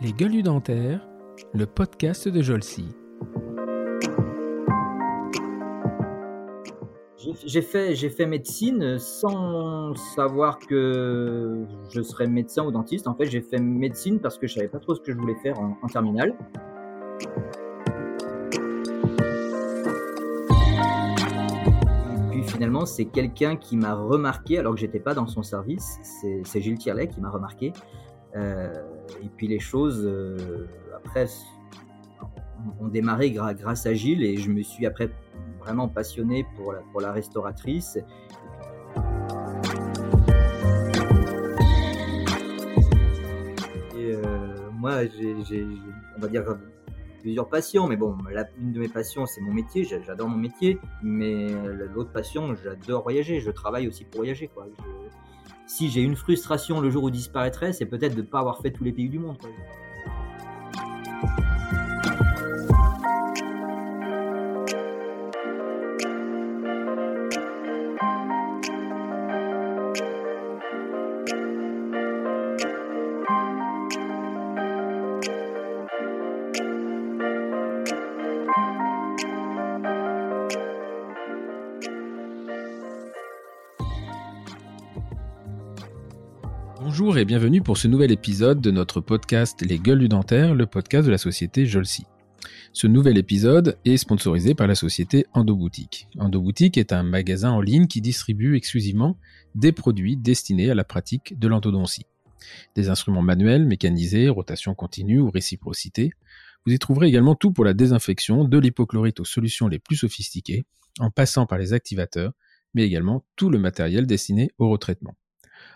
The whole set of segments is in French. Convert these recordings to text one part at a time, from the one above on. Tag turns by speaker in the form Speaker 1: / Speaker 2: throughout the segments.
Speaker 1: Les gueules dentaires, le podcast de Jolcy.
Speaker 2: J'ai fait, médecine sans savoir que je serais médecin ou dentiste. En fait, j'ai fait médecine parce que je savais pas trop ce que je voulais faire en, en terminale. Finalement, c'est quelqu'un qui m'a remarqué alors que j'étais pas dans son service. C'est Gilles Tirlet qui m'a remarqué. Euh, et puis les choses, euh, après, ont ont démarré grâce à Gilles et je me suis après vraiment passionné pour la, restauratrice. Et euh, moi, j'ai- on va dire, plusieurs passions, mais bon, la, une de mes passions, c'est mon métier, j'a- j'adore mon métier, mais l'autre passion, j'adore voyager, je travaille aussi pour voyager. Quoi. Si j'ai une frustration le jour où disparaîtrait, c'est peut-être de ne pas avoir fait tous les pays du monde.
Speaker 1: Bienvenue pour ce nouvel épisode de notre podcast Les gueules du dentaire, le podcast de la société Jolcy. Ce nouvel épisode est sponsorisé par la société Endoboutique. Endoboutique est un magasin en ligne qui distribue exclusivement des produits destinés à la pratique de l'endodontie. Des instruments manuels, mécanisés, rotation continue ou réciprocité. Vous y trouverez également tout pour la désinfection, de l'hypochlorite aux solutions les plus sophistiquées, en passant par les activateurs, mais également tout le matériel destiné au retraitement.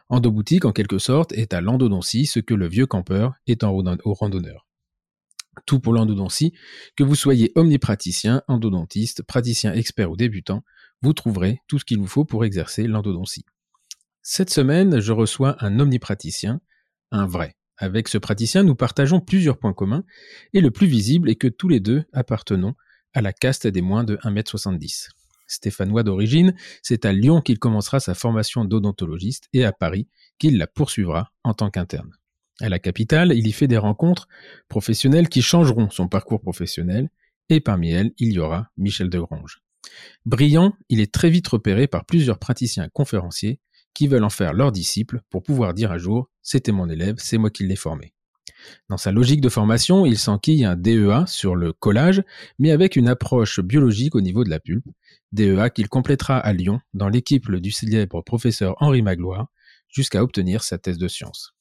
Speaker 1: Endoboutique, en quelque sorte, est à l'endodontie ce que le vieux campeur est en au randonneur. Tout pour l'endodontie, que vous soyez omnipraticien, endodontiste, praticien expert ou débutant, vous trouverez tout ce qu'il vous faut pour exercer l'endodontie. Cette semaine, je reçois un omnipraticien, un vrai. Avec ce praticien, nous partageons plusieurs points communs, et le plus visible est que tous les deux appartenons à la caste des moins de 1m70. Stéphanois d'origine, c'est à Lyon qu'il commencera sa formation d'odontologiste et à Paris qu'il la poursuivra en tant qu'interne. À la capitale, il y fait des rencontres professionnelles qui changeront son parcours professionnel et parmi elles, il y aura Michel Degrange. Brillant, il est très vite repéré par plusieurs praticiens conférenciers qui veulent en faire leurs disciples pour pouvoir dire un jour c'était mon élève, c'est moi qui l'ai formé. Dans sa logique de formation, il s'enquille un DEA sur le collage, mais avec une approche biologique au niveau de la pulpe, DEA qu'il complétera à Lyon dans l'équipe du célèbre professeur Henri Magloire jusqu'à obtenir sa thèse de sciences.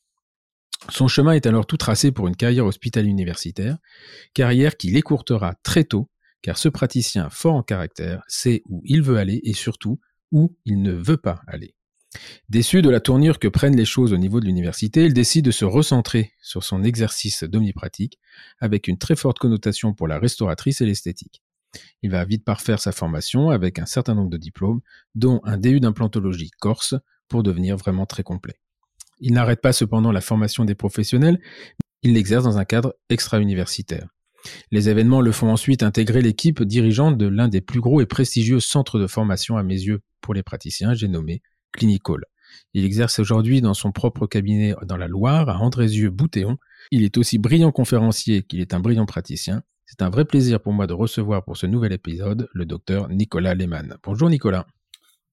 Speaker 1: Son chemin est alors tout tracé pour une carrière hospitalière universitaire, carrière qu'il écourtera très tôt, car ce praticien fort en caractère sait où il veut aller et surtout où il ne veut pas aller. Déçu de la tournure que prennent les choses au niveau de l'université, il décide de se recentrer sur son exercice d'omnipratique, avec une très forte connotation pour la restauratrice et l'esthétique. Il va vite parfaire sa formation avec un certain nombre de diplômes, dont un DU d'implantologie corse, pour devenir vraiment très complet. Il n'arrête pas cependant la formation des professionnels, il l'exerce dans un cadre extra-universitaire. Les événements le font ensuite intégrer l'équipe dirigeante de l'un des plus gros et prestigieux centres de formation à mes yeux pour les praticiens, j'ai nommé Clinical. Il exerce aujourd'hui dans son propre cabinet dans la Loire, à Andrézieux-Boutéon. Il est aussi brillant conférencier qu'il est un brillant praticien. C'est un vrai plaisir pour moi de recevoir pour ce nouvel épisode le docteur Nicolas Lehmann. Bonjour Nicolas.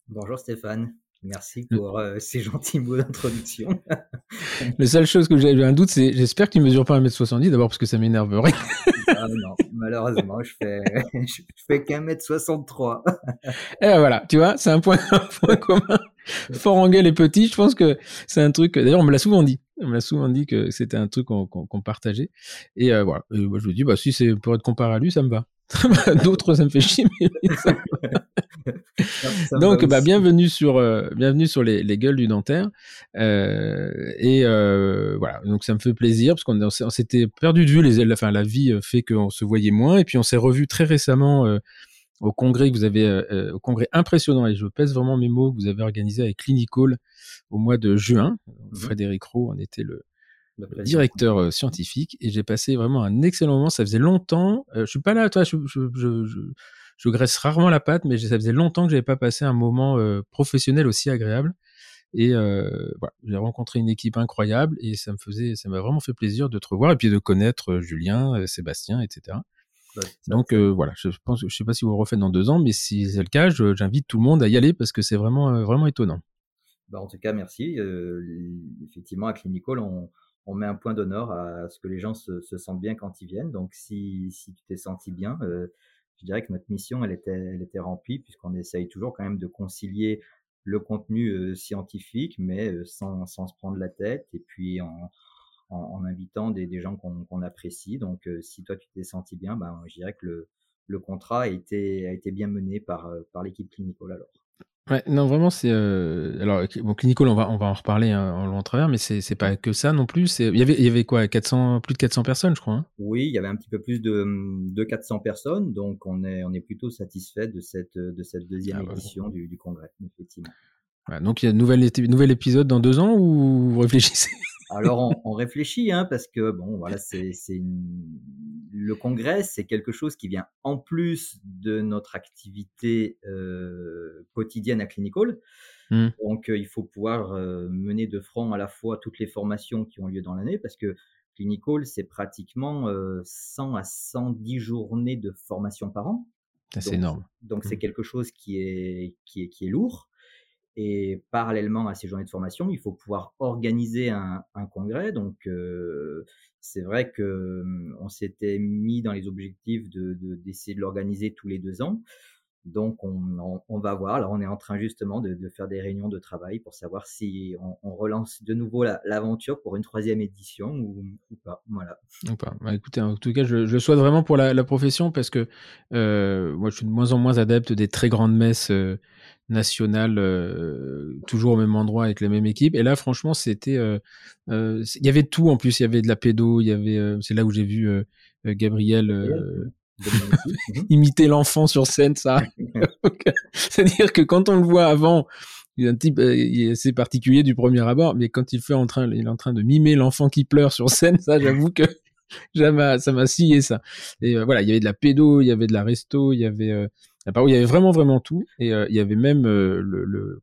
Speaker 2: Bonjour Stéphane, merci pour euh, ces gentils mots d'introduction.
Speaker 1: La seule chose que j'ai un doute, c'est j'espère qu'il mesure pas 1m70 d'abord parce que ça m'énerverait.
Speaker 2: ah non, malheureusement, je fais, je fais qu'un mètre 63.
Speaker 1: Et ben voilà, tu vois, c'est un point, un point commun. Fort en gueule et petit, je pense que c'est un truc. D'ailleurs, on me l'a souvent dit. On me l'a souvent dit que c'était un truc qu'on partageait. Et euh, voilà. Et moi, je me dis, bah, si c'est pour être comparé à lui, ça me va. D'autres, ça me fait chier. ça.
Speaker 2: Ça
Speaker 1: Donc, bah, bienvenue sur, euh, bienvenue sur les, les gueules du dentaire. Euh, et euh, voilà, donc ça me fait plaisir parce qu'on on s'était perdu de vue. Les, la, enfin, la vie fait qu'on se voyait moins. Et puis, on s'est revu très récemment au congrès que vous avez, euh, euh, au congrès impressionnant. Et je pèse vraiment mes mots que vous avez organisé avec Clinical au mois de juin.
Speaker 2: Mhm.
Speaker 1: Frédéric Roux en était le,
Speaker 2: Le
Speaker 1: directeur euh, scientifique et j'ai passé vraiment un excellent moment. Ça faisait longtemps. euh, je suis pas là, toi, je, je, je, je, graisse rarement la patte, mais ça faisait longtemps que j'avais pas passé un moment euh, professionnel aussi agréable. Et voilà, j'ai rencontré une équipe incroyable et ça me faisait, ça m'a vraiment fait plaisir de te revoir et puis de connaître Julien, Sébastien, etc. Donc voilà, je pense, je sais pas si vous le refaites dans deux ans, mais si c'est le cas, j'invite tout le monde à y aller parce que c'est vraiment, vraiment étonnant.
Speaker 2: Bah, en tout cas, merci. effectivement, à Clinical, on, on met un point d'honneur à ce que les gens se, sentent bien quand ils viennent. Donc, si, si tu t'es senti bien, euh, je dirais que notre mission, elle était, elle était remplie, puisqu'on essaye toujours quand même de concilier le contenu euh, scientifique, mais euh, sans, sans, se prendre la tête, et puis en, en, invitant des, des gens qu'on apprécie. Donc, si toi, tu t'es senti bien, ben, je dirais que le, le contrat a été, a été bien mené par, par l'équipe Clinical alors.
Speaker 1: Ouais, non, vraiment, c'est. Euh, alors, bon, Clinical, on va, on va en reparler hein, en long travers, mais c'est, pas que ça non plus. Il y avait, il y avait quoi 400, Plus de 400 personnes, je crois. Hein?
Speaker 2: Oui, il y avait un petit peu plus de, de 400 personnes, donc on est, on est plutôt satisfait de cette, de cette deuxième ah, édition du, du, congrès, effectivement.
Speaker 1: Donc, il y a un nouvel, nouvel épisode dans deux ans ou vous réfléchissez?
Speaker 2: Alors on, réfléchit, hein, parce que bon, voilà, c'est le congrès, c'est quelque chose qui vient en plus de notre activité euh, quotidienne à Clinical. Mmh. Donc euh, il faut pouvoir euh, mener de front à la fois toutes les formations qui ont lieu dans l'année, parce que Clinical, c'est pratiquement 100 à 110 journées de formation par an.
Speaker 1: C'est énorme.
Speaker 2: Donc c'est mmh. quelque chose qui est, qui est, qui est lourd. Et parallèlement à ces journées de formation, il faut pouvoir organiser un, congrès. Donc, euh, c'est vrai que hum, on s'était mis dans les objectifs de d'essayer de, l'organiser tous les deux ans. Donc, on, on, va voir. Alors, on est en train justement de, de, faire des réunions de travail pour savoir si on, on relance de nouveau l'aventure pour une troisième édition ou, ou, pas. Voilà.
Speaker 1: Ou pas. Bah, écoutez, en tout cas, je, je souhaite vraiment pour la, la profession parce que euh, moi, je suis de moins en moins adepte des très grandes messes. Euh, nationales euh, toujours au même endroit avec la même équipe et là franchement c'était il y avait tout en plus il y avait de la pédo il y avait c'est là où j'ai vu Gabriel imiter l'enfant sur scène, ça. C'est-à-dire que quand on le voit avant, il y a un type assez particulier du premier abord, mais quand il fait en train, il est en train de mimer l'enfant qui pleure sur scène, ça, j'avoue que ça m'a scié ça. Et euh, voilà, il y avait de la pédo, il y avait de la resto, il y avait, euh, il y avait vraiment vraiment tout, et euh, il y avait même le, le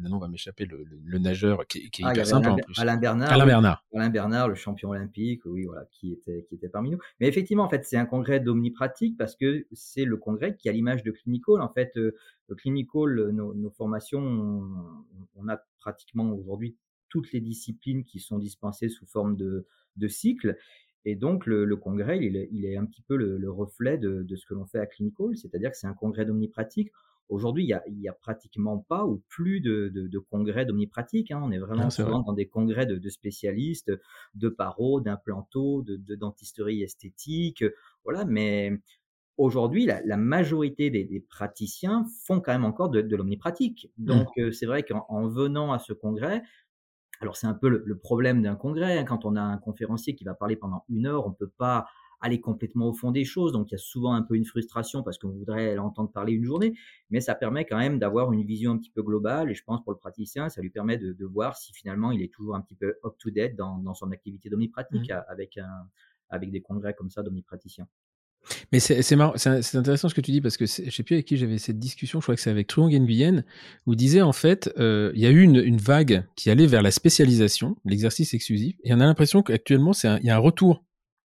Speaker 1: nom va m'échapper, le, nageur qui, est ah, hyper simple en plus.
Speaker 2: Alain Bernard.
Speaker 1: Alain Bernard.
Speaker 2: Alain Bernard, le champion olympique, oui, voilà, qui était, qui était parmi nous. Mais effectivement, en fait, c'est un congrès d'omnipratique parce que c'est le congrès qui a l'image de Clinical. En fait, le Clinical, nos, nos formations, on, a pratiquement aujourd'hui toutes les disciplines qui sont dispensées sous forme de, de cycle. Et donc, le, congrès, il est, il est, un petit peu le, reflet de, de, ce que l'on fait à Clinical, c'est-à-dire que c'est un congrès d'omnipratique. Aujourd'hui, il y a, il y a pratiquement pas ou plus de, de, de congrès d'omnipratique. Hein. On est vraiment souvent dans des congrès de, de spécialistes, de paro, d'implanto, de, de, dentisterie esthétique. Voilà, mais aujourd'hui, la, la, majorité des, des, praticiens font quand même encore de, de l'omnipratique. Mmh. Donc, euh, c'est vrai qu'en venant à ce congrès, alors c'est un peu le, le problème d'un congrès. Hein. Quand on a un conférencier qui va parler pendant une heure, on peut pas aller complètement au fond des choses. Donc il y a souvent un peu une frustration parce qu'on voudrait l'entendre parler une journée, mais ça permet quand même d'avoir une vision un petit peu globale. Et je pense pour le praticien, ça lui permet de, de voir si finalement il est toujours un petit peu up-to-date dans, dans, son activité d'omnipratique mmh. avec, un, avec des congrès comme ça d'omnipraticiens.
Speaker 1: Mais c'est c'est intéressant ce que tu dis parce que je sais plus avec qui j'avais cette discussion, je crois que c'est avec Truong Nguyen, où il disait en fait, euh, il y a eu une, une, vague qui allait vers la spécialisation, l'exercice exclusif, et on a l'impression qu'actuellement il y a un retour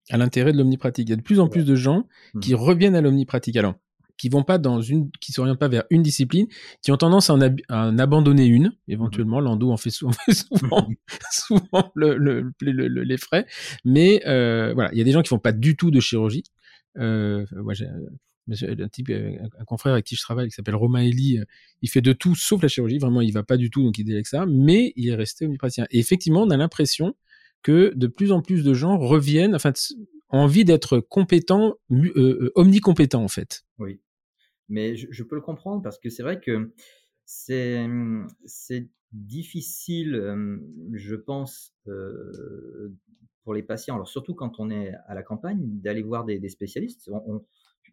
Speaker 1: à l'intérêt de l'omnipratique. Il y a de plus en plus de gens mmh. qui reviennent à l'omnipratique. Alors, qui vont pas dans une, qui s'orientent pas vers une discipline, qui ont tendance à en, abandonner une. Éventuellement, mmh. l'endo en fait souvent, souvent, le, le, les frais. Mais euh, voilà, il y a des gens qui font pas du tout de chirurgie. Euh, moi, j'ai un type, un confrère avec qui je travaille, qui s'appelle Romain Elie, euh, il fait de tout sauf la chirurgie. Vraiment, il va pas du tout, donc il délègue ça. Mais il est resté omnipraticien. Et effectivement, on a l'impression que de plus en plus de gens reviennent, enfin, envie d'être compétents, euh, euh, omnicompétents en fait.
Speaker 2: Oui, mais je, peux le comprendre parce que c'est vrai que c'est difficile, euh, je pense, pour les patients. Alors surtout quand on est à la campagne, d'aller voir des, spécialistes.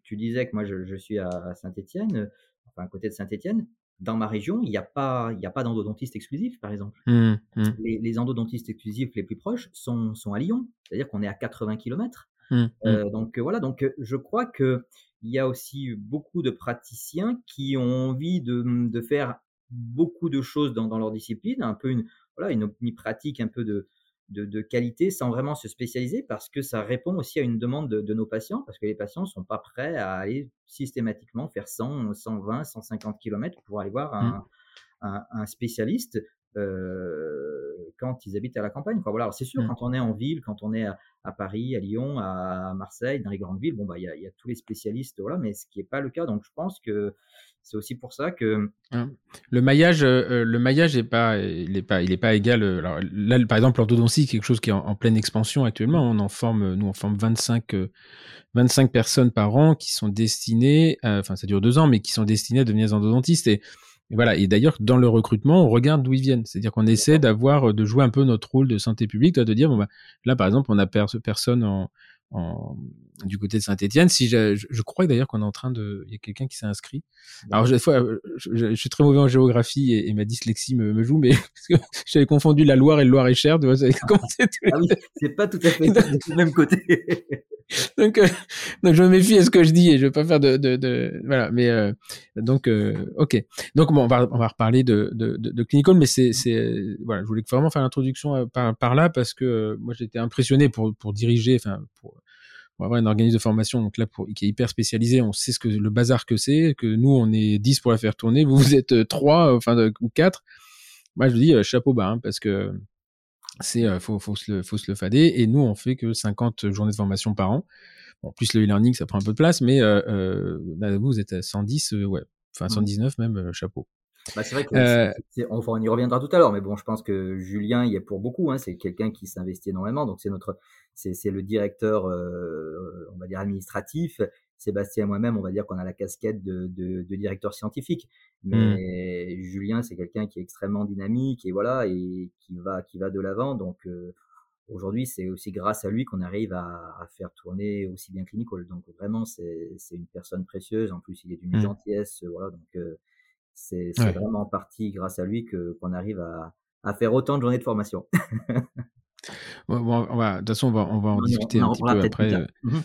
Speaker 2: tu, disais que moi je, je suis à Saint-Étienne, enfin à côté de Saint-Étienne dans ma région, il n'y a pas, il y a pas d'endodontiste exclusif, par exemple. Mmh, mmh. Les, les, endodontistes exclusifs les plus proches sont, sont à Lyon, c'est-à-dire qu'on est à 80 km. Mmh, euh, donc euh, voilà, donc euh, je crois que il y a aussi beaucoup de praticiens qui ont envie de, de faire beaucoup de choses dans, dans leur discipline, un peu une, voilà, une pratique un peu de, de, qualité sans vraiment se spécialiser parce que ça répond aussi à une demande de, nos patients parce que les patients ne sont pas prêts à aller systématiquement faire 100, 120, 150 km pour aller voir un, mmh. un, spécialiste euh, quand ils habitent à la campagne. Quoi. Voilà, c'est sûr, mmh. quand on est en ville, quand on est à, Paris, à Lyon, à Marseille, dans les grandes villes, bon, bah, il y, a, y a tous les spécialistes, voilà, mais ce qui n'est pas le cas. Donc, je pense que c'est aussi pour ça que
Speaker 1: hein. le maillage, euh, euh, le maillage est pas, il est pas, il est pas égal. Euh, alors là, par exemple, l'orthodontie, quelque chose qui est en, pleine expansion actuellement. On en forme, nous, on forme 25, 25 personnes par an qui sont destinées, enfin, ça dure deux ans, mais qui sont destinées à devenir endodontistes. Et, voilà. Et d'ailleurs, dans le recrutement, on regarde d'où ils viennent. C'est-à-dire qu'on essaie d'avoir, de jouer un peu notre rôle de santé publique, de dire, bon, bah, là, par exemple, on a personne en, en, du côté de Saint-Etienne. Si je, je, crois d'ailleurs qu'on est en train de, il y a quelqu'un qui s'est inscrit. Alors, je, je, suis très mauvais en géographie et, ma dyslexie me, me joue, mais j'avais confondu la Loire et le Loir-et-Cher. Tu vois,
Speaker 2: ah oui, c'est pas tout à fait du même côté.
Speaker 1: donc, euh, donc, je me méfie à ce que je dis et je veux pas faire de, de, de voilà. Mais euh, donc, euh, ok. Donc, bon, on va on va reparler de de, de, clinical, mais c'est c'est voilà, je voulais vraiment faire l'introduction par par là parce que moi j'étais impressionné pour pour diriger, enfin pour on va avoir un organisme de formation donc là pour, qui est hyper spécialisé on sait ce que le bazar que c'est que nous on est 10 pour la faire tourner vous vous êtes 3 enfin ou 4 moi je vous dis chapeau bas hein, parce que c'est faut faut se le faut se le fader et nous on fait que 50 journées de formation par an. Bon, plus le e-learning ça prend un peu de place mais euh, vous vous êtes à 110 ouais enfin 119 mmh. même chapeau
Speaker 2: bah, c'est vrai que euh, on, y reviendra tout à l'heure, mais bon, je pense que Julien y est pour beaucoup. Hein, c'est quelqu'un qui s'investit énormément, donc c'est notre, c'est le directeur, euh, on va dire administratif. Sébastien et moi-même, on va dire qu'on a la casquette de, de, de directeur scientifique, mmh. mais Julien, c'est quelqu'un qui est extrêmement dynamique et voilà et qui va qui va de l'avant. Donc euh, aujourd'hui, c'est aussi grâce à lui qu'on arrive à, à, faire tourner aussi bien Clinical. Donc vraiment, c'est une personne précieuse. En plus, il est d'une mmh. gentillesse, voilà. Donc euh, c'est vraiment en partie grâce à lui que qu'on arrive à, à, faire autant de journées de formation.
Speaker 1: bon, on va, de toute façon, on va, on va en discuter un petit peu après. Euh, mmh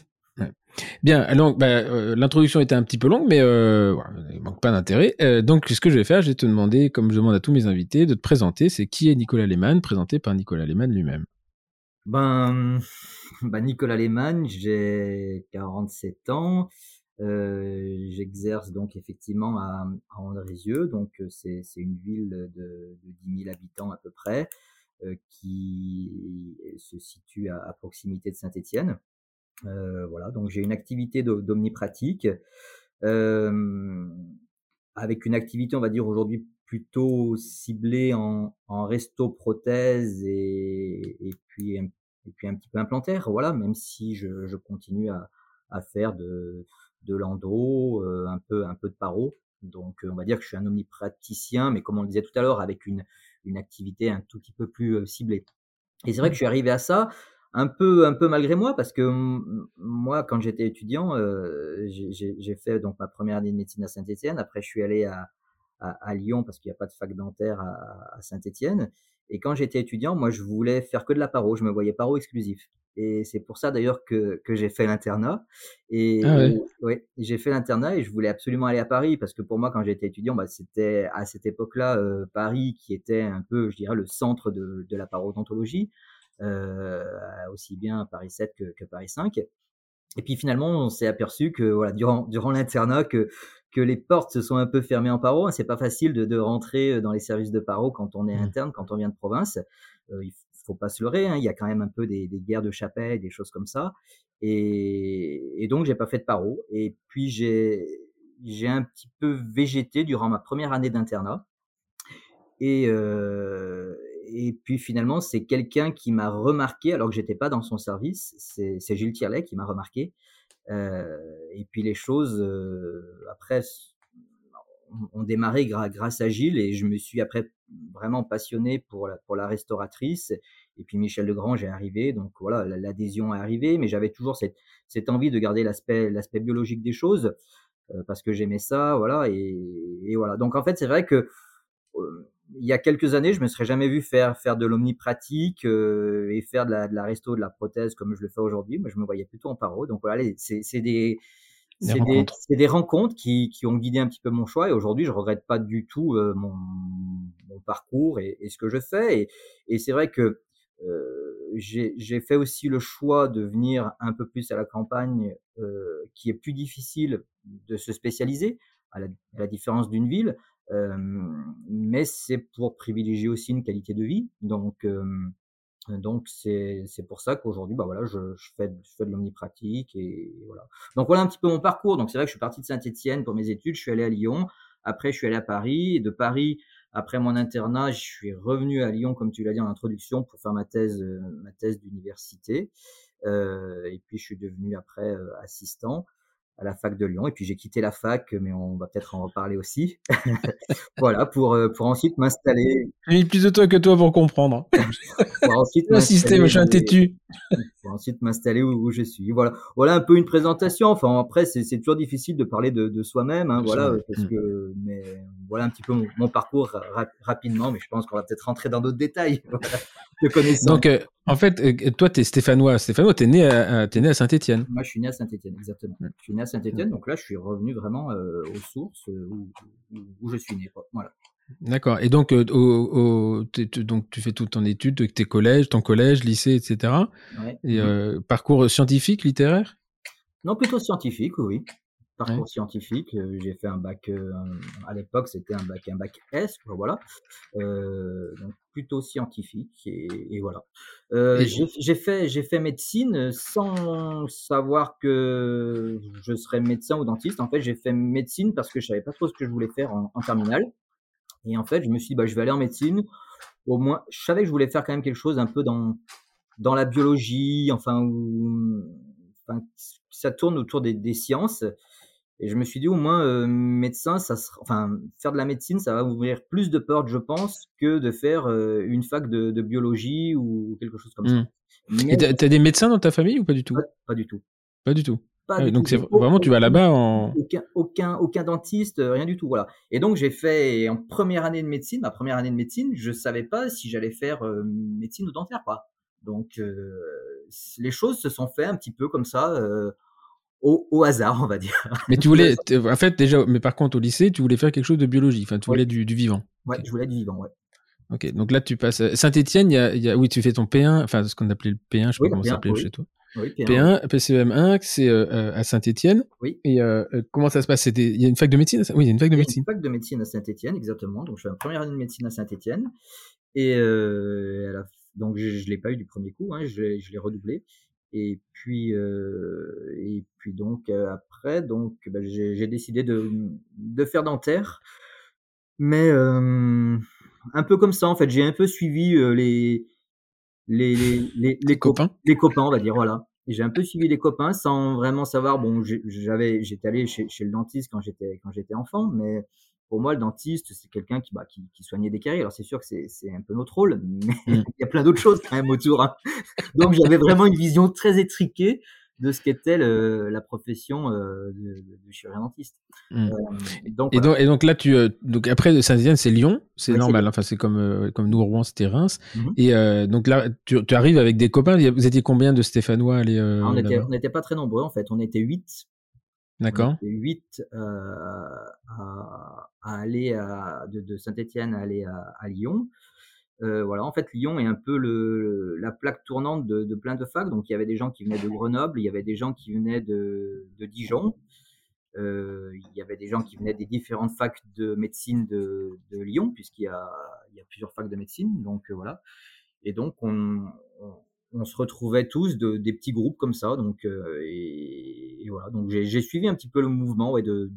Speaker 1: Bien, alors bah, euh, l'introduction était un petit peu longue, mais euh, il manque pas d'intérêt. Euh, donc, ce que je vais faire, je vais te demander, comme je demande à tous mes invités, de te présenter. C'est qui est Nicolas Lehmann, présenté par Nicolas Lehmann lui-même?
Speaker 2: Ben, ben, Nicolas Lehmann, j'ai 47 ans. Euh, j'exerce donc effectivement à, à Andrézieux, donc euh, c'est une ville de, de 10 000 habitants à peu près, euh, qui se situe à, proximité de Saint-Étienne. Voilà, donc j'ai une activité d'omnipratique, avec une activité, on va dire aujourd'hui plutôt ciblée en, resto prothèse et, puis un petit peu implantaire, voilà, même si je, continue à faire de de l'endo, euh, un peu un peu de paro. Donc euh, on va dire que je suis un omnipraticien, mais comme on le disait tout à l'heure, avec une une activité un tout petit peu plus euh, ciblée. Et c'est vrai que je suis arrivé à ça un peu un peu malgré moi parce que moi quand j'étais étudiant j'ai fait donc ma première année de médecine à Saint-Étienne après je suis allé à, à, à Lyon parce qu'il n'y a pas de fac dentaire à, à Saint-Étienne et quand j'étais étudiant moi je voulais faire que de la paro je me voyais paro exclusif et c'est pour ça d'ailleurs que, que j'ai fait l'internat. Et ah ouais. j'ai fait l'internat et je voulais absolument aller à Paris parce que pour moi, quand j'étais étudiant, bah, c'était à cette époque-là euh, Paris qui était un peu, je dirais, le centre de, de la parodontologie, euh, aussi bien Paris 7 que, que Paris 5. Et puis finalement, on s'est aperçu que voilà, durant, durant l'internat, que, que les portes se sont un peu fermées en paro. C'est pas facile de, de rentrer dans les services de paro quand on est mmh. interne, quand on vient de province. Euh, il faut pas se leurrer, hein, il y a quand même un peu des, des guerres de chapelle, des choses comme ça. Et, et donc, j'ai pas fait de paro. Et puis, j'ai, j'ai un petit peu végété durant ma première année d'internat. Et, euh, et puis finalement, c'est quelqu'un qui m'a remarqué, alors que j'étais pas dans son service, c'est, Gilles Tirlet qui m'a remarqué. Euh, et puis les choses, euh, après, ont démarré grâce à Gilles et je me suis après vraiment passionné pour la, pour la restauratrice. Et puis Michel Legrange est arrivé, donc voilà, l'adhésion est arrivée, mais j'avais toujours cette, cette envie de garder l'aspect l'aspect biologique des choses euh, parce que j'aimais ça, voilà. Et, voilà. Donc en fait, c'est vrai que il y a quelques années, je me serais jamais vu faire faire de l'omnipratique euh, et faire de la, de la resto, de la prothèse comme je le fais aujourd'hui. Moi, je me voyais plutôt en paro. Donc voilà, c'est des c'est des, des, rencontres qui, qui, ont guidé un petit peu mon choix et aujourd'hui je regrette pas du tout euh, mon, mon, parcours et, et, ce que je fais et, et c'est vrai que euh, j'ai fait aussi le choix de venir un peu plus à la campagne euh, qui est plus difficile de se spécialiser à la, à la différence d'une ville mais c'est pour privilégier aussi une qualité de vie donc donc c'est pour ça qu'aujourd'hui bah voilà je, fais je fais de l'omnipratique et voilà. Donc voilà un petit peu mon parcours. Donc c'est vrai que je suis parti de Saint-Étienne pour mes études, je suis allé à Lyon, après je suis allé à Paris de Paris après mon internat, je suis revenu à Lyon comme tu l'as dit en introduction pour faire ma thèse euh, ma thèse d'université. Et puis je suis devenu après euh, assistant à la fac de Lyon. Et puis j'ai quitté la fac, mais on va peut-être en reparler aussi. voilà, pour, euh, pour ensuite m'installer.
Speaker 1: J'ai mis plus de toi que toi pour comprendre. pour ensuite m'assister, machin têtu.
Speaker 2: Pour ensuite m'installer où, je suis. Voilà, voilà un peu une présentation. Enfin, après, c'est toujours difficile de parler de, de soi-même. Hein, voilà, parce mm. que, mais voilà un petit peu mon, parcours rapidement, mais je pense qu'on va peut-être rentrer dans d'autres détails
Speaker 1: de connaissances. Donc, euh, en fait, euh, toi, tu es stéphanois. Stéphanois, tu es né à, es né à Saint-Etienne.
Speaker 2: Moi, je suis né à Saint-Etienne, exactement. Je suis né à Saint-Etienne, donc là, je suis revenu vraiment euh, aux sources où, où, je suis né. Voilà.
Speaker 1: D'accord. Et donc, au, au, donc, tu fais toute ton étude, tes collèges, ton collège, lycée, etc. Ouais. Et parcours scientifique, littéraire?
Speaker 2: Non, plutôt scientifique, oui parcours scientifique. Euh, j'ai fait un bac, euh, à l'époque, c'était un bac, un bac S, voilà. Euh, donc plutôt scientifique et, voilà. j'ai fait, j'ai fait médecine sans savoir que je serais médecin ou dentiste. En fait, j'ai fait médecine parce que je savais pas trop ce que je voulais faire en, terminale. Et en fait, je me suis dit, bah, je vais aller en médecine. Au moins, je savais que je voulais faire quand même quelque chose un peu dans dans la biologie, enfin, enfin ça tourne autour des, des sciences. Et je me suis dit, au moins, euh, médecin, ça sera, enfin, faire de la médecine, ça va ouvrir plus de portes, je pense, que de faire euh, une fac de, de, biologie ou quelque chose comme ça.
Speaker 1: Mmh. Et t'as, as des médecins dans ta famille ou pas du tout?
Speaker 2: Pas, du tout.
Speaker 1: Pas du tout. Pas donc c'est vraiment tu vas là-bas en
Speaker 2: aucun, aucun aucun dentiste, euh, rien du tout, voilà. Et donc j'ai fait en première année de médecine, ma première année de médecine, je savais pas si j'allais faire médecine ou dentaire, quoi. Donc les choses se sont fait un petit peu comme ça au, hasard, on va dire.
Speaker 1: Mais tu voulais, en fait, déjà, mais par contre, au lycée, tu voulais faire quelque chose de biologie. Enfin, tu voulais du, vivant.
Speaker 2: Ouais, je voulais du vivant, ouais.
Speaker 1: Ok, donc là, tu passes. Saint-Etienne, il y a, oui, tu fais ton P1, enfin, ce qu'on appelait le P1, je sais pas comment ça s'appelait chez toi. Oui, P1. P1, PCEM1, c'est euh, à Saint-Etienne.
Speaker 2: Oui.
Speaker 1: Et euh, euh, comment ça se passe? Il y a une fac de médecine Oui, il y a une fac de médecine.
Speaker 2: Il y a une fac de médecine à Saint-Etienne, exactement. Donc, je fais ma première année de médecine à Saint-Etienne. Et euh, donc, je ne l'ai pas eu du premier coup, hein, je, je l'ai redoublé. Et puis, euh, et puis donc euh, après, donc bah, j'ai décidé de, de faire dentaire, mais euh, un peu comme ça en fait. J'ai un peu suivi euh, les les les, les,
Speaker 1: copains,
Speaker 2: les copains, on va dire voilà. J'ai un peu suivi les copains sans vraiment savoir. Bon, j'avais, j'étais allé chez, chez le dentiste quand j'étais quand j'étais enfant, mais pour moi, le dentiste, c'est quelqu'un qui, bah, qui, qui, soignait des caries. Alors, c'est sûr que c'est un peu notre rôle, mais mm. il y a plein d'autres choses quand même autour. Hein. Donc, j'avais vraiment une vision très étriquée de ce qu'était la profession euh, de, chirurgien dentiste.
Speaker 1: Mm. Euh, donc, et, donc, et, donc, là, tu, euh, donc après Saint-Étienne, c'est Lyon, c'est normal. Enfin, c'est comme comme nous Rouen, c'était Reims. Mm-hmm. Et donc là, tu, tu, arrives avec des copains. Vous étiez combien de Stéphanois
Speaker 2: ah, On n'était pas très nombreux en fait. On était huit
Speaker 1: D'accord.
Speaker 2: 8 euh, à, à, aller à, de, de Saint-Étienne à aller à, à Lyon. Euh, voilà, en fait, Lyon est un peu le, la plaque tournante de, de, plein de facs. Donc, il y avait des gens qui venaient de Grenoble, il y avait des gens qui venaient de, de Dijon, euh, il y avait des gens qui venaient des différentes facs de médecine de, de Lyon, puisqu'il y a, il y a plusieurs facs de médecine. Donc, voilà. Et donc, on, on on se retrouvait tous de, des petits groupes comme ça. Donc, euh, et, voilà. Donc, j'ai suivi un petit peu le mouvement. Ouais, de,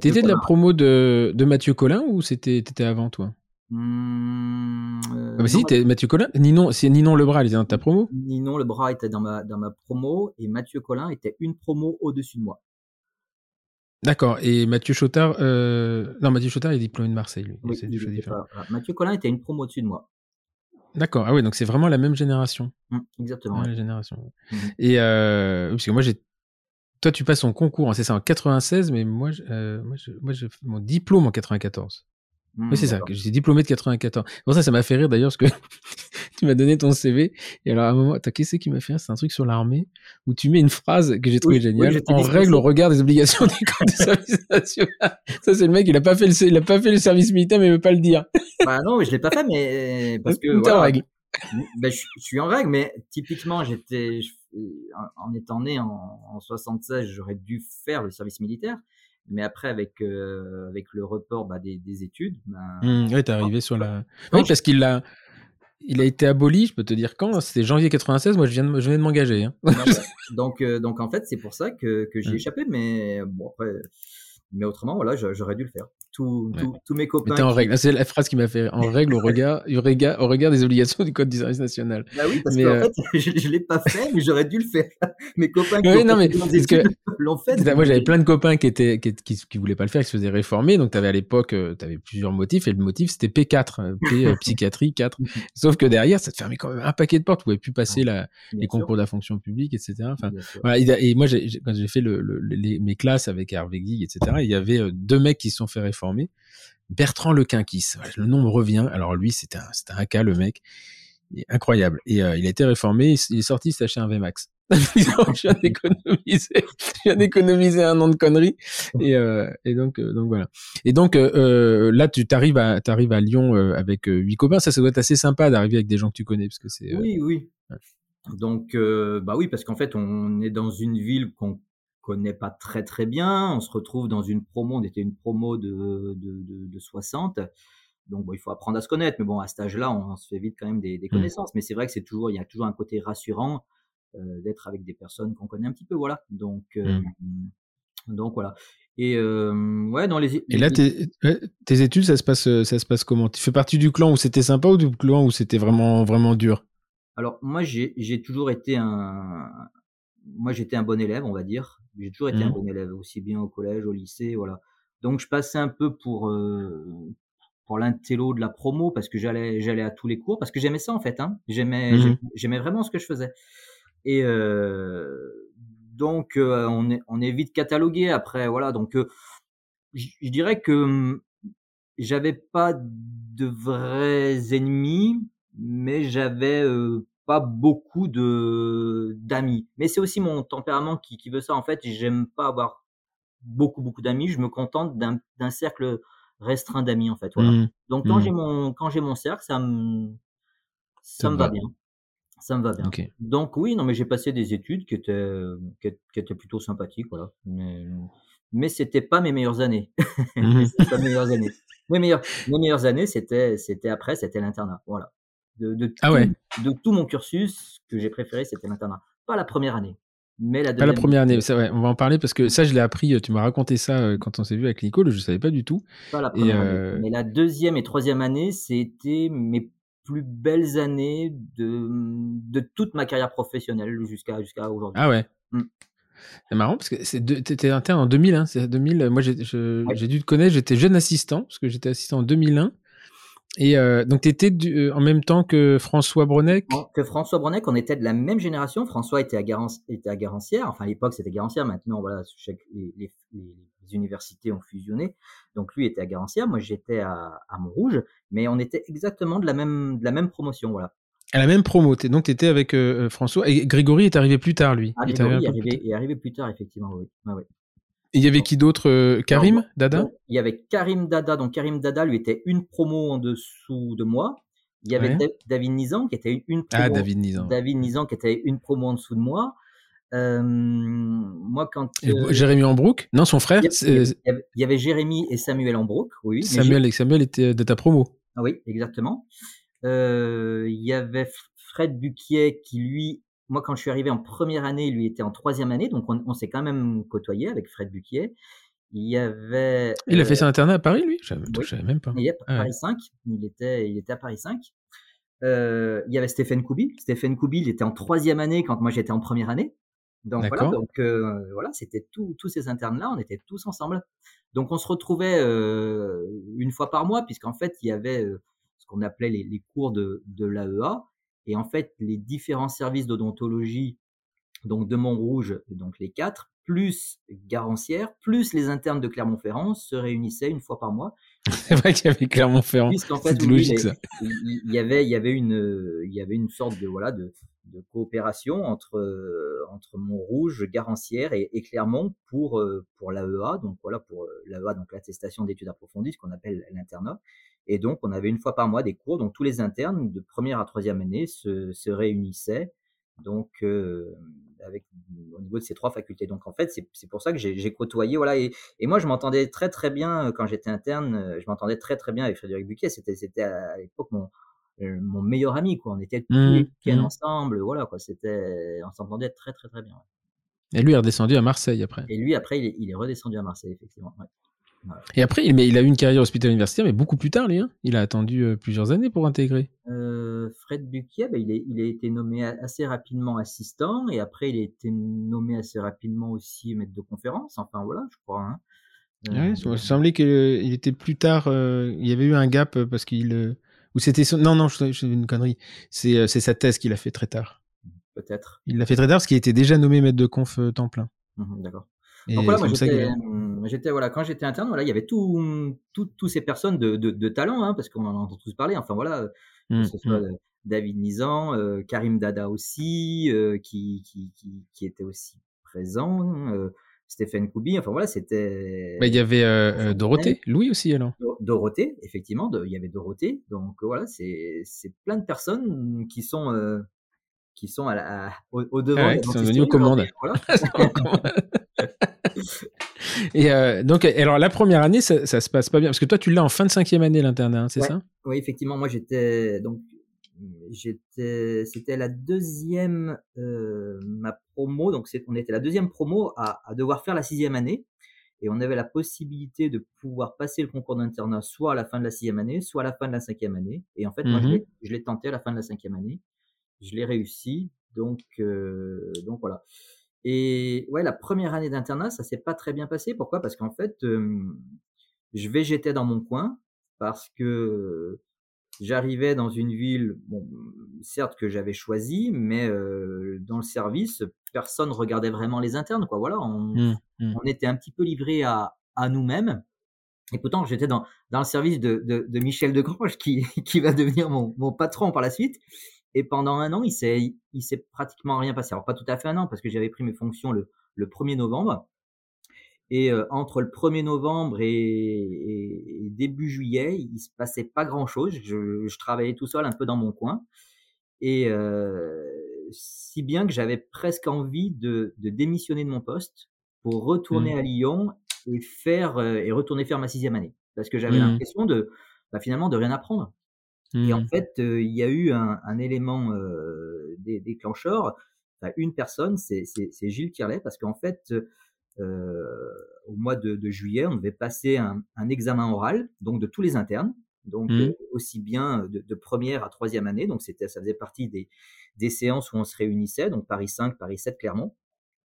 Speaker 1: T'étais de la promo de, de Mathieu Collin ou c'était étais avant toi?
Speaker 2: Mmh,
Speaker 1: ah bah si, Mathieu Collin. Ninon, c'est Ninon Lebras, il était dans ta promo?
Speaker 2: Ninon Lebras était dans ma, dans ma promo et Mathieu Collin était une promo au-dessus de moi.
Speaker 1: D'accord. Et Mathieu Chotard, euh... non, Mathieu Chotard est diplômé de Marseille, lui.
Speaker 2: Mathieu Collin était une promo au-dessus de moi.
Speaker 1: D'accord. Ah oui, donc c'est vraiment la même génération.
Speaker 2: Mmh, exactement.
Speaker 1: La génération. Mmh. Et euh, parce que moi j'ai, toi tu passes ton concours, hein, c'est ça en 96, mais moi, euh, moi, je, moi, mon diplôme en 94. oui, c'est mmh, ça. J'étais diplômé de 94. Pour ça, ça m'a fait rire d'ailleurs, parce que tu m'as donné ton CV. Et alors, à un moment, t'as qu'est-ce qui m'a fait C'est un truc sur l'armée où tu mets une phrase que j'ai trouvé géniale. en règle au regard des obligations des corps de service national. Ça, c'est le mec, il a pas fait le, il a pas fait le service militaire, mais il veut pas le dire.
Speaker 2: Bah non, je l'ai pas fait, mais parce que.
Speaker 1: Voilà. en règle.
Speaker 2: Ben, je, suis en règle, mais typiquement, j'étais, en étant né en, en 76, j'aurais dû faire le service militaire. Mais après, avec, euh, avec le report bah, des, des, études. Bah,
Speaker 1: mmh, oui, t'es arrivé sur la. Oui, parce qu'il a, il a été aboli, je peux te dire quand? C'était janvier 96, moi je viens de, je viens de m'engager. Hein.
Speaker 2: donc, euh, donc en fait, c'est pour ça que, que j'ai mmh. échappé. Mais bon, après, mais autrement, voilà, j'aurais dû le faire. Tous, tous, mes copains.
Speaker 1: En règle. C'est la phrase qui m'a fait en règle au regard, au regard, au regard des obligations du code du service national.
Speaker 2: Bah oui, parce qu'en euh... fait, je, je l'ai pas fait, mais j'aurais dû le faire. Mes copains qui
Speaker 1: oui, non, mais que... l'ont fait. Moi, j'avais plein de copains qui étaient, qui, qui, qui, voulaient pas le faire, qui se faisaient réformer. Donc, t'avais à l'époque, euh, t'avais plusieurs motifs, et le motif c'était P4, euh, P euh, psychiatrie 4. Sauf que derrière, ça te fermait quand même un paquet de portes. Tu pouvais plus passer la, les concours de la fonction publique, etc. Enfin, voilà. Et, moi, quand j'ai fait le, le, les, mes classes avec Hervé Guy, etc. Il y avait deux mecs qui se sont fait réformer. Bertrand Lequinquis, le nom me revient. Alors lui, c'était un, c'était un cas, le mec. incroyable. Et euh, il a été réformé, il est sorti, acheté un VMAX. je viens d'économiser, je viens d'économiser un nom de conneries. Et, euh, et donc, euh, donc voilà. Et donc là, tu t'arrives à, t'arrives à Lyon avec huit copains. Ça, ça doit être assez sympa d'arriver avec des gens que tu connais, parce que c'est.
Speaker 2: Oui, oui. Donc, bah oui, parce qu'en fait, on est dans une ville qu'on connaît pas très très bien. On se retrouve dans une promo, on était une promo de, de, de, 60. Donc bon, il faut apprendre à se connaître, mais bon, à cet âge-là, on, se fait vite quand même des, des mmh. connaissances. Mais c'est vrai que c'est toujours, il y a toujours un côté rassurant euh, d'être avec des personnes qu'on connaît un petit peu, voilà. Donc, euh, mmh. donc voilà. Et euh, ouais, dans les.
Speaker 1: Et là, tes, tes, études, ça se passe, ça se passe comment? Tu fais partie du clan où c'était sympa ou du clan où c'était vraiment, vraiment dur?
Speaker 2: Alors moi, j'ai toujours été un, moi j'étais un bon élève, on va dire. J'ai toujours été un mmh. bon élève, aussi bien au collège, au lycée, voilà. Donc je passais un peu pour euh, pour l'intello de la promo parce que j'allais j'allais à tous les cours parce que j'aimais ça en fait. Hein. J'aimais mmh j'aimais vraiment ce que je faisais. Et euh, donc euh, on est on est vite catalogué après, voilà. Donc je dirais que mmh, j'avais pas de vrais ennemis, mais j'avais pas beaucoup de d'amis. Mais c'est aussi mon tempérament qui, qui veut ça. En fait, j'aime pas avoir beaucoup beaucoup d'amis. Je me contente d'un cercle restreint d'amis en fait. Voilà. Mmh. Donc quand mmh. j'ai mon quand j'ai mon cercle, ça me ça, me va, bien. Ça me va bien. Donc oui, non mais j'ai passé des études qui étaient qui, étaient plutôt sympathiques, voilà. Mais mais c'était pas mes meilleures années. Mmh. pas mes meilleures années. Mes meilleures, mes meilleures années, c'était c'était après, c'était l'internat. Voilà de,
Speaker 1: ah
Speaker 2: tout, de tout mon cursus, que j'ai préféré, c'était l'internat. Pas la première année, mais la deuxième.
Speaker 1: Pas la première année, c'est vrai. On va en parler parce que ça, je l'ai appris. Tu m'as raconté ça euh, quand on s'est vu avec Nicole. Je ne savais pas du tout.
Speaker 2: Pas la première année. Euh, mais la deuxième et troisième année, c'était mes plus belles années de, de toute ma carrière professionnelle jusqu'à aujourd'hui.
Speaker 1: Ah ouais. Mmh. C'est marrant parce que tu étais interne en 2000. Hein, 2000 moi, j'ai dû te connaître. J'étais jeune assistant parce que j'étais assistant en 2001. Et euh, donc, tu étais euh, en même temps que François Bronec?
Speaker 2: Que François Bronec, on était de la même génération. François était à, était à Garancière. Enfin, à l'époque, c'était Garancière. Maintenant, voilà, les, les, les, universités ont fusionné. Donc, lui était à Garancière. Moi, j'étais à, à, Montrouge. Mais on était exactement de la même, de la même promotion. Voilà.
Speaker 1: À la même promo. Donc, tu étais avec euh, François. Et Grégory est arrivé plus tard, lui.
Speaker 2: Ah, Grégory est arrivé, est arrivé, plus tard, effectivement. Oui. Ah, oui.
Speaker 1: Et il y avait qui d'autre euh, Karim Dada
Speaker 2: Il y avait Karim Dada. Donc Karim Dada, lui, était une promo en dessous de moi. Il y avait David Nizan qui était une
Speaker 1: promo. Ah, David Nizan.
Speaker 2: David Nizan qui était une promo en dessous de moi. Euh, moi, quand.
Speaker 1: Euh, Jérémy Ambrook Non, son frère
Speaker 2: il y, avait, Jérémy et Samuel Ambrook, oui.
Speaker 1: Samuel, et Samuel était de ta promo.
Speaker 2: Ah oui, exactement. il y avait Fred Buquier qui, lui, moi, quand je suis arrivé en première année, lui était en troisième année, donc on, s'est quand même côtoyé avec Fred Buquier. Il y avait.
Speaker 1: Il a fait euh, son internat à Paris, lui? Je ne savais même pas.
Speaker 2: Il à ah Paris 5. Il était, il était à Paris 5. Euh, il y avait Stéphane Koubi. Stéphane Koubi, il était en troisième année quand moi j'étais en première année. Donc voilà, donc euh, voilà, c'était tous ces internes-là, on était tous ensemble. Donc on se retrouvait une fois par mois, puisqu'en fait il y avait ce qu'on appelait les, les, cours de, de l'AEA, et en fait, les différents services d'odontologie, donc de Montrouge, donc les quatre, plus Garancière, plus les internes de Clermont-Ferrand, se réunissaient une fois par mois.
Speaker 1: C'est vrai qu'il y avait Clermont-Ferrand.
Speaker 2: fait, logique, ça. Il, y avait, il y avait une, il y avait une sorte de, voilà, de, de coopération entre, entre Montrouge, Garancière et, et Clermont pour, euh, pour l'AEA, donc voilà, pour euh, l'AEA, donc l'attestation d'études approfondies, ce qu'on appelle l'internat. Et donc, on avait une fois par mois des cours, donc tous les internes de première à troisième année se, se réunissaient, donc avec au niveau de ces trois facultés. Donc en fait, c'est pour ça que j'ai côtoyé, voilà. Et, et moi, je m'entendais très très bien quand j'étais interne. Je m'entendais très très bien avec Frédéric Buquet. C'était à l'époque mon euh, mon meilleur ami, quoi. On était tous mmh, les mmh. ensemble, voilà, quoi. On s'entendait très, très, très bien.
Speaker 1: Et lui est redescendu à Marseille après.
Speaker 2: Et lui, après, il est, redescendu à Marseille, effectivement.
Speaker 1: Et après, il, mais il a eu une carrière hospitalière universitaire, mais beaucoup plus tard, lui. Hein. il a attendu euh, plusieurs années pour intégrer.
Speaker 2: Euh, Fred Buquier, bah, il, est, il a été nommé assez rapidement assistant, et après, il a été nommé assez rapidement aussi maître de conférence. Enfin, voilà, je crois. Hein.
Speaker 1: Ouais, il semblait qu'il était plus tard. il y avait eu un gap parce qu'il ou c'était non non, je, fais une connerie. C'est euh, c'est sa thèse qu'il a fait très tard.
Speaker 2: Peut-être.
Speaker 1: Il l'a fait très tard parce qu'il était déjà nommé maître de conf euh, temps plein.
Speaker 2: Mmh d'accord. Donc voilà, moi mmh, j'étais, voilà, quand j'étais interne, voilà, il y avait tout, toutes ces personnes de, de, de talent, hein, parce qu'on en entend tous parler. Enfin voilà, que mmh, ce soit David Nizan, euh, Karim Dada aussi, qui, qui, qui, qui, était aussi présent. Stéphane Koubi. Enfin voilà, c'était.
Speaker 1: il y avait euh, euh, Dorothée, Louis aussi alors.
Speaker 2: Dorothée, effectivement, il y avait Dorothée. Donc voilà, c'est plein de personnes qui sont euh, qui sont à la, au, devant.
Speaker 1: Ah qui sont venus aux commandes. Et donc, alors la première année, ça, ça, se passe pas bien parce que toi, tu l'as en fin de cinquième année l'internat, hein, c'est ça?
Speaker 2: Oui, effectivement. Moi, j'étais donc j'étais, c'était la deuxième, euh, ma promo, donc on était la deuxième promo à, à, devoir faire la sixième année, et on avait la possibilité de pouvoir passer le concours d'internat soit à la fin de la sixième année, soit à la fin de la cinquième année. Et en fait, moi, mmh je l'ai tenté à la fin de la cinquième année, je l'ai réussi, donc euh, donc voilà. Et ouais, la première année d'internat, ça s'est pas très bien passé. Pourquoi? Parce qu'en fait, euh, je végétais dans mon coin parce que J'arrivais dans une ville, bon, certes que j'avais choisie, mais euh, dans le service, personne regardait vraiment les internes, quoi. Voilà, on, mmh, mmh. on était un petit peu livré à, à nous-mêmes. Et pourtant, j'étais dans, dans le service de, de, de Michel Degrange, qui, qui va devenir mon, mon patron par la suite. Et pendant un an, il s'est, il s'est pratiquement rien passé. Alors pas tout à fait un an, parce que j'avais pris mes fonctions le, le 1er novembre. Et euh, entre le 1er novembre et, début juillet, il se passait pas grand-chose. Je, je, travaillais tout seul un peu dans mon coin. Et euh, si bien que j'avais presque envie de, de, démissionner de mon poste pour retourner mmh. à Lyon et faire euh, et retourner faire ma sixième année, parce que j'avais mmh. l'impression de bah, finalement de rien apprendre. Et en mmh. fait, euh, il y a eu un, un élément euh, déclencheur. Enfin, une personne, c'est Gilles Tirlet, parce qu'en fait, euh, au mois de, de, juillet, on devait passer un, un, examen oral, donc de tous les internes, donc mmh. aussi bien de, de, première à troisième année. Donc c'était, ça faisait partie des, des séances où on se réunissait, donc Paris 5, Paris 7, Clermont,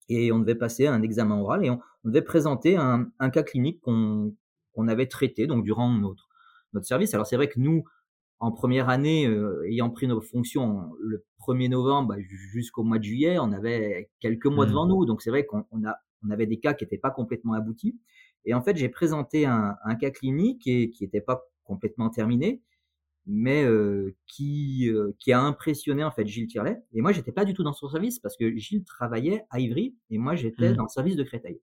Speaker 2: et on devait passer un examen oral et on, on devait présenter un, un cas clinique qu'on qu'on avait traité donc durant notre notre service. Alors c'est vrai que nous, en première année, euh, ayant pris nos fonctions le 1er novembre bah, jusqu'au mois de juillet, on avait quelques mois mmh. devant nous. Donc c'est vrai qu'on on avait des cas qui n'étaient pas complètement aboutis. Et en fait, j'ai présenté un, cas clinique et, qui n'était pas complètement terminé, mais euh, qui, euh, qui a impressionné en fait Gilles Tirlet. Et moi, j'étais pas du tout dans son service parce que Gilles travaillait à Ivry et moi, j'étais mmh. dans le service de Créteil.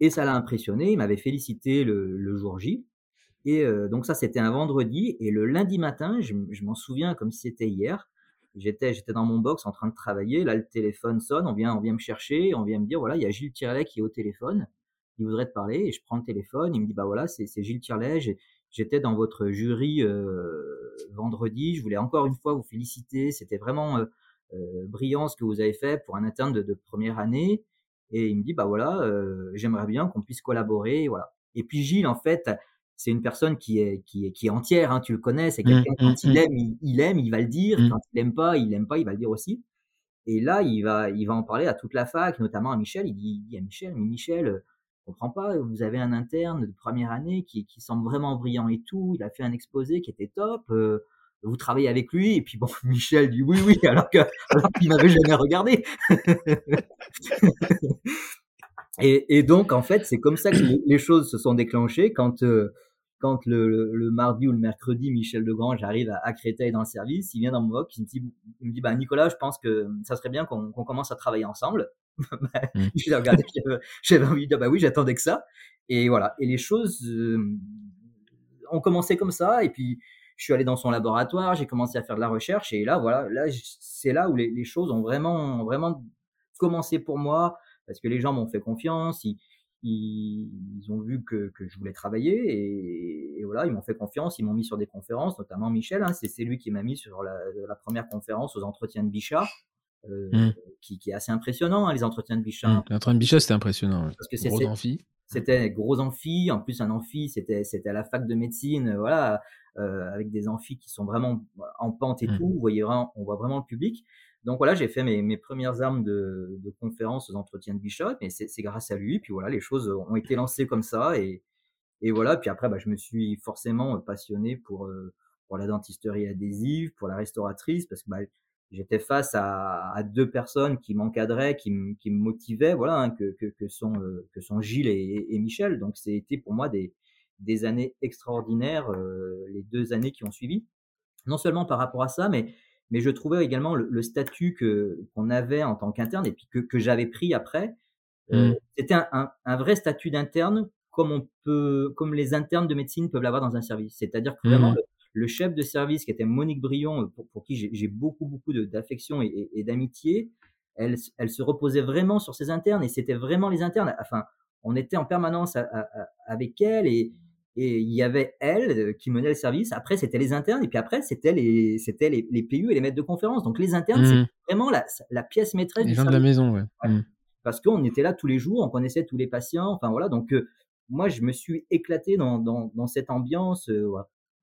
Speaker 2: Et ça l'a impressionné. Il m'avait félicité le, jour J. Et euh, donc ça, c'était un vendredi. Et le lundi matin, je, m'en souviens comme si c'était hier, J'étais, dans mon box en train de travailler. Là, le téléphone sonne. On vient, on vient me chercher. On vient me dire, voilà, il y a Gilles Tirlet qui est au téléphone. Il voudrait te parler. Et je prends le téléphone. Il me dit, bah voilà, c'est, Gilles Tirlet. J'étais dans votre jury euh, vendredi. Je voulais encore une fois vous féliciter. C'était vraiment euh, brillant ce que vous avez fait pour un interne de, de première année. Et il me dit, bah voilà, j'aimerais bien qu'on puisse collaborer. Voilà. Et puis Gilles, en fait, c'est une personne qui est, qui est, qui est entière, hein, tu le connais, c'est mmh, quelqu'un, quand mmh, il mmh. aime, il, aime, il va le dire, quand il aime pas, il aime pas, il va le dire aussi. Et là, il va, il va en parler à toute la fac, notamment à Michel. Il dit, il dit à Michel, mais Michel, euh, comprends pas, vous avez un interne de première année qui, qui semble vraiment brillant et tout. Il a fait un exposé qui était top. Euh, vous travaillez avec lui? Et puis bon Michel dit oui oui alors que alors qu'il m'avait jamais regardé Et, donc, en fait, c'est comme ça que les choses se sont déclenchées quand, euh, quand le, mardi ou le mercredi, Michel Degrange arrive à, à Créteil dans le service, il vient dans mon box, il me dit, il me dit bah, Nicolas, je pense que ça serait bien qu'on commence à travailler ensemble. Bah, mmh. Je l'ai regardé, j'avais envie de dire, bah oui, j'attendais que ça. Et voilà. Et les choses euh, ont commencé comme ça. Et puis, je suis allé dans son laboratoire, j'ai commencé à faire de la recherche. Et là, voilà, là, c'est là où les, les, choses ont vraiment, vraiment commencé pour moi parce que les gens m'ont fait confiance, ils, ils, ont vu que, que, je voulais travailler et, voilà, ils m'ont fait confiance, ils m'ont mis sur des conférences, notamment Michel, hein, c'est lui qui m'a mis sur la, la, première conférence aux entretiens de Bichat. Euh, mmh. qui, qui, est assez impressionnant, hein, les entretiens de Bichat. Mmh.
Speaker 1: L'entretien de Bichat, c'était impressionnant. Parce que gros amphi.
Speaker 2: C'était gros amphi, en plus un amphi, c'était c'était à la fac de médecine, voilà, euh, avec des amphis qui sont vraiment en pente et mmh. tout. Vous voyez, on voit vraiment le public. Donc voilà, j'ai fait mes, mes, premières armes de, conférences aux entretiens de Bishop, et c'est grâce à lui. Puis voilà, les choses ont été lancées comme ça, et, et voilà. Puis après, bah, je me suis forcément passionné pour euh, pour la dentisterie adhésive, pour la restauratrice, parce que bah, j'étais face à, deux personnes qui m'encadraient, qui, me motivaient, voilà, hein, que, que, que, sont euh, que sont Gilles et, Michel. Donc c'était pour moi des des années extraordinaires, euh, les deux années qui ont suivi. Non seulement par rapport à ça, mais mais je trouvais également le, statut que qu'on avait en tant qu'interne et puis que, que j'avais pris après, euh, mmh. c'était un, un, vrai statut d'interne comme on peut, comme les internes de médecine peuvent l'avoir dans un service. C'est-à-dire que vraiment mmh. le, chef de service qui était Monique Brion, pour, pour qui j'ai beaucoup beaucoup d'affection et, et, d'amitié, elle, elle se reposait vraiment sur ses internes et c'était vraiment les internes. Enfin, on était en permanence avec elle et, et il y avait elle euh, qui menait le service. Après, c'était les internes. Et puis après, c'était les, c'était les, les, PU et les maîtres de conférence. Donc, les internes, c'est mmh. vraiment la, la, pièce maîtresse.
Speaker 1: Les gens de la maison, ouais. Mmh.
Speaker 2: Parce qu'on était là tous les jours, on connaissait tous les patients. Enfin, voilà. Donc, euh, moi, je me suis éclaté dans, dans, dans cette ambiance. Euh.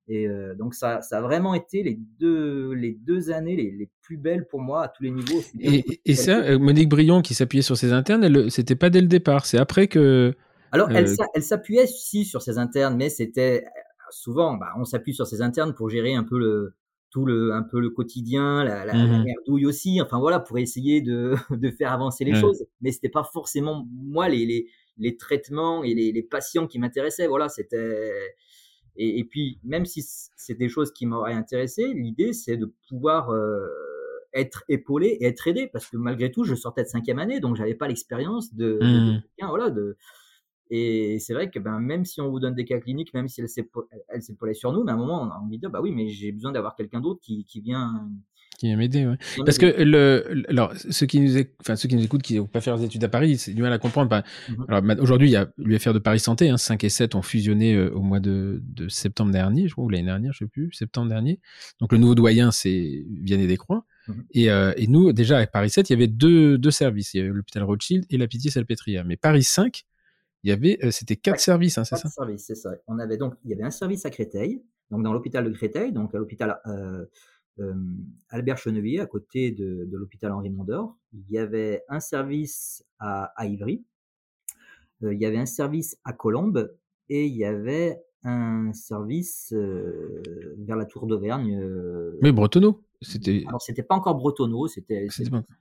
Speaker 2: Et donc, ça, ça a vraiment été les deux, les deux années les, les plus belles pour moi à tous les niveaux.
Speaker 1: Et, et ça, Monique Brion qui s'appuyait sur ses internes, c'était pas dès le départ. C'est après que
Speaker 2: alors, elle, euh, elle s'appuyait aussi sur ses internes, mais c'était souvent, bah, on s'appuie sur ses internes pour gérer un peu le tout le un peu le quotidien, la, la, mmh merdouille aussi. Enfin voilà, pour essayer de, de faire avancer les choses. Mais c'était pas forcément moi les les, les traitements et les, les patients qui m'intéressaient. Voilà, c'était et, et, puis même si c'est des choses qui m'auraient intéressé, l'idée c'est de pouvoir euh, être épaulé et être aidé parce que malgré tout je sortais de cinquième année donc j'avais pas l'expérience de, de, de, mmh. voilà de et c'est vrai que ben, même si on vous donne des cas cliniques, même si elle s'est sur nous, mais à un moment, on a envie de dire, bah oui, mais j'ai besoin d'avoir quelqu'un d'autre qui, qui vient
Speaker 1: qui vient m'aider, ouais. Parce que le, alors ceux qui nous, enfin ceux qui nous écoutent, qui n'ont pas fait leurs études à Paris, c'est du mal à comprendre. Bah, mmh aujourd'hui, il y a l'UFR de Paris Santé, hein, 5 et 7 ont fusionné euh, au mois de, de, septembre dernier, je crois, ou l'année dernière, je sais plus, septembre dernier. Donc le nouveau doyen, c'est Vianney Descroix. Mmh et, euh, et, nous, déjà à Paris 7, il y avait deux, deux services. Il y avait l'hôpital Rothschild et la Pitié-Salpêtrière. Mais Paris 5, il y avait, euh, c'était quatre services, hein, c'est ça?
Speaker 2: services, c'est ça. On avait donc, il y avait un service à Créteil, donc dans l'hôpital de Créteil, donc à l'hôpital euh, euh, Albert Chenevier, à côté de, de l'hôpital Henri Mondor. Il y avait un service à, à Ivry, euh, il y avait un service à Colombes et il y avait un service vers la Tour d'Auvergne.
Speaker 1: Mais Bretonneau, c'était.
Speaker 2: Alors c'était pas encore Bretonneau, c'était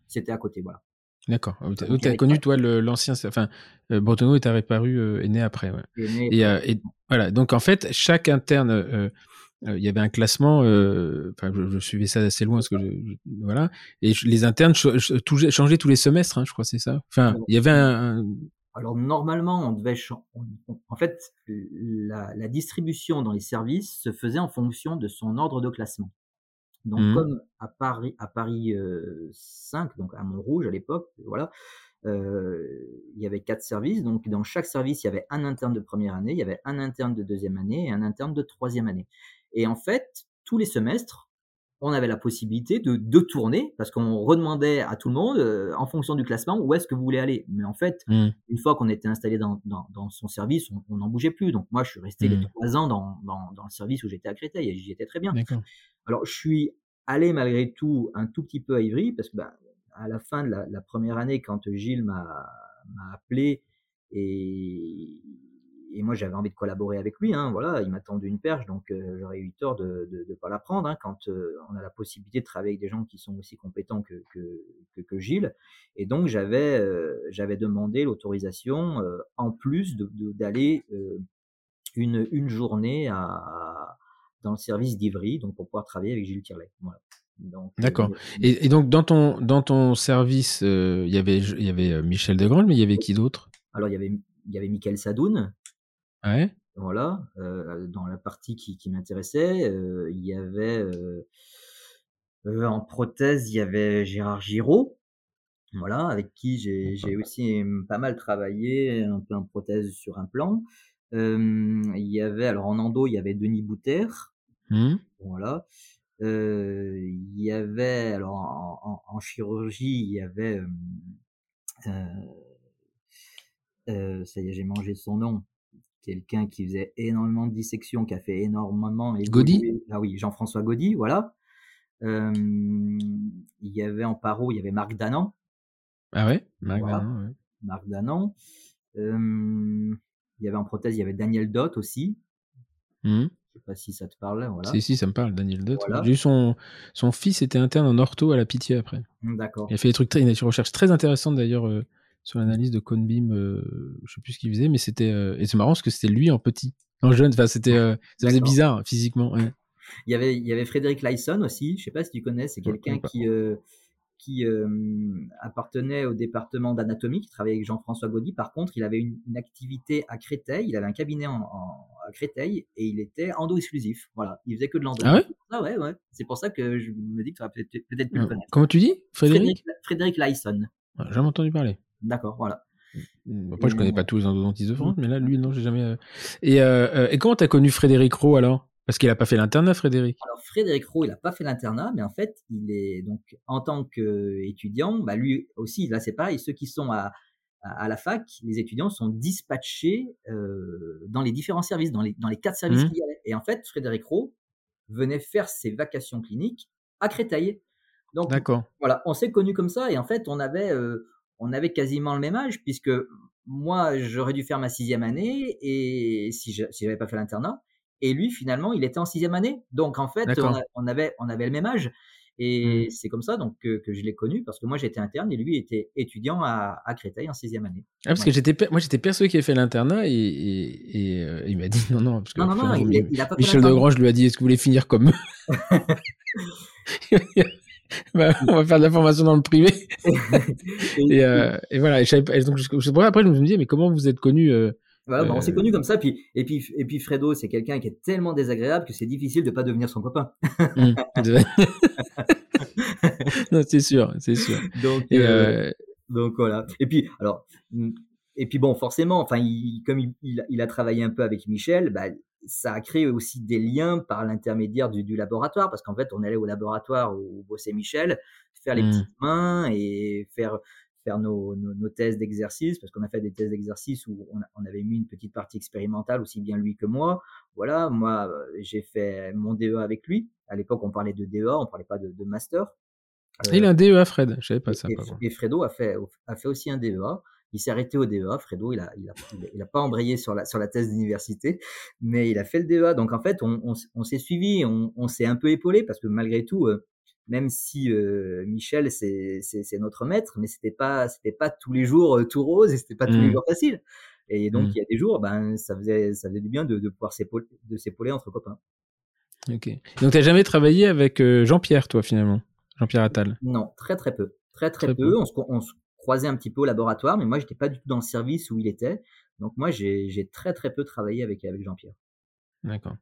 Speaker 2: c'était à côté, voilà.
Speaker 1: D'accord. Tu as, connu, toi, l'ancien. Enfin, euh, Bretonneau est apparu, euh, est né après. Ouais. et, euh, et, voilà. Donc, en fait, chaque interne, euh, il y avait un classement. Enfin, je, je, suivais ça assez loin, parce que voilà. Et les internes changeaient tous les semestres, hein, je crois, c'est ça? Enfin, il y avait un,
Speaker 2: Alors, normalement, on devait. En fait, la, la distribution dans les services se faisait en fonction de son ordre de classement. Donc, mmh. comme à Paris, à Paris 5, donc à Montrouge à l'époque, voilà, euh, il y avait quatre services. Donc, dans chaque service, il y avait un interne de première année, il y avait un interne de deuxième année et un interne de troisième année. Et en fait, tous les semestres, on avait la possibilité de, de tourner parce qu'on redemandait à tout le monde en fonction du classement où est-ce que vous voulez aller. Mais en fait, mmh. une fois qu'on était installé dans, dans, dans son service, on n'en bougeait plus. Donc moi, je suis resté les mmh. trois ans dans, dans, dans, le service où j'étais à Créteil et j'y étais très bien. Alors, je suis allé malgré tout un tout petit peu à Ivry parce que bah, à la fin de la, première année, quand Gilles m'a appelé et, moi, j'avais envie de collaborer avec lui. Hein, voilà, il m'a tendu une perche, donc euh, j'aurais eu tort de ne pas la prendre hein, quand euh, on a la possibilité de travailler avec des gens qui sont aussi compétents que, Gilles. Et donc, j'avais demandé l'autorisation, en plus d'aller une journée à, dans le service d'Ivry, donc pour pouvoir travailler avec Gilles Tirlet. Voilà.
Speaker 1: D'accord. Et, et, donc dans ton dans ton service, il y avait il y avait Michel Degrand, mais il y avait qui d'autre
Speaker 2: Alors il y avait il y avait Michael Sadoun.
Speaker 1: Ouais.
Speaker 2: Voilà, euh, dans la partie qui, qui m'intéressait, euh, il y avait euh, en prothèse, il y avait Gérard Giraud, voilà, avec qui j'ai aussi pas mal travaillé, un peu en prothèse sur un plan. il y avait, alors en endo, il y avait Denis Bouter, mmh. voilà. il y avait, alors en, en, chirurgie, il y avait euh, ça y est, j'ai mangé son nom. Quelqu'un qui faisait énormément de dissections, qui a fait énormément.
Speaker 1: Gaudy
Speaker 2: Ah oui, Jean-François Gaudy, voilà. Il y avait en paro, il y avait Marc Danan.
Speaker 1: Ah ouais, Marc Danan.
Speaker 2: Marc Danan. Euh, il y avait en prothèse, il y avait Daniel Dott aussi. Mmh. Je sais pas si ça te parle. Voilà.
Speaker 1: Si, si, ça me parle, Daniel Dott. J'ai eu son, son fils était interne en ortho à la pitié après.
Speaker 2: D'accord.
Speaker 1: Il a fait des trucs très, des recherches très intéressantes d'ailleurs sur l'analyse de Conbeam, euh, je sais plus ce qu'il faisait, mais c'était euh, et c'est marrant parce que c'était lui en petit, en jeune. Enfin, c'était euh, ça faisait bizarre physiquement.
Speaker 2: Il y avait il y avait Frédéric Lyson aussi. Je sais pas si tu connais, c'est quelqu'un qui qui appartenait au département d'anatomie, qui travaillait avec Jean-François Gaudy. Par contre, il avait une, activité à Créteil, il avait un cabinet en, à Créteil et il était endo-exclusif. Voilà, il faisait que de l'endo.
Speaker 1: Ah ouais?
Speaker 2: Ah ouais, ouais. C'est pour ça que je me dis que tu vas peut-être peut, pu le connaître.
Speaker 1: Comment tu dis? Frédéric?
Speaker 2: Frédéric, Lyson.
Speaker 1: J'ai jamais entendu parler.
Speaker 2: D'accord, voilà.
Speaker 1: Mmh, après, je connais pas tous les endodontistes de France, mais là, lui, non, j'ai jamais. Euh, et, euh, euh, et comment t'as connu Frédéric Rowe alors? Parce qu'il a pas fait l'internat, Frédéric.
Speaker 2: Alors Frédéric Rowe, il a pas fait l'internat, mais en fait, il est donc en tant qu'étudiant, bah lui aussi, là c'est pareil. Ceux qui sont à, à, la fac, les étudiants sont dispatchés dans les différents services, dans les dans les quatre services mmh. qu'il y avait. Et en fait, Frédéric Rowe venait faire ses vacations cliniques à Créteil. Donc, voilà, on s'est connus comme ça et en fait, on avait, on avait quasiment le même âge puisque moi, j'aurais dû faire ma sixième année et si je si j'avais pas fait l'internat. Et lui, finalement, il était en sixième année. Donc, en fait, on, avait, on avait le même âge. Et mmh. c'est comme ça donc que, je l'ai connu parce que moi j'étais interne et lui était étudiant à, à Créteil en sixième année.
Speaker 1: Ah, parce que j'étais moi j'étais persuadé qu'il avait fait l'internat et, et, euh, il m'a dit non non parce que
Speaker 2: non, non, non, il,
Speaker 1: a pas Michel Degrange lui a dit est-ce que vous voulez finir comme bah, on va faire de la formation dans le privé. et, euh, et, voilà. Et, donc, je, après, je me disais, mais comment vous êtes connu euh,
Speaker 2: voilà, bah, on s'est euh, connu comme ça. Puis, et, puis, et puis Fredo, c'est quelqu'un qui est tellement désagréable que c'est difficile de pas devenir son copain. Mmh.
Speaker 1: non, c'est sûr, c'est sûr.
Speaker 2: Donc, euh, donc voilà. Et puis, alors, mmh, et puis bon, forcément, enfin, il, comme il, il, a travaillé un peu avec Michel, bah, ça a créé aussi des liens par l'intermédiaire du, du, laboratoire, parce qu'en fait, on allait au laboratoire où bossait Michel, faire les mmh. petites mains et faire faire nos, nos, thèses d'exercice, parce qu'on a fait des thèses d'exercice où on, on, avait mis une petite partie expérimentale, aussi bien lui que moi. Voilà, moi, euh, j'ai fait mon DEA avec lui. À l'époque, on parlait de DEA, on parlait pas de, de master.
Speaker 1: il a un DEA, Fred. Je savais pas ça.
Speaker 2: Et, et, Fredo a fait, a fait aussi un DEA. Il s'est arrêté au DEA. Fredo, il a, il a, il a pas embrayé sur la, sur la thèse d'université, mais il a fait le DEA. Donc, en fait, on, on, on s'est suivi, on, on s'est un peu épaulé parce que malgré tout, euh, même si euh, Michel c'est notre maître, mais c'était pas c'était pas tous les jours euh, tout rose et c'était pas tous les mmh. jours facile. Et donc mmh. il y a des jours, ben ça faisait ça faisait du bien de, de pouvoir s'épauler de s'épauler entre copains.
Speaker 1: Ok. Donc t'as jamais travaillé avec euh, Jean-Pierre toi finalement, Jean-Pierre Attal?
Speaker 2: Non, très très peu, très très, peu. On, se, on, se, croisait un petit peu au laboratoire, mais moi j'étais pas du tout dans le service où il était. Donc moi j'ai très très peu travaillé avec avec Jean-Pierre.
Speaker 1: D'accord.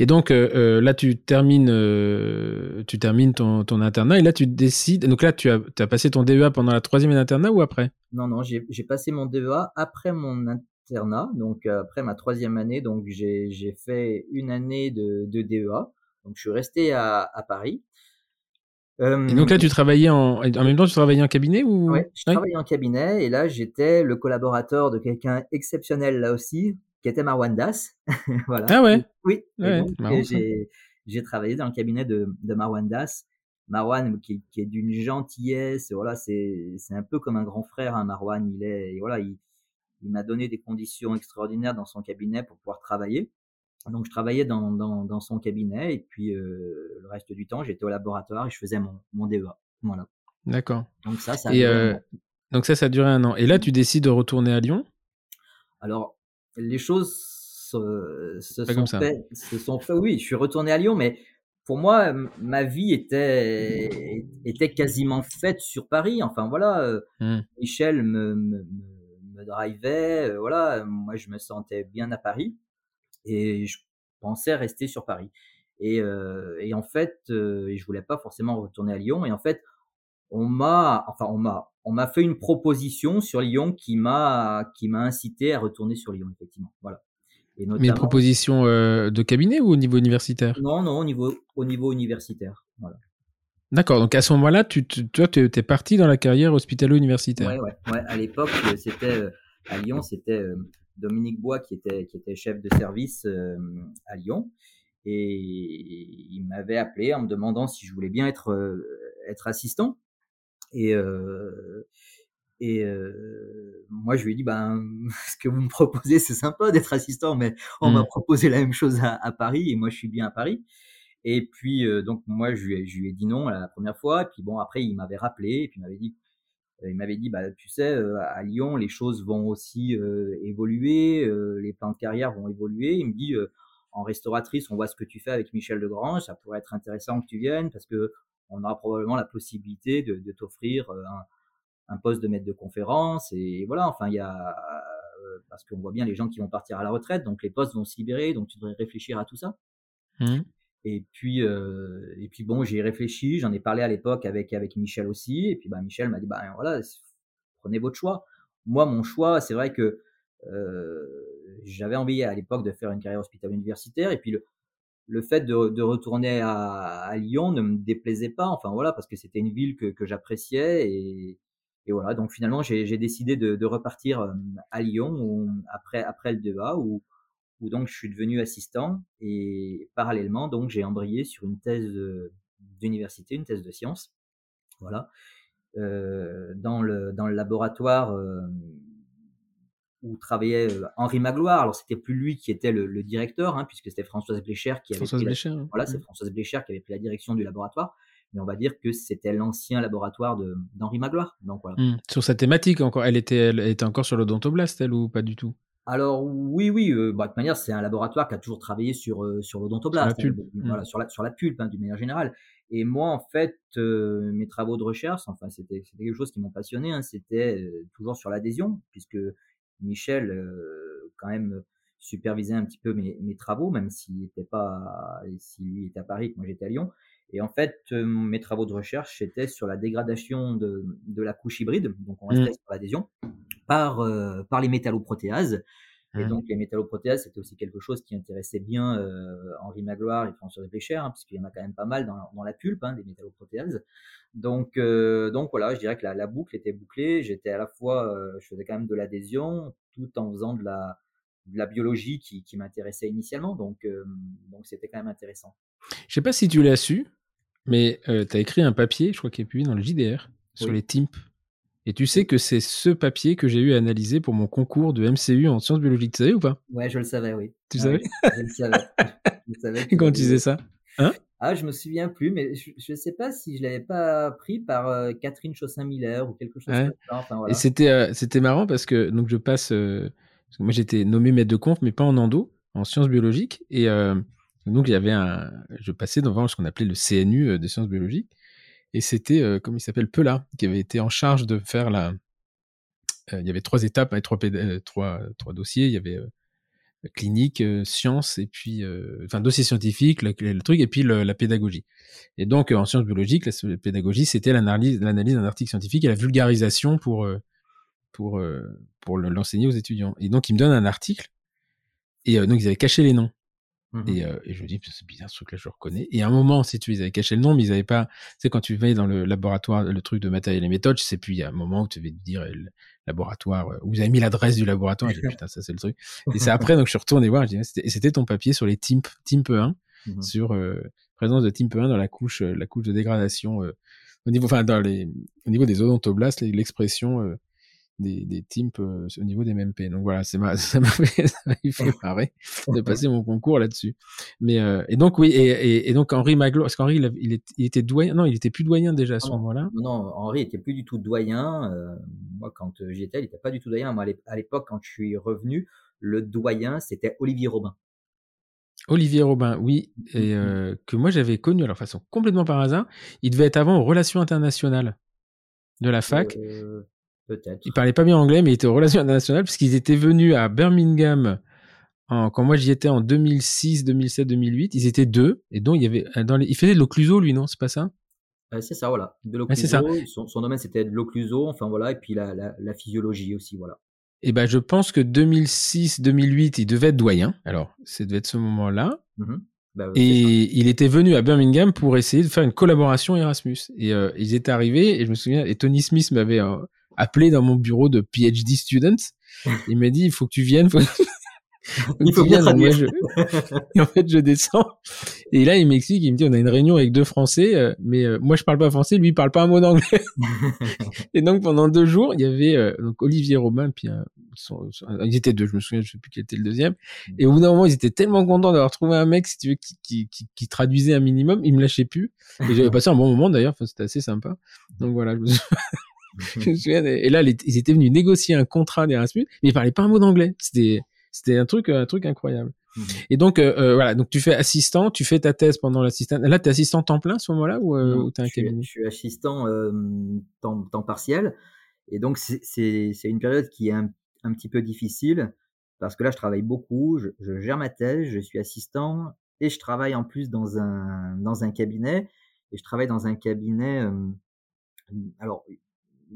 Speaker 1: Et donc euh, euh, là, tu termines, euh, tu termines ton, ton, internat et là, tu décides. Donc là, tu as, as passé ton DEA pendant la troisième année d'internat ou après?
Speaker 2: Non, non, j'ai passé mon DEA après mon internat, donc après ma troisième année. Donc j'ai fait une année de, de, DEA. Donc je suis resté à, à Paris.
Speaker 1: et donc là, tu travaillais en, en même temps, tu travaillais en cabinet ou?
Speaker 2: Oui, je travaillais en cabinet et là, j'étais le collaborateur de quelqu'un exceptionnel là aussi, qui était Marwan Das.
Speaker 1: voilà. Ah ouais
Speaker 2: Oui. j'ai travaillé dans le cabinet de, de Marwan Das. Marwan, qui, qui est d'une gentillesse, voilà, c'est un peu comme un grand frère, hein, Marwan. Il est, voilà, il, il m'a donné des conditions extraordinaires dans son cabinet pour pouvoir travailler. Donc je travaillais dans, dans, dans son cabinet et puis euh, le reste du temps j'étais au laboratoire et je faisais mon, mon DEA. Voilà.
Speaker 1: D'accord.
Speaker 2: Donc ça, ça a
Speaker 1: Et
Speaker 2: duré un
Speaker 1: euh,
Speaker 2: an.
Speaker 1: donc ça, ça a duré un an. Et là, tu décides de retourner à Lyon?
Speaker 2: Alors les choses se, sont
Speaker 1: ça.
Speaker 2: fait, se sont fait. Oui, je suis retourné à Lyon, mais pour moi, ma vie était était quasiment faite sur Paris. Enfin voilà, euh,
Speaker 1: Hmm.
Speaker 2: Michel me, me, me, drivait, euh, voilà, moi je me sentais bien à Paris et je pensais rester sur Paris. Et, euh, et en fait, euh, je voulais pas forcément retourner à Lyon. Et en fait, on m'a, enfin on m'a, on m'a fait une proposition sur Lyon qui m'a, qui m'a incité à retourner sur Lyon effectivement. Voilà. Et
Speaker 1: Mais
Speaker 2: notamment,
Speaker 1: proposition euh, de cabinet ou au niveau universitaire?
Speaker 2: Non, non, au niveau, au niveau universitaire. Voilà.
Speaker 1: D'accord, donc à ce moment-là, tu, tu- toi, tu es parti dans la carrière hospitalo-universitaire.
Speaker 2: Ouais, ouais, ouais. À l'époque, euh, c'était euh, à Lyon, c'était Dominique Bois qui était qui était chef de service à Lyon et il m'avait appelé en me demandant si je voulais bien être être assistant et et moi je lui ai dit ben ce que vous me proposez c'est sympa d'être assistant mais on m'a proposé la même chose à, à Paris et moi je suis bien à Paris. Et puis donc moi je lui, ai, je lui ai dit non la première fois. Et puis bon après il m'avait rappelé et puis il m'avait dit il m'avait dit, bah, tu sais, euh, à Lyon, les choses vont aussi euh, évoluer, euh, les plans de carrière vont évoluer. Il me dit, en restauratrice, on voit ce que tu fais avec Michel Degrange, ça pourrait être intéressant que tu viennes parce que on aura probablement la possibilité de, de t'offrir euh, un, un poste de maître de conférence. Et voilà, enfin, il y a, euh, parce qu'on voit bien les gens qui vont partir à la retraite, donc les postes vont se libérer, donc tu devrais réfléchir à tout ça.
Speaker 1: Hmm.
Speaker 2: Et puis, euh, et puis bon, j'y ai réfléchi, j'en ai parlé à l'époque avec, avec Michel aussi. Et puis bah, Michel m'a dit, bah, voilà, prenez votre choix. Moi, mon choix, c'est vrai que euh, j'avais envie à l'époque de faire une carrière hospitalière universitaire. Et puis le, le fait de, de retourner à, à, Lyon ne me déplaisait pas. Enfin voilà, parce que c'était une ville que, que j'appréciais. Et, et, voilà, donc finalement, j'ai décidé de, de, repartir euh, à Lyon après, après le DEA, où, où donc je suis devenu assistant et parallèlement donc j'ai embrayé sur une thèse d'université, une thèse de sciences, voilà, euh, dans le dans le laboratoire euh, où travaillait euh, Henri Magloire. Alors c'était plus lui qui était le, le directeur, hein, puisque c'était Françoise Blécher qui avait
Speaker 1: Françoise
Speaker 2: pris la,
Speaker 1: hein.
Speaker 2: voilà, c'est Françoise Blécher qui avait pris la direction du laboratoire. Mais on va dire que c'était l'ancien laboratoire d'Henri Magloire. Donc voilà.
Speaker 1: Mmh. Sur sa thématique encore, elle était, elle était encore sur l'odontoblast, elle ou pas du tout?
Speaker 2: Alors oui, oui. Euh, bah, de toute manière, c'est un laboratoire qui a toujours travaillé sur euh, sur l'odontoblast,
Speaker 1: sur la pulpe,
Speaker 2: hein, voilà, mmh. sur la sur la pulpe hein, d'une manière générale. Et moi, en fait, euh, mes travaux de recherche, enfin, c'était c'était quelque chose qui m'ont passionné. Hein, c'était toujours sur l'adhésion, puisque Michel, euh, quand même, supervisait un petit peu mes, mes travaux, même s'il était pas, s'il lui était à Paris, que moi j'étais à Lyon. Et en fait, euh, mes travaux de recherche étaient sur la dégradation de, de la couche hybride, donc on restait mmh. sur l'adhésion, par, euh, par les métalloprotéases. Mmh. Et donc les métalloprotéases, c'était aussi quelque chose qui intéressait bien euh, Henri Magloire et François Blécher, hein, puisqu'il y en a quand même pas mal dans, dans la pulpe, hein, des métalloprotéases. Donc, euh, donc voilà, je dirais que la, la boucle était bouclée. J'étais à la fois, euh, je faisais quand même de l'adhésion, tout en faisant de la, de la biologie qui, qui m'intéressait initialement. Donc, donc c'était quand même intéressant.
Speaker 1: Je sais pas si tu l'as su, mais tu as écrit un papier, je crois qu'il est publié dans le JDR, sur oui. les TIMP. Et tu sais que c'est ce papier que j'ai eu à analyser pour mon concours de MCU en sciences biologiques. Tu savais ou pas?
Speaker 2: Ouais, je le savais, oui.
Speaker 1: Tu
Speaker 2: ah,
Speaker 1: savais?
Speaker 2: oui, Je le savais. je le savais
Speaker 1: Quand tu disais ça? Hein?
Speaker 2: Ah, je me souviens plus, mais je ne sais pas si je l'avais pas pris par euh, Catherine Chaussin-Miller ou quelque chose
Speaker 1: ouais.
Speaker 2: comme ça. Enfin, voilà.
Speaker 1: Et c'était euh, c'était marrant parce que donc je passe. Euh, parce que moi, j'étais nommé maître de conf, mais pas en endo, en sciences biologiques. Et donc, il y avait un. Je passais devant ce qu'on appelait le CNU des sciences biologiques. Et c'était, euh, comme il s'appelle, Pela, qui avait été en charge de faire la. Euh, il y avait trois étapes, avec trois, euh, trois, trois dossiers. Il y avait clinique, euh, sciences, et puis. Enfin, dossier scientifique, le, truc, et puis le, la pédagogie. Et donc, en sciences biologiques, la pédagogie, c'était l'analyse d'un article scientifique et la vulgarisation pour pour, euh, pour l'enseigner aux étudiants. Et donc, ils me donnent un article, et euh, donc, ils avaient caché les noms. Mmh. Et, euh, et, je me dis, c'est bizarre, ce truc-là, je le reconnais. Et à un moment, si tu ils avaient caché le nom, mais ils n'avaient pas. Tu sais, quand tu vas dans le laboratoire, le truc de matériel et méthode, sais plus, il y a un moment où tu devais te dire le laboratoire, où vous avez mis l'adresse du laboratoire. Je dis, putain, ça, c'est le truc. Et c'est après, donc, je suis retourné voir, je dis, c'était ton papier sur les TIMP, TIMP 1, mmh. sur présence de TIMP 1 dans la couche, la couche de dégradation, au niveau, enfin, dans les, au niveau des odontoblastes, l'expression des, des teams euh, au niveau des MMP. Donc voilà, c'est ça m'a fait, fait marrer de passer mon concours là-dessus. Mais euh, et donc oui, et, et, donc Henri Maglo, parce qu'Henri il, il, était doyen, non, il était plus doyen déjà à ce moment-là.
Speaker 2: Non, Henri était plus du tout doyen. Euh, moi, quand j'y étais, il était pas du tout doyen. Moi, à l'époque, quand je suis revenu, le doyen c'était Olivier Robin.
Speaker 1: Olivier Robin, oui, et mmh que moi j'avais connu, alors façon complètement par hasard. Il devait être avant aux relations internationales de la fac.
Speaker 2: Peut-être.
Speaker 1: Il parlait pas bien anglais, mais il était aux relations internationales puisqu'ils étaient venus à Birmingham en, quand moi j'y étais en 2006, 2007, 2008. Ils étaient deux et donc il y avait dans les, il faisait de l'occluso lui, non? C'est pas ça?
Speaker 2: Euh, C'est ça, voilà. De l'occluso. son, son, domaine c'était de l'occluso, enfin voilà, et puis la, la, la physiologie aussi, voilà.
Speaker 1: Et ben je pense que 2006, 2008, il devait être doyen. Alors, ça devait être ce moment-là. Mmh bah et il était venu à Birmingham pour essayer de faire une collaboration Erasmus. Et euh, ils étaient arrivés, et je me souviens, et Tony Smith m'avait euh, appelé dans mon bureau de PhD students. Il m'a dit, il faut que tu viennes.
Speaker 2: il faut bien traduire.
Speaker 1: et en fait, je descends. Et là, il m'explique, il me dit, on a une réunion avec deux Français, euh, mais euh, moi, je parle pas français, lui, il parle pas un mot d'anglais. et donc, pendant deux jours, il y avait euh, donc Olivier Robin, puis ils étaient deux, je me souviens, je sais plus qui était le deuxième. Mm. Et au bout d'un moment, ils étaient tellement contents d'avoir trouvé un mec, si tu veux, qui, qui, qui, qui traduisait un minimum. Ils me lâchaient plus. Et j'avais passé un bon moment d'ailleurs. Enfin, c'était assez sympa. Donc voilà. Je me je me souviens, et là, ils étaient venus négocier un contrat d'Erasmus, mais ils parlaient pas un mot d'anglais. C'était, c'était un truc, un truc incroyable. Mhm. Et donc, euh, euh, voilà, donc tu fais assistant, tu fais ta thèse pendant l'assistant. Là, tu es assistant temps plein à ce moment-là ou, euh, tu un cabinet?
Speaker 2: Je suis assistant temps, temps, partiel. Et donc, c'est une période qui est un, un, petit peu difficile parce que là, je travaille beaucoup, je, je, gère ma thèse, je suis assistant et je travaille en plus dans un, dans un cabinet. Et je travaille dans un cabinet. alors,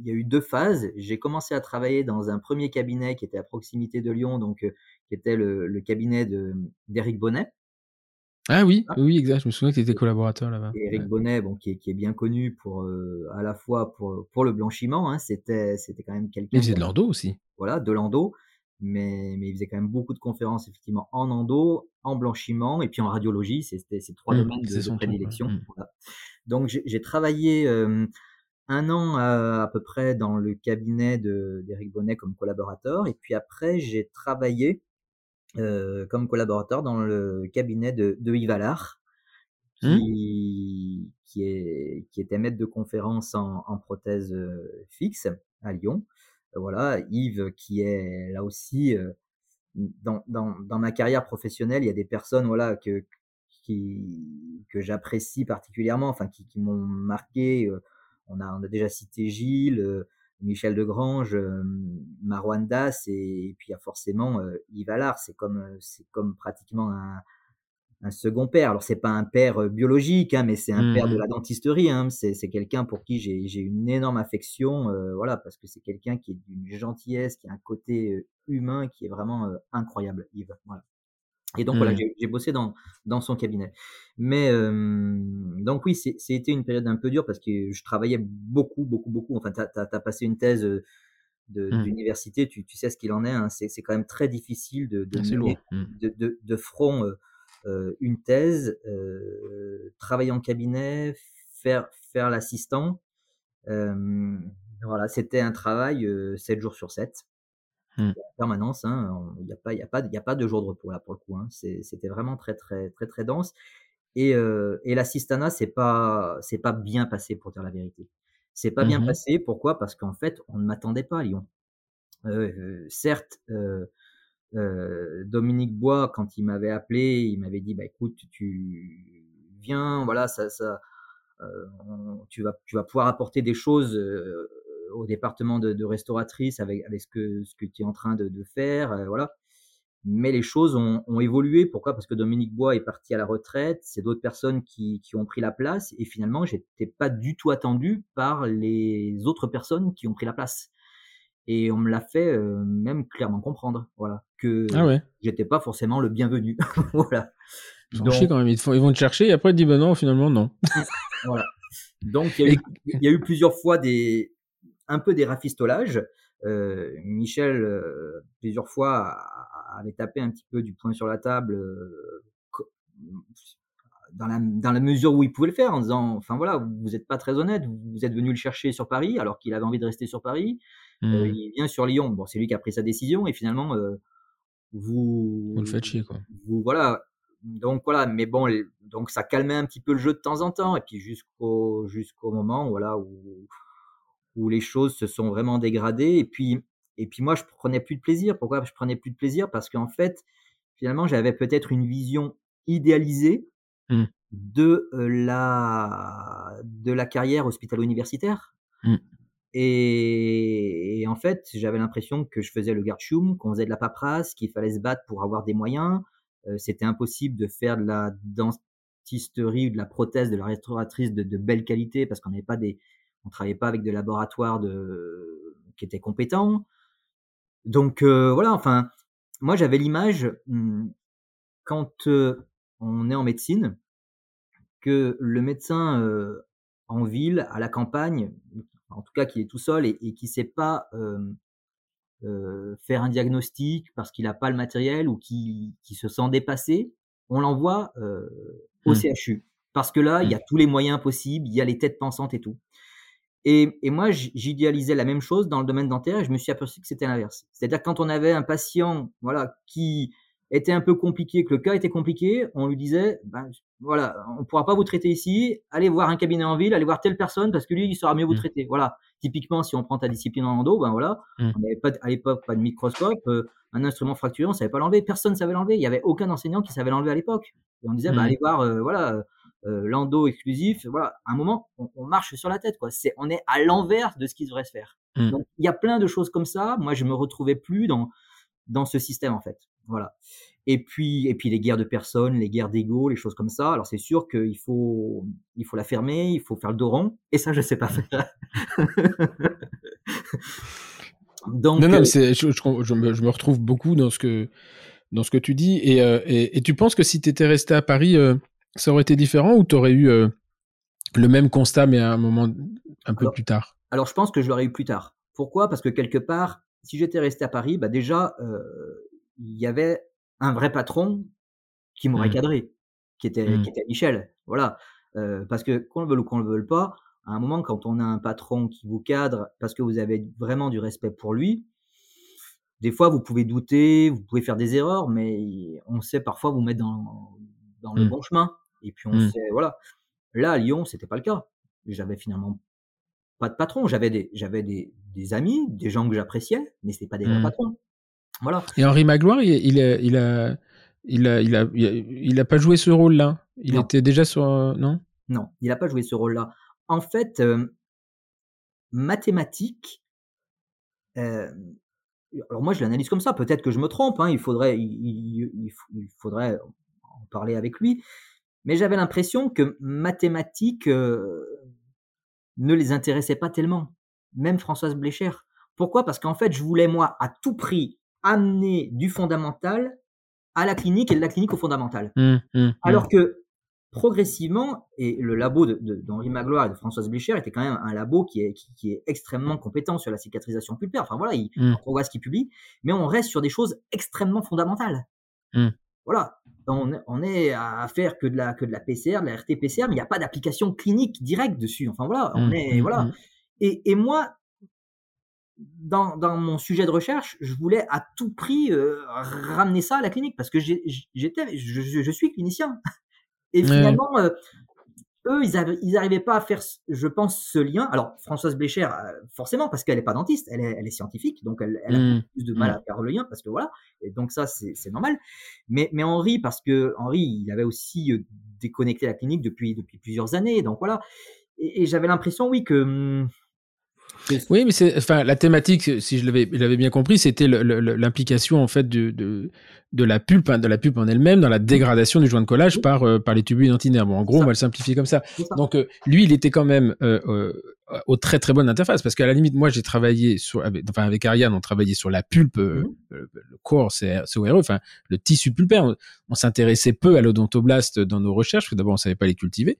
Speaker 2: il y a eu deux phases. J'ai commencé à travailler dans un premier cabinet qui était à proximité de Lyon, donc euh, qui était le, cabinet de d'Éric Bonnet.
Speaker 1: Ah oui, oui, exact. Je me souviens que tu étais collaborateur là-bas.
Speaker 2: Éric Bonnet, bon, qui est, qui est bien connu pour euh, à la fois pour pour le blanchiment. Hein, c'était c'était quand même quelqu'un.
Speaker 1: Il faisait de l'endo aussi.
Speaker 2: Voilà, de l'endo, mais mais il faisait quand même beaucoup de conférences effectivement en endo, en blanchiment et puis en radiologie. C'était ces trois mmh, domaines de, prédilection. Mmh. Voilà. Donc j'ai travaillé. Euh, un an à, peu près dans le cabinet d'Éric Bonnet comme collaborateur. Et puis après, j'ai travaillé euh, comme collaborateur dans le cabinet de, de Yves Allard, mmh. qui, qui, est, qui était maître de conférence en, en prothèse euh, fixe à Lyon. Voilà, Yves qui est là aussi euh, dans, dans, dans, ma carrière professionnelle, il y a des personnes voilà que qui, que j'apprécie particulièrement, enfin qui, qui m'ont marqué. Euh, on a, on a déjà cité Gilles, euh, Michel Degrange, euh, Marouane Das et, puis il y a forcément euh, Yves Allard. C'est comme, c'est comme pratiquement un, un second père. Alors c'est pas un père biologique, hein, mais c'est un père de mmh. la dentisterie. Hein. C'est, c'est quelqu'un pour qui j'ai, j'ai une énorme affection, voilà, parce que c'est quelqu'un qui est d'une gentillesse, qui a un côté humain qui est vraiment incroyable, Yves. Voilà. Et donc voilà, mmh. j'ai bossé dans, dans son cabinet. Mais euh, donc oui, c'était une période un peu dure parce que je travaillais beaucoup, beaucoup, beaucoup. Enfin, tu as, passé une thèse mmh. d'université, tu, tu sais ce qu'il en est. Hein. C'est quand même très difficile de, de, mmh. de, de, de, front euh, euh, une thèse, euh, travailler en cabinet, faire, faire l'assistant. Euh, voilà, c'était un travail 7 jours sur 7. Mmh. En permanence, hein, il n'y a pas, il y a pas, il a pas de jour de repos là pour le coup. Hein. C'était vraiment très, très, très, très dense. Et, euh, et l'assistana, c'est pas, c'est pas bien passé pour dire la vérité. C'est pas bien mmh passé. Pourquoi? Parce qu'en fait, on ne m'attendait pas à Lyon. Euh, certes, euh, euh, Dominique Bois, quand il m'avait appelé, il m'avait dit, bah écoute, tu viens, voilà, ça, ça, euh, tu vas, tu vas pouvoir apporter des choses euh, au département de, de, restauratrice avec, avec ce que, ce que tu es en train de, de faire, euh, voilà. Mais les choses ont, ont, évolué. Pourquoi? Parce que Dominique Bois est parti à la retraite. C'est d'autres personnes qui, qui, ont pris la place. Et finalement, j'étais pas du tout attendu par les autres personnes qui ont pris la place. Et on me l'a fait euh, même clairement comprendre, voilà, que ah ouais. j'étais pas forcément le bienvenu, voilà.
Speaker 1: Ils, Donc, quand même. Ils, ils, vont te chercher et après ils disent ben non, finalement non.
Speaker 2: voilà. Donc il y, a eu, il y a eu plusieurs fois des, un peu des rafistolages. Euh, Michel, euh, plusieurs fois, avait tapé un petit peu du poing sur la table euh, dans, la, dans la mesure où il pouvait le faire, en disant, enfin voilà, vous n'êtes pas très honnête, vous êtes venu le chercher sur Paris alors qu'il avait envie de rester sur Paris. mmh. il vient sur Lyon. Bon, c'est lui qui a pris sa décision et finalement, vous,
Speaker 1: vous le faites chier, quoi.
Speaker 2: Vous, voilà. Donc voilà, mais bon, donc ça calmait un petit peu le jeu de temps en temps, et puis jusqu'au jusqu'au moment, voilà, où où les choses se sont vraiment dégradées, et puis et puis moi je prenais plus de plaisir. Pourquoi je prenais plus de plaisir? Parce qu'en fait, finalement, j'avais peut-être une vision idéalisée mmh. de la de la carrière hospitalo-universitaire. Mmh. Et, en fait, j'avais l'impression que je faisais le garde-choum, qu'on faisait de la paperasse, qu'il fallait se battre pour avoir des moyens. c'était impossible de faire de la dentisterie ou de la prothèse, de la restauratrice de, de belle qualité parce qu'on n'avait pas des, on travaillait pas avec des laboratoires de, qui étaient compétents. Donc voilà, enfin, moi j'avais l'image mmh, quand on est en médecine que le médecin en ville, à la campagne, en tout cas qui est tout seul et, qui ne sait pas faire un diagnostic parce qu'il n'a pas le matériel ou qui, se sent dépassé, on l'envoie au mmh. CHU. Parce que là, il y a mmh. tous les moyens possibles, il y a les têtes pensantes et tout. Et, et moi, j'idéalisais la même chose dans le domaine dentaire et je me suis aperçu que c'était l'inverse. C'est-à-dire quand on avait un patient voilà, qui était un peu compliqué, que le cas était compliqué, on lui disait, ben, voilà, on pourra pas vous traiter ici, allez voir un cabinet en ville, allez voir telle personne parce que lui, il saura mieux vous mmh. traiter. Voilà. Typiquement, si on prend ta discipline en endo, ben voilà, mmh. on n'avait pas à l'époque pas de microscope, euh, un instrument fracturé, on savait pas l'enlever, personne savait l'enlever, il y avait aucun enseignant qui savait l'enlever à l'époque. Et on disait, ben, allez voir, euh, voilà, euh, l'endo exclusif, voilà, à un moment, on, marche sur la tête, quoi. C'est, on est à l'envers de ce qui devrait se faire. Donc, il y a plein de choses comme ça. Moi, je me retrouvais plus dans dans ce système, en fait. Voilà. Et puis, et puis les guerres de personnes, les guerres d'ego, les choses comme ça. Alors c'est sûr qu'il faut, il faut la fermer, il faut faire le dos rond. Et ça, je sais pas faire.
Speaker 1: Donc, non, non, je, je, je, me, retrouve beaucoup dans ce que, dans ce que tu dis. Et, euh, et, tu penses que si tu étais resté à Paris, euh, ça aurait été différent ou tu aurais eu euh, le même constat, mais à un moment un peu plus tard?
Speaker 2: Alors je pense que je l'aurais eu plus tard. Pourquoi? Parce que quelque part, si j'étais resté à Paris, bah déjà, il y avait un vrai patron qui m'aurait mmh. cadré, qui était, qui mmh. était Michel. Voilà. Euh, parce que qu'on le veuille ou qu'on le veuille pas, à un moment, quand on a un patron qui vous cadre parce que vous avez vraiment du respect pour lui, des fois, vous pouvez douter, vous pouvez faire des erreurs, mais on sait parfois vous mettre dans, dans le mmh. bon chemin. Et puis, on sait, voilà. Là, à Lyon, c'était pas le cas. J'avais finalement pas de patron. J'avais des, j'avais des, des amis, des gens que j'appréciais, mais c'était pas des vrais patrons. Voilà.
Speaker 1: Et Henri Magloire, il, il, a, il, a, il, a, il, a, il a pas joué ce rôle-là? Il était déjà sur. Euh, non?
Speaker 2: Non, il n'a pas joué ce rôle-là. En fait, euh, mathématiques. Euh, alors moi, je l'analyse comme ça. Peut-être que je me trompe. Hein, il faudrait, il, il, faudrait parler avec lui. Mais j'avais l'impression que mathématiques ne les intéressait pas tellement. Même Françoise Blécher. Pourquoi? Parce qu'en fait, je voulais moi à tout prix amener du fondamental à la clinique et de la clinique au fondamental. Mmh, mmh, mmh. Alors que progressivement, et le labo d'Henri Magloire et de Françoise Blécher était quand même un labo qui est, qui, est extrêmement compétent sur la cicatrisation pulpaire. Enfin voilà, on voit ce qu'il publie, mais on reste sur des choses extrêmement fondamentales. Voilà, on, est à faire que de la que de la PCR, de la RT-PCR, mais il n'y a pas d'application clinique directe dessus. Enfin voilà, on est voilà. Et, et moi, dans, dans, mon sujet de recherche, je voulais à tout prix euh, ramener ça à la clinique parce que j'étais, je, je, suis clinicien. Et finalement, euh, eux, ils, ils arrivaient pas à faire, je pense, ce lien. Alors, Françoise Blécher, euh, forcément, parce qu'elle n'est pas dentiste, elle est, elle est, scientifique, donc elle, elle a mmh. plus de mal mmh. à faire le lien parce que voilà. Et donc ça, c'est normal. Mais, mais Henri, parce que Henri, il avait aussi déconnecté la clinique depuis, depuis plusieurs années. Donc voilà. Et, et j'avais l'impression, oui, que hum,
Speaker 1: oui, mais c'est, enfin, la thématique, si je l'avais, l'avais bien compris, c'était l'implication en fait de, de, de la pulpe, hein, de la pulpe en elle-même dans la dégradation du joint de collage par euh, par les tubules dentinaires. Bon, en gros, on va le simplifier comme ça. Donc, euh, lui, il était quand même euh, euh aux très très bonnes interfaces parce qu'à la limite, moi, j'ai travaillé sur, avec, enfin, avec Ariane, on travaillait sur la pulpe, mmh. le, corps, c'est CORE, enfin, le tissu pulpaire. On, on s'intéressait peu à l'odontoblaste dans nos recherches, parce que d'abord, on savait pas les cultiver.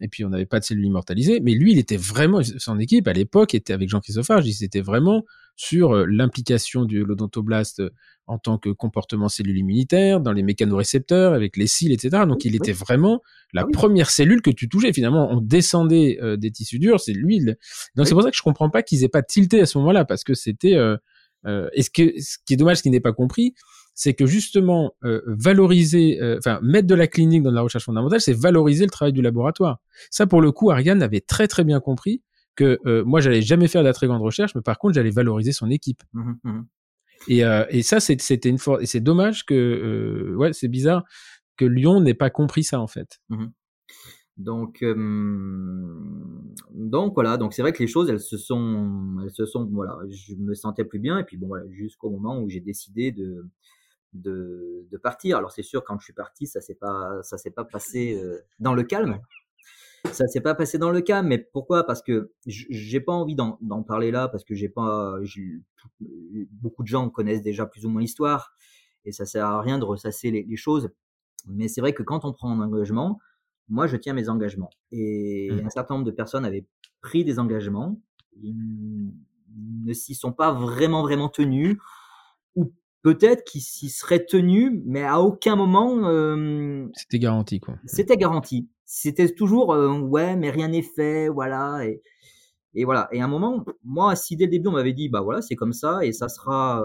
Speaker 1: Et puis on n'avait pas de cellules immortalisées. Mais lui, il était vraiment, son équipe à l'époque était avec Jean-Christophe ils étaient vraiment sur euh, l'implication de l'odontoblaste euh, en tant que comportement cellule immunitaire, dans les mécanorécepteurs, avec les cils, etc. Donc il était vraiment la ah première cellule que tu touchais. Finalement, on descendait euh, des tissus durs, c'est lui. Donc c'est pour ça que je comprends pas qu'ils aient pas tilté à ce moment-là, parce que c'était... Euh, et ce, que, ce qui est dommage, ce qui n'est pas compris, c'est que justement valoriser, enfin mettre de la clinique dans la recherche fondamentale, c'est valoriser le travail du laboratoire. Ça, pour le coup, Ariane avait très très bien compris que euh, moi, j'allais jamais faire de la très grande recherche, mais par contre, j'allais valoriser son équipe. Mmh mmh et, euh, et, ça, c'était une force. Et c'est dommage que, euh, ouais, c'est bizarre que Lyon n'ait pas compris ça en fait.
Speaker 2: Mmh donc, donc voilà. Donc c'est vrai que les choses, elles se sont, elles se sont, voilà. Je me sentais plus bien et puis bon voilà, jusqu'au moment où j'ai décidé de, de, de partir. Alors c'est sûr, quand je suis parti, ça s'est pas, ça s'est pas passé dans le calme ça s'est pas passé dans le cas, mais pourquoi? Parce que j'ai pas envie d'en parler là, parce que j'ai pas, beaucoup de gens connaissent déjà plus ou moins l'histoire, et ça sert à rien de ressasser les, choses. Mais c'est vrai que quand on prend un engagement, moi je tiens mes engagements, et mmh. un certain nombre de personnes avaient pris des engagements, ils ne s'y sont pas vraiment vraiment tenus, ou peut-être qu'ils s'y seraient tenus, mais à aucun moment. Euh,
Speaker 1: c'était garanti, quoi.
Speaker 2: C'était garanti c'était toujours euh, ouais, mais rien n'est fait, voilà. Et, et voilà. Et à un moment, moi, si dès le début on m'avait dit bah voilà, c'est comme ça et ça sera,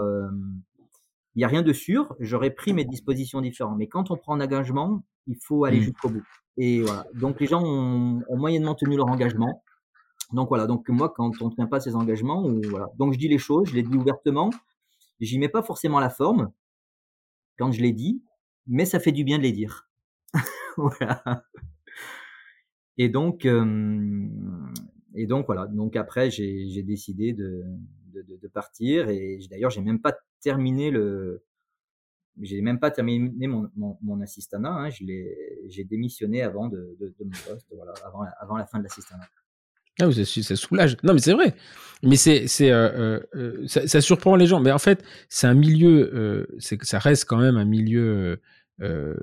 Speaker 2: il n'y a rien de sûr, j'aurais pris mes dispositions différentes. Mais quand on prend un engagement, il faut aller mmh. jusqu'au bout. Et voilà. Donc les gens ont, moyennement tenu leur engagement. Donc voilà. Donc moi, quand on ne tient pas ses engagements, ou, voilà. Donc je dis les choses, je les dis ouvertement. J'y mets pas forcément la forme quand je les dis, mais ça fait du bien de les dire. voilà. Et donc, et donc voilà. Donc après, j'ai décidé de, de, de, partir. Et d'ailleurs, j'ai même pas terminé le, j'ai même pas terminé mon, mon, mon. Hein. J'ai démissionné avant de, de, mon poste, voilà, avant, la, avant la fin de l'assistanat.
Speaker 1: Ah ça, soulage. Non, mais c'est vrai. Mais c'est, c'est, euh, euh, ça, ça, surprend les gens. Mais en fait, c'est un milieu, euh, c'est, ça reste quand même un milieu euh,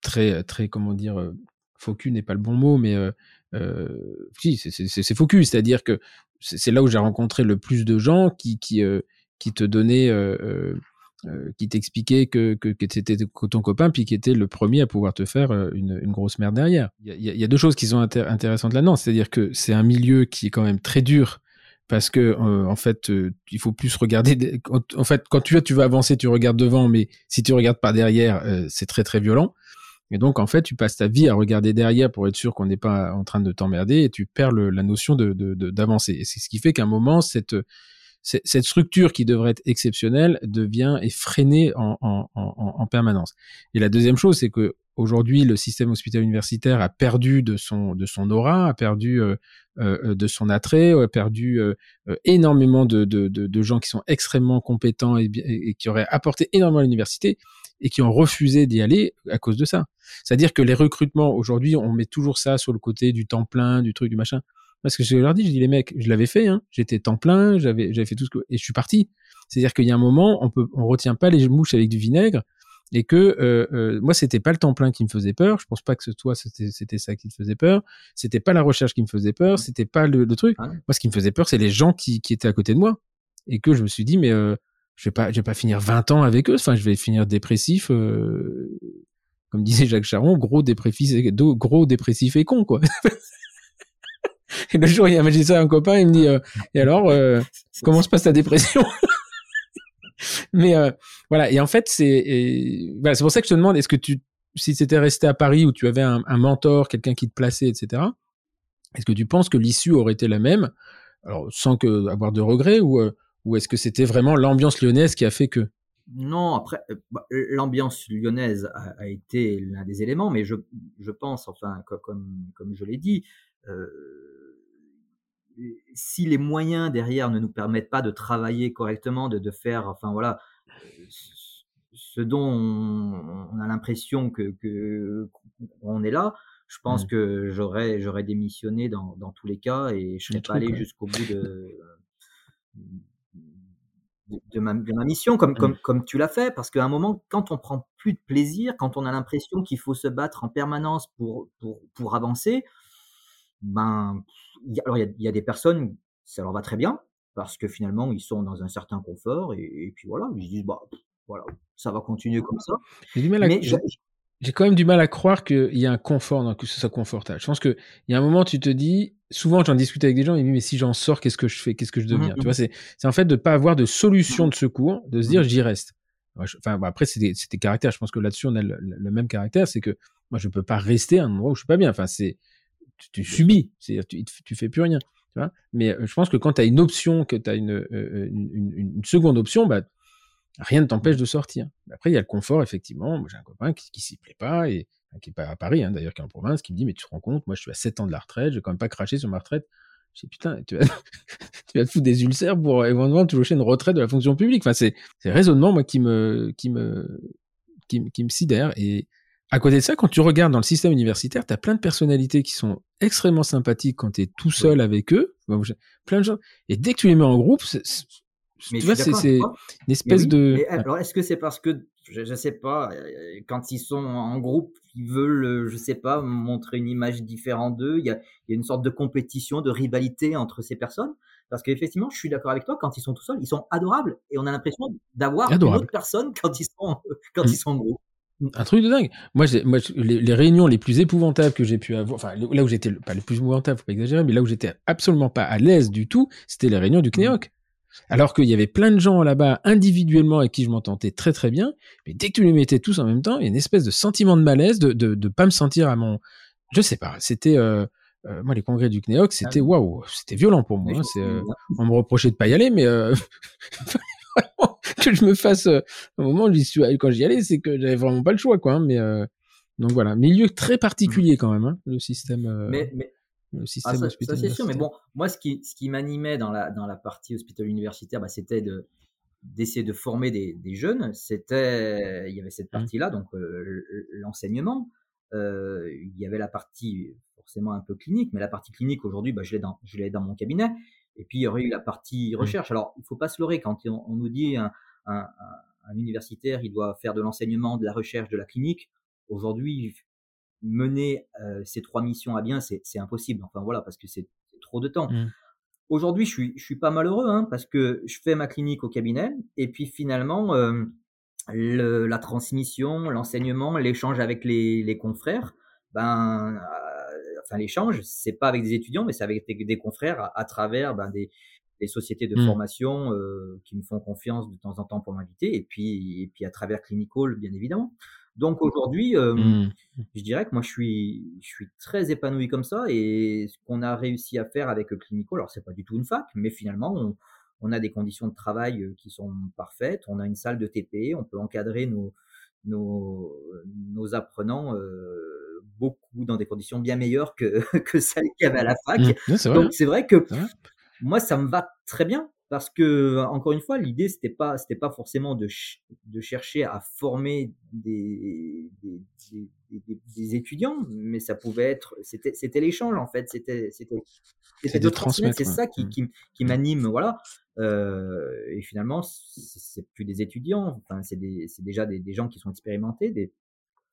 Speaker 1: très, très, comment dire, focus n'est pas le bon mot, mais euh, euh, si, c'est focus, c'est-à-dire que c'est là où j'ai rencontré le plus de gens qui, qui, euh, qui te donnaient, qui t'expliquaient que, que, que c'était ton copain, puis qui était le premier à pouvoir te faire une, une grosse merde derrière. Il y, y a, deux choses qui sont intéressantes là-dedans, c'est-à-dire que c'est un milieu qui est quand même très dur parce que en fait il faut plus regarder en fait quand tu vas tu vas avancer tu regardes devant mais si tu regardes par derrière c'est très très violent et donc, en fait, tu passes ta vie à regarder derrière pour être sûr qu'on n'est pas en train de t'emmerder et tu perds la notion de, d'avancer. Et c'est ce qui fait qu'à un moment, cette, cette structure qui devrait être exceptionnelle devient en, en, en, permanence. Et la deuxième chose, c'est que aujourd'hui, le système hospitalier universitaire a perdu de son, de son aura, a perdu euh, euh, de son attrait, a perdu euh, énormément de, de, de, gens qui sont extrêmement compétents et, et qui auraient apporté énormément à l'université et qui ont refusé d'y aller à cause de ça. C'est-à-dire que les recrutements, aujourd'hui, on met toujours ça sur le côté du temps plein, du truc, du machin. Parce que je leur dis, je dis, les mecs, je l'avais fait, hein, j'étais temps plein, j'avais, j'avais fait tout ce que, et je suis parti. C'est-à-dire qu'il y a un moment, on peut, on retient pas les mouches avec du vinaigre, et que euh, euh, moi c'était pas le temps plein qui me faisait peur. Je pense pas que toi c'était c'était ça qui te faisait peur. C'était pas la recherche qui me faisait peur. C'était pas le, truc. Moi ce qui me faisait peur c'est les gens qui, qui étaient à côté de moi. Et que je me suis dit mais euh, je vais pas, je vais pas finir 20 ans avec eux. Enfin, je vais finir dépressif, euh, comme disait Jacques Charon, gros dépressif, gros dépressif et con, quoi. le jour, il a dit ça à un copain, il me dit, euh, et alors, euh, comment se passe ta dépression Mais voilà, et en fait, c'est, pour ça que je te demande, est-ce que tu, si c'était resté à Paris où tu avais un, un mentor, quelqu'un qui te plaçait, etc. Est-ce que tu penses que l'issue aurait été la même, alors sans que avoir de regrets ou ou est-ce que c'était vraiment l'ambiance lyonnaise qui a fait que?
Speaker 2: Non, après, euh, bah, l'ambiance lyonnaise a, été l'un des éléments, mais je, je pense, enfin, comme, comme je l'ai dit, euh, si les moyens derrière ne nous permettent pas de travailler correctement, de, de faire, enfin voilà, ce dont on, a l'impression que, que on est là, je pense mmh. que j'aurais j'aurais démissionné dans, dans tous les cas et je serais pas allé jusqu'au bout de de ma, mission, comme, comme, mmh. comme tu l'as fait, parce qu'à un moment, quand on prend plus de plaisir, quand on a l'impression qu'il faut se battre en permanence pour, pour, pour avancer, ben, alors il y, a des personnes, ça leur va très bien, parce que finalement, ils sont dans un certain confort, et, puis voilà, ils se disent, bah, voilà, ça va continuer comme ça.
Speaker 1: J'ai quand même du mal à croire qu'il y a un confort, que ce soit confortable. Je pense qu'il y a un moment, tu te dis, souvent j'en discute avec des gens, ils me disent, mais si j'en sors, qu'est-ce que je fais, qu'est-ce que je mmh deviens? Tu vois, c'est en fait de ne pas avoir de solution de secours, de se dire, mmh j'y reste. Enfin, après, c'est des, caractères. Je pense que là-dessus, on a le, même caractère, c'est que moi, je ne peux pas rester à un endroit où je suis pas bien. Enfin, c'est tu, subis, c'est-à-dire tu, tu fais plus rien. Tu vois Mais euh, je pense que quand tu as une option, que tu as euh, euh, une, une, seconde option, bah, rien ne t'empêche de sortir. Après, il y a le confort, effectivement. Moi, j'ai un copain qui, qui s'y plaît pas et qui est pas à Paris, hein, d'ailleurs, qui est en province, qui me dit, mais tu te rends compte, moi, je suis à 7 ans de la retraite, je vais quand même pas cracher sur ma retraite. Je dis, putain, tu vas, tu te foutre des ulcères pour éventuellement toucher une retraite de la fonction publique. Enfin, c'est, c'est raisonnement, moi, qui me, qui me, qui, qui me sidère. Et, à côté de ça, quand tu regardes dans le système universitaire, tu as plein de personnalités qui sont extrêmement sympathiques quand tu es tout seul avec eux. Plein de gens. Et dès que tu les mets en groupe, tu vois, c'est une espèce de.
Speaker 2: alors, est-ce que c'est parce que, je ne sais pas, euh, quand ils sont en groupe, ils veulent, euh, je sais pas, montrer une image différente d'eux? Il y, a, une sorte de compétition, de rivalité entre ces personnes? Parce qu'effectivement, je suis d'accord avec toi, quand ils sont tout seuls, ils sont adorables et on a l'impression d'avoir une autre personne quand ils sont, quand mmh. ils sont en groupe.
Speaker 1: Un truc de dingue. Moi, moi les, réunions les plus épouvantables que j'ai pu avoir, enfin là où j'étais, pas les plus épouvantables, faut pas exagérer, mais là où j'étais absolument pas à l'aise du tout, c'était les réunions du mmh. CNEOC. Alors qu'il y avait plein de gens là-bas individuellement avec qui je m'entendais très très bien, mais dès que tu les mettais tous en même temps, il y a une espèce de sentiment de malaise, de de, de pas me sentir à mon, je sais pas, c'était euh, euh moi les congrès du CNEOC, c'était ah waouh, c'était violent pour moi. Hein, euh, on me reprochait de pas y aller, mais euh, que je me fasse euh, un moment suis quand j'y allais c'est que j'avais vraiment pas le choix quoi hein, mais euh, donc voilà milieu très particulier quand même hein, le système euh,
Speaker 2: mais, mais... le système ah, ça, c'est sûr mais bon moi ce qui ce qui m'animait dans la dans la partie hôpital universitaire bah, c'était de d'essayer de former des, des jeunes c'était il y avait cette mmh. partie là donc l'enseignement il y avait la partie forcément un peu clinique mais la partie clinique aujourd'hui bah, je l'ai dans je l'ai dans mon cabinet et puis, il y aurait eu la partie mmh. recherche. Alors, il ne faut pas se leurrer quand on, nous dit un, un, un, universitaire, il doit faire de l'enseignement, de la recherche, de la clinique. Aujourd'hui, mener euh, ces trois missions à bien, c'est impossible. Enfin, voilà, parce que c'est trop de temps. Mmh. Aujourd'hui, je suis, je suis pas malheureux hein, parce que je fais ma clinique au cabinet et puis finalement, euh, le, la transmission, l'enseignement, l'échange avec les, les confrères, ben, enfin l'échange, c'est pas avec des étudiants, mais c'est avec des, confrères à, travers ben, des, des, sociétés de mmh. formation euh, qui me font confiance de temps en temps pour m'inviter, et puis, et puis à travers Clinical, bien évidemment. Donc aujourd'hui, euh, mmh. je dirais que moi je suis, je suis très épanoui comme ça, et ce qu'on a réussi à faire avec Clinical, alors c'est pas du tout une fac, mais finalement on, on a des conditions de travail euh, qui sont parfaites, on a une salle de TP, on peut encadrer nos, nos, nos apprenants. Euh, beaucoup dans des conditions bien meilleures que, que celles qu'il y avait à la fac. Mmh. Donc c'est vrai que moi ça me va très bien parce que encore une fois l'idée c'était pas c'était pas forcément de, de chercher à former des des, des, étudiants mais ça pouvait être c'était c'était l'échange en fait. C'était de transmettre c'est ça qui, mmh. qui, qui m'anime voilà. Euh, et finalement c'est plus des étudiants. Enfin c'est déjà des, des gens qui sont expérimentés des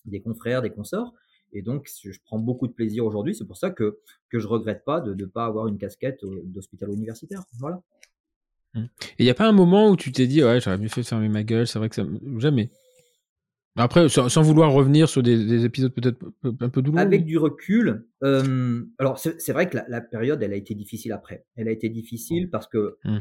Speaker 2: des confrères des consorts et donc, je prends beaucoup de plaisir aujourd'hui. C'est pour ça que, que je regrette pas de ne pas avoir une casquette euh, d'hôpital universitaire. Voilà.
Speaker 1: Mmh. Et il n'y a pas un moment où tu t'es dit, ouais, j'aurais mieux fait fermer ma gueule, c'est vrai que ça. Jamais. Après, sans, vouloir revenir sur des, épisodes peut-être un peu douloureux.
Speaker 2: Avec du recul, euh, alors c'est vrai que la, période, elle a été difficile après. Elle a été difficile parce que mmh.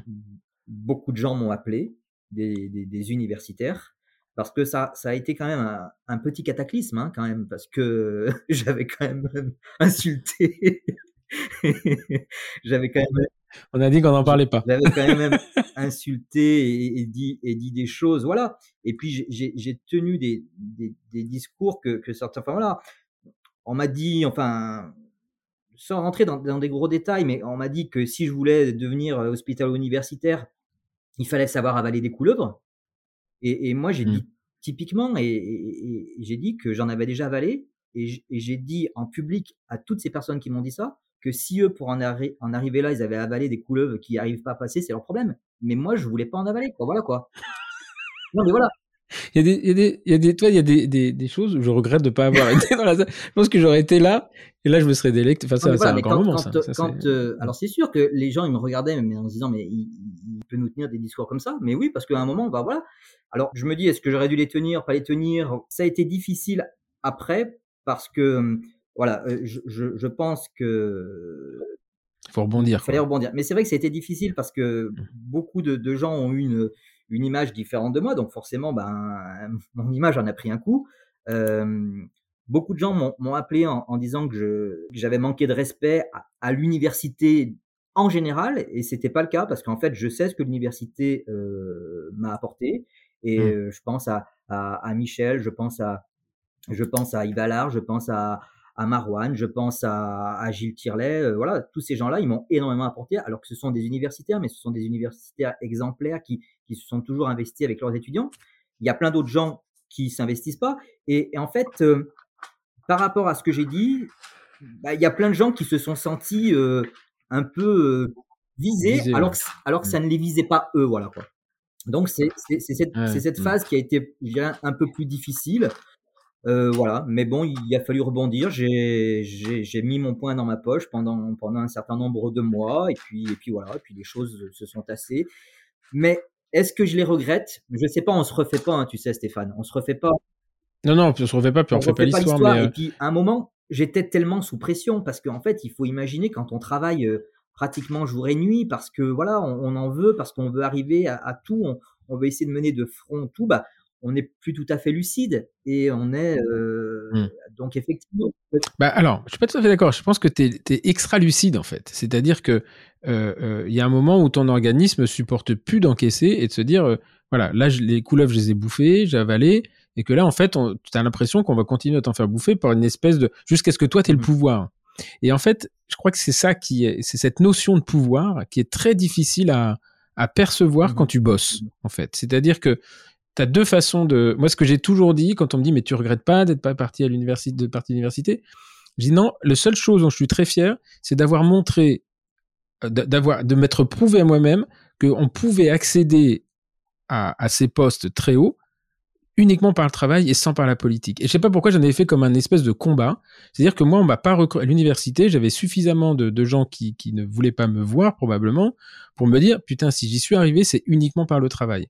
Speaker 2: beaucoup de gens m'ont appelé, des, des universitaires, parce que ça, ça a été quand même un, petit cataclysme, hein, quand même, parce que j'avais quand même insulté. j'avais quand même.
Speaker 1: On a dit qu'on n'en parlait pas.
Speaker 2: J'avais quand même insulté et, dit, et dit des choses, voilà. Et puis j'ai tenu des, des, discours que, que certains. Enfin voilà, on m'a dit, enfin, sans rentrer dans, dans, des gros détails, mais on m'a dit que si je voulais devenir hospital universitaire, il fallait savoir avaler des couleuvres. Et, et moi, j'ai mmh. dit typiquement, et, j'ai dit que j'en avais déjà avalé, et j'ai dit en public à toutes ces personnes qui m'ont dit ça, que si eux, pour en, en, arriver là, ils avaient avalé des couleuvres qui n'arrivent pas à passer, c'est leur problème. Mais moi, je voulais pas en avaler, quoi. Voilà, quoi. Non, mais voilà.
Speaker 1: Il y a des, il y a des, il y a des, toi, il y a des, des, des, choses où je regrette de pas avoir été dans la salle. Je pense que j'aurais été là, et là, je me serais délecté. Enfin, ça,
Speaker 2: voilà,
Speaker 1: un grand moment, ça.
Speaker 2: ça quand, euh, alors, c'est sûr que les gens, ils me regardaient, mais en se disant, mais il, il, peut nous tenir des discours comme ça? Mais oui, parce qu'à un moment, bah voilà. Alors, je me dis, est-ce que j'aurais dû les tenir, pas les tenir? Ça a été difficile après, parce que, voilà, euh, je, je, je pense que
Speaker 1: faut rebondir.
Speaker 2: Il fallait rebondir. Mais c'est vrai que ça a été difficile parce que mmh. beaucoup de, de gens ont eu une, une image différente de moi, donc forcément, ben, mon image en a pris un coup. Euh, beaucoup de gens m'ont appelé en, en, disant que j'avais manqué de respect à, à l'université en général, et c'était pas le cas parce qu'en fait, je sais ce que l'université euh, m'a apporté, et mmh. euh, je pense à, à, à, Michel, je pense à, je pense à je pense à, à Marouane, je pense à, à Gilles Tirlet, euh, voilà, tous ces gens-là, ils m'ont énormément apporté, alors que ce sont des universitaires, mais ce sont des universitaires exemplaires qui, qui se sont toujours investis avec leurs étudiants. Il y a plein d'autres gens qui s'investissent pas, et, et en fait, euh, par rapport à ce que j'ai dit, bah, il y a plein de gens qui se sont sentis euh, un peu euh, visés, Visé, alors que, alors que ça ne les visait pas eux, voilà quoi. Donc c'est cette, ouais, cette phase qui a été, je dirais, un peu plus difficile. Euh, voilà, mais bon, il a fallu rebondir. J'ai mis mon point dans ma poche pendant, pendant un certain nombre de mois, et puis, et puis voilà, et puis les choses se sont tassées. Mais est-ce que je les regrette? Je sais pas, on se refait pas, hein, tu sais, Stéphane, on se refait pas.
Speaker 1: Non, non, on se refait pas, puis on, on refait pas l'histoire. Mais...
Speaker 2: Et euh puis, à un moment, j'étais tellement sous pression parce qu'en fait, il faut imaginer quand on travaille euh, pratiquement jour et nuit parce que voilà, on, on en veut, parce qu'on veut arriver à, à tout, on, on, veut essayer de mener de front tout. Bah, on n'est plus tout à fait lucide et on est euh, mmh. Donc effectivement.
Speaker 1: Bah alors, je suis pas tout à fait d'accord. Je pense que tu es, extra lucide en fait. C'est-à-dire que il euh, euh, y a un moment où ton organisme supporte plus d'encaisser et de se dire euh, voilà, là je, les couleuvres je les ai bouffées, j'ai avalé et que là en fait tu as l'impression qu'on va continuer à t'en faire bouffer par une espèce de jusqu'à ce que toi tu aies le mmh. pouvoir. Et en fait, je crois que c'est ça qui est c'est cette notion de pouvoir qui est très difficile à à percevoir mmh. quand tu bosses en fait. C'est-à-dire que tu as deux façons de. Moi, ce que j'ai toujours dit, quand on me dit, mais tu regrettes pas d'être pas parti à l'université, de d'université, je dis non, la seule chose dont je suis très fier, c'est d'avoir montré, euh, d'avoir, de m'être prouvé à moi-même qu'on pouvait accéder à, ces postes très hauts uniquement par le travail et sans par la politique. Et je sais pas pourquoi j'en avais fait comme un espèce de combat. C'est-à-dire que moi, on m'a pas recruté à l'université, j'avais suffisamment de, gens qui ne voulaient pas me voir probablement pour me dire putain, si j'y suis arrivé, c'est uniquement par le travail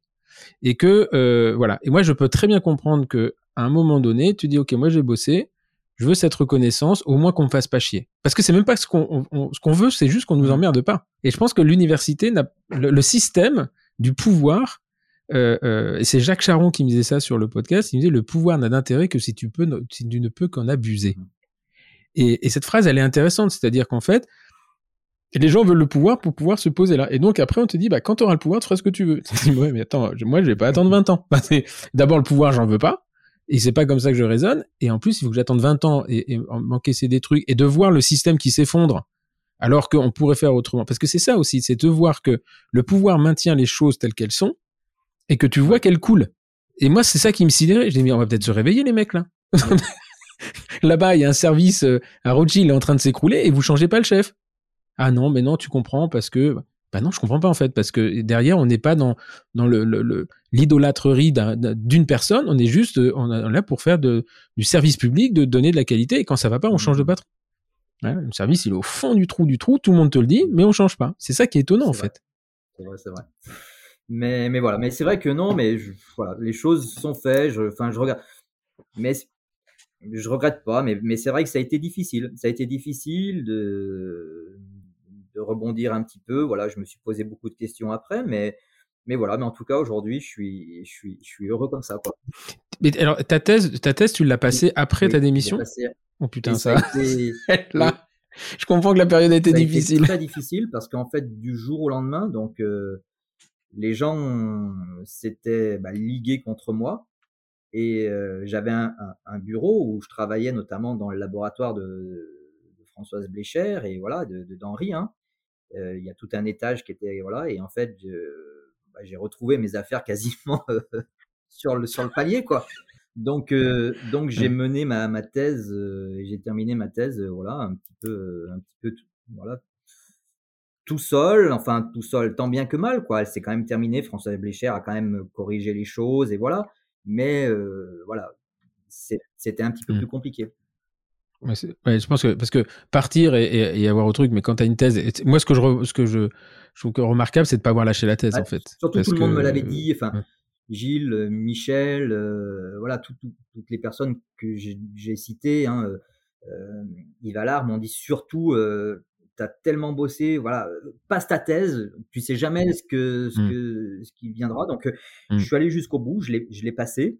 Speaker 1: et que euh, voilà. Et moi, je peux très bien comprendre que à un moment donné, tu dis ok, moi j'ai bossé, je veux cette reconnaissance, au moins qu'on me fasse pas chier. Parce que c'est même pas ce qu'on ce qu'on veut, c'est juste qu'on nous mmh. emmerde pas. Et je pense que l'université n'a le, le, système du pouvoir. Euh, euh, et c'est Jacques Charon qui me disait ça sur le podcast. Il me disait le pouvoir n'a d'intérêt que si tu peux, si tu ne peux qu'en abuser. Mmh. Et, et, cette phrase, elle est intéressante, c'est-à-dire qu'en fait, et les gens veulent le pouvoir pour pouvoir se poser là. Et donc après, on te dit, bah, quand tu auras le pouvoir, tu feras ce que tu veux. Tu dis, ouais, mais attends, moi, je vais pas attendre 20 ans. D'abord, le pouvoir, j'en veux pas. Et c'est pas comme ça que je raisonne. Et en plus, il faut que j'attende 20 ans et, et m'encaisser des trucs et de voir le système qui s'effondre alors qu'on pourrait faire autrement. Parce que c'est ça aussi, c'est de voir que le pouvoir maintient les choses telles qu'elles sont et que tu vois qu'elles coulent. Et moi, c'est ça qui me sidérait. Je dis, on va peut-être se réveiller, les mecs, là. Là-bas, il y a un service, euh, un Rothschild est en train de s'écrouler et vous changez pas le chef ah non, mais non, tu comprends parce que bah non, je comprends pas en fait parce que derrière on n'est pas dans dans le, le, l'idolâtrerie d'une personne, on est juste on est là pour faire de, du service public, de donner de la qualité et quand ça va pas, on change de mmh. patron. Ouais, le service il est au fond du trou du trou, tout le monde te le dit, mais on change pas. C'est ça qui est étonnant en fait.
Speaker 2: C'est vrai, c'est vrai. Mais mais voilà, mais c'est vrai que non, mais je, voilà, les choses sont faites. Enfin, je, je regarde, mais je regrette pas, mais, mais c'est vrai que ça a été difficile. Ça a été difficile de, de rebondir un petit peu. Voilà, je me suis posé beaucoup de questions après, mais, mais voilà. Mais en tout cas, aujourd'hui, je suis, je suis, je suis heureux comme ça, quoi.
Speaker 1: Mais alors, ta thèse, ta thèse, tu l'as passée après oui, ta démission? passé... Oh putain, ça. ça été... Là, je comprends que la période a été
Speaker 2: ça a
Speaker 1: difficile.
Speaker 2: Été très difficile parce qu'en fait, du jour au lendemain, donc euh, les gens s'étaient bah, ligués contre moi. Et euh, j'avais un, un, un, bureau où je travaillais notamment dans le laboratoire de, de Françoise Blécher et voilà de d'Henri. Hein. Euh, il y a tout un étage qui était voilà et en fait bah, j'ai retrouvé mes affaires quasiment euh, sur le sur le palier quoi. Donc euh, donc j'ai mené ma, ma thèse et j'ai terminé ma thèse voilà un petit peu un petit peu voilà tout seul, enfin tout seul, tant bien que mal, quoi. Elle s'est quand même terminée. Françoise Blécher a quand même corrigé les choses et voilà. mais voilà, c'était un petit peu
Speaker 1: Mmh.
Speaker 2: plus compliqué.
Speaker 1: Ouais, je pense que parce que partir et, avoir au truc, mais quand tu as une thèse, moi ce que je ce que je, je trouve remarquable, c'est de pas avoir lâché la thèse en fait.
Speaker 2: Surtout tout le monde me l'avait dit. Enfin, Gilles, euh, Michel, euh, voilà, toutes les personnes que j'ai citées, hein, euh, Yves Allard m'ont dit surtout, euh, tu as tellement bossé, voilà, passe ta thèse, tu sais jamais ce que ce, mmh. que, ce qui viendra. Donc, mmh. je suis allé jusqu'au bout, je l'ai passé.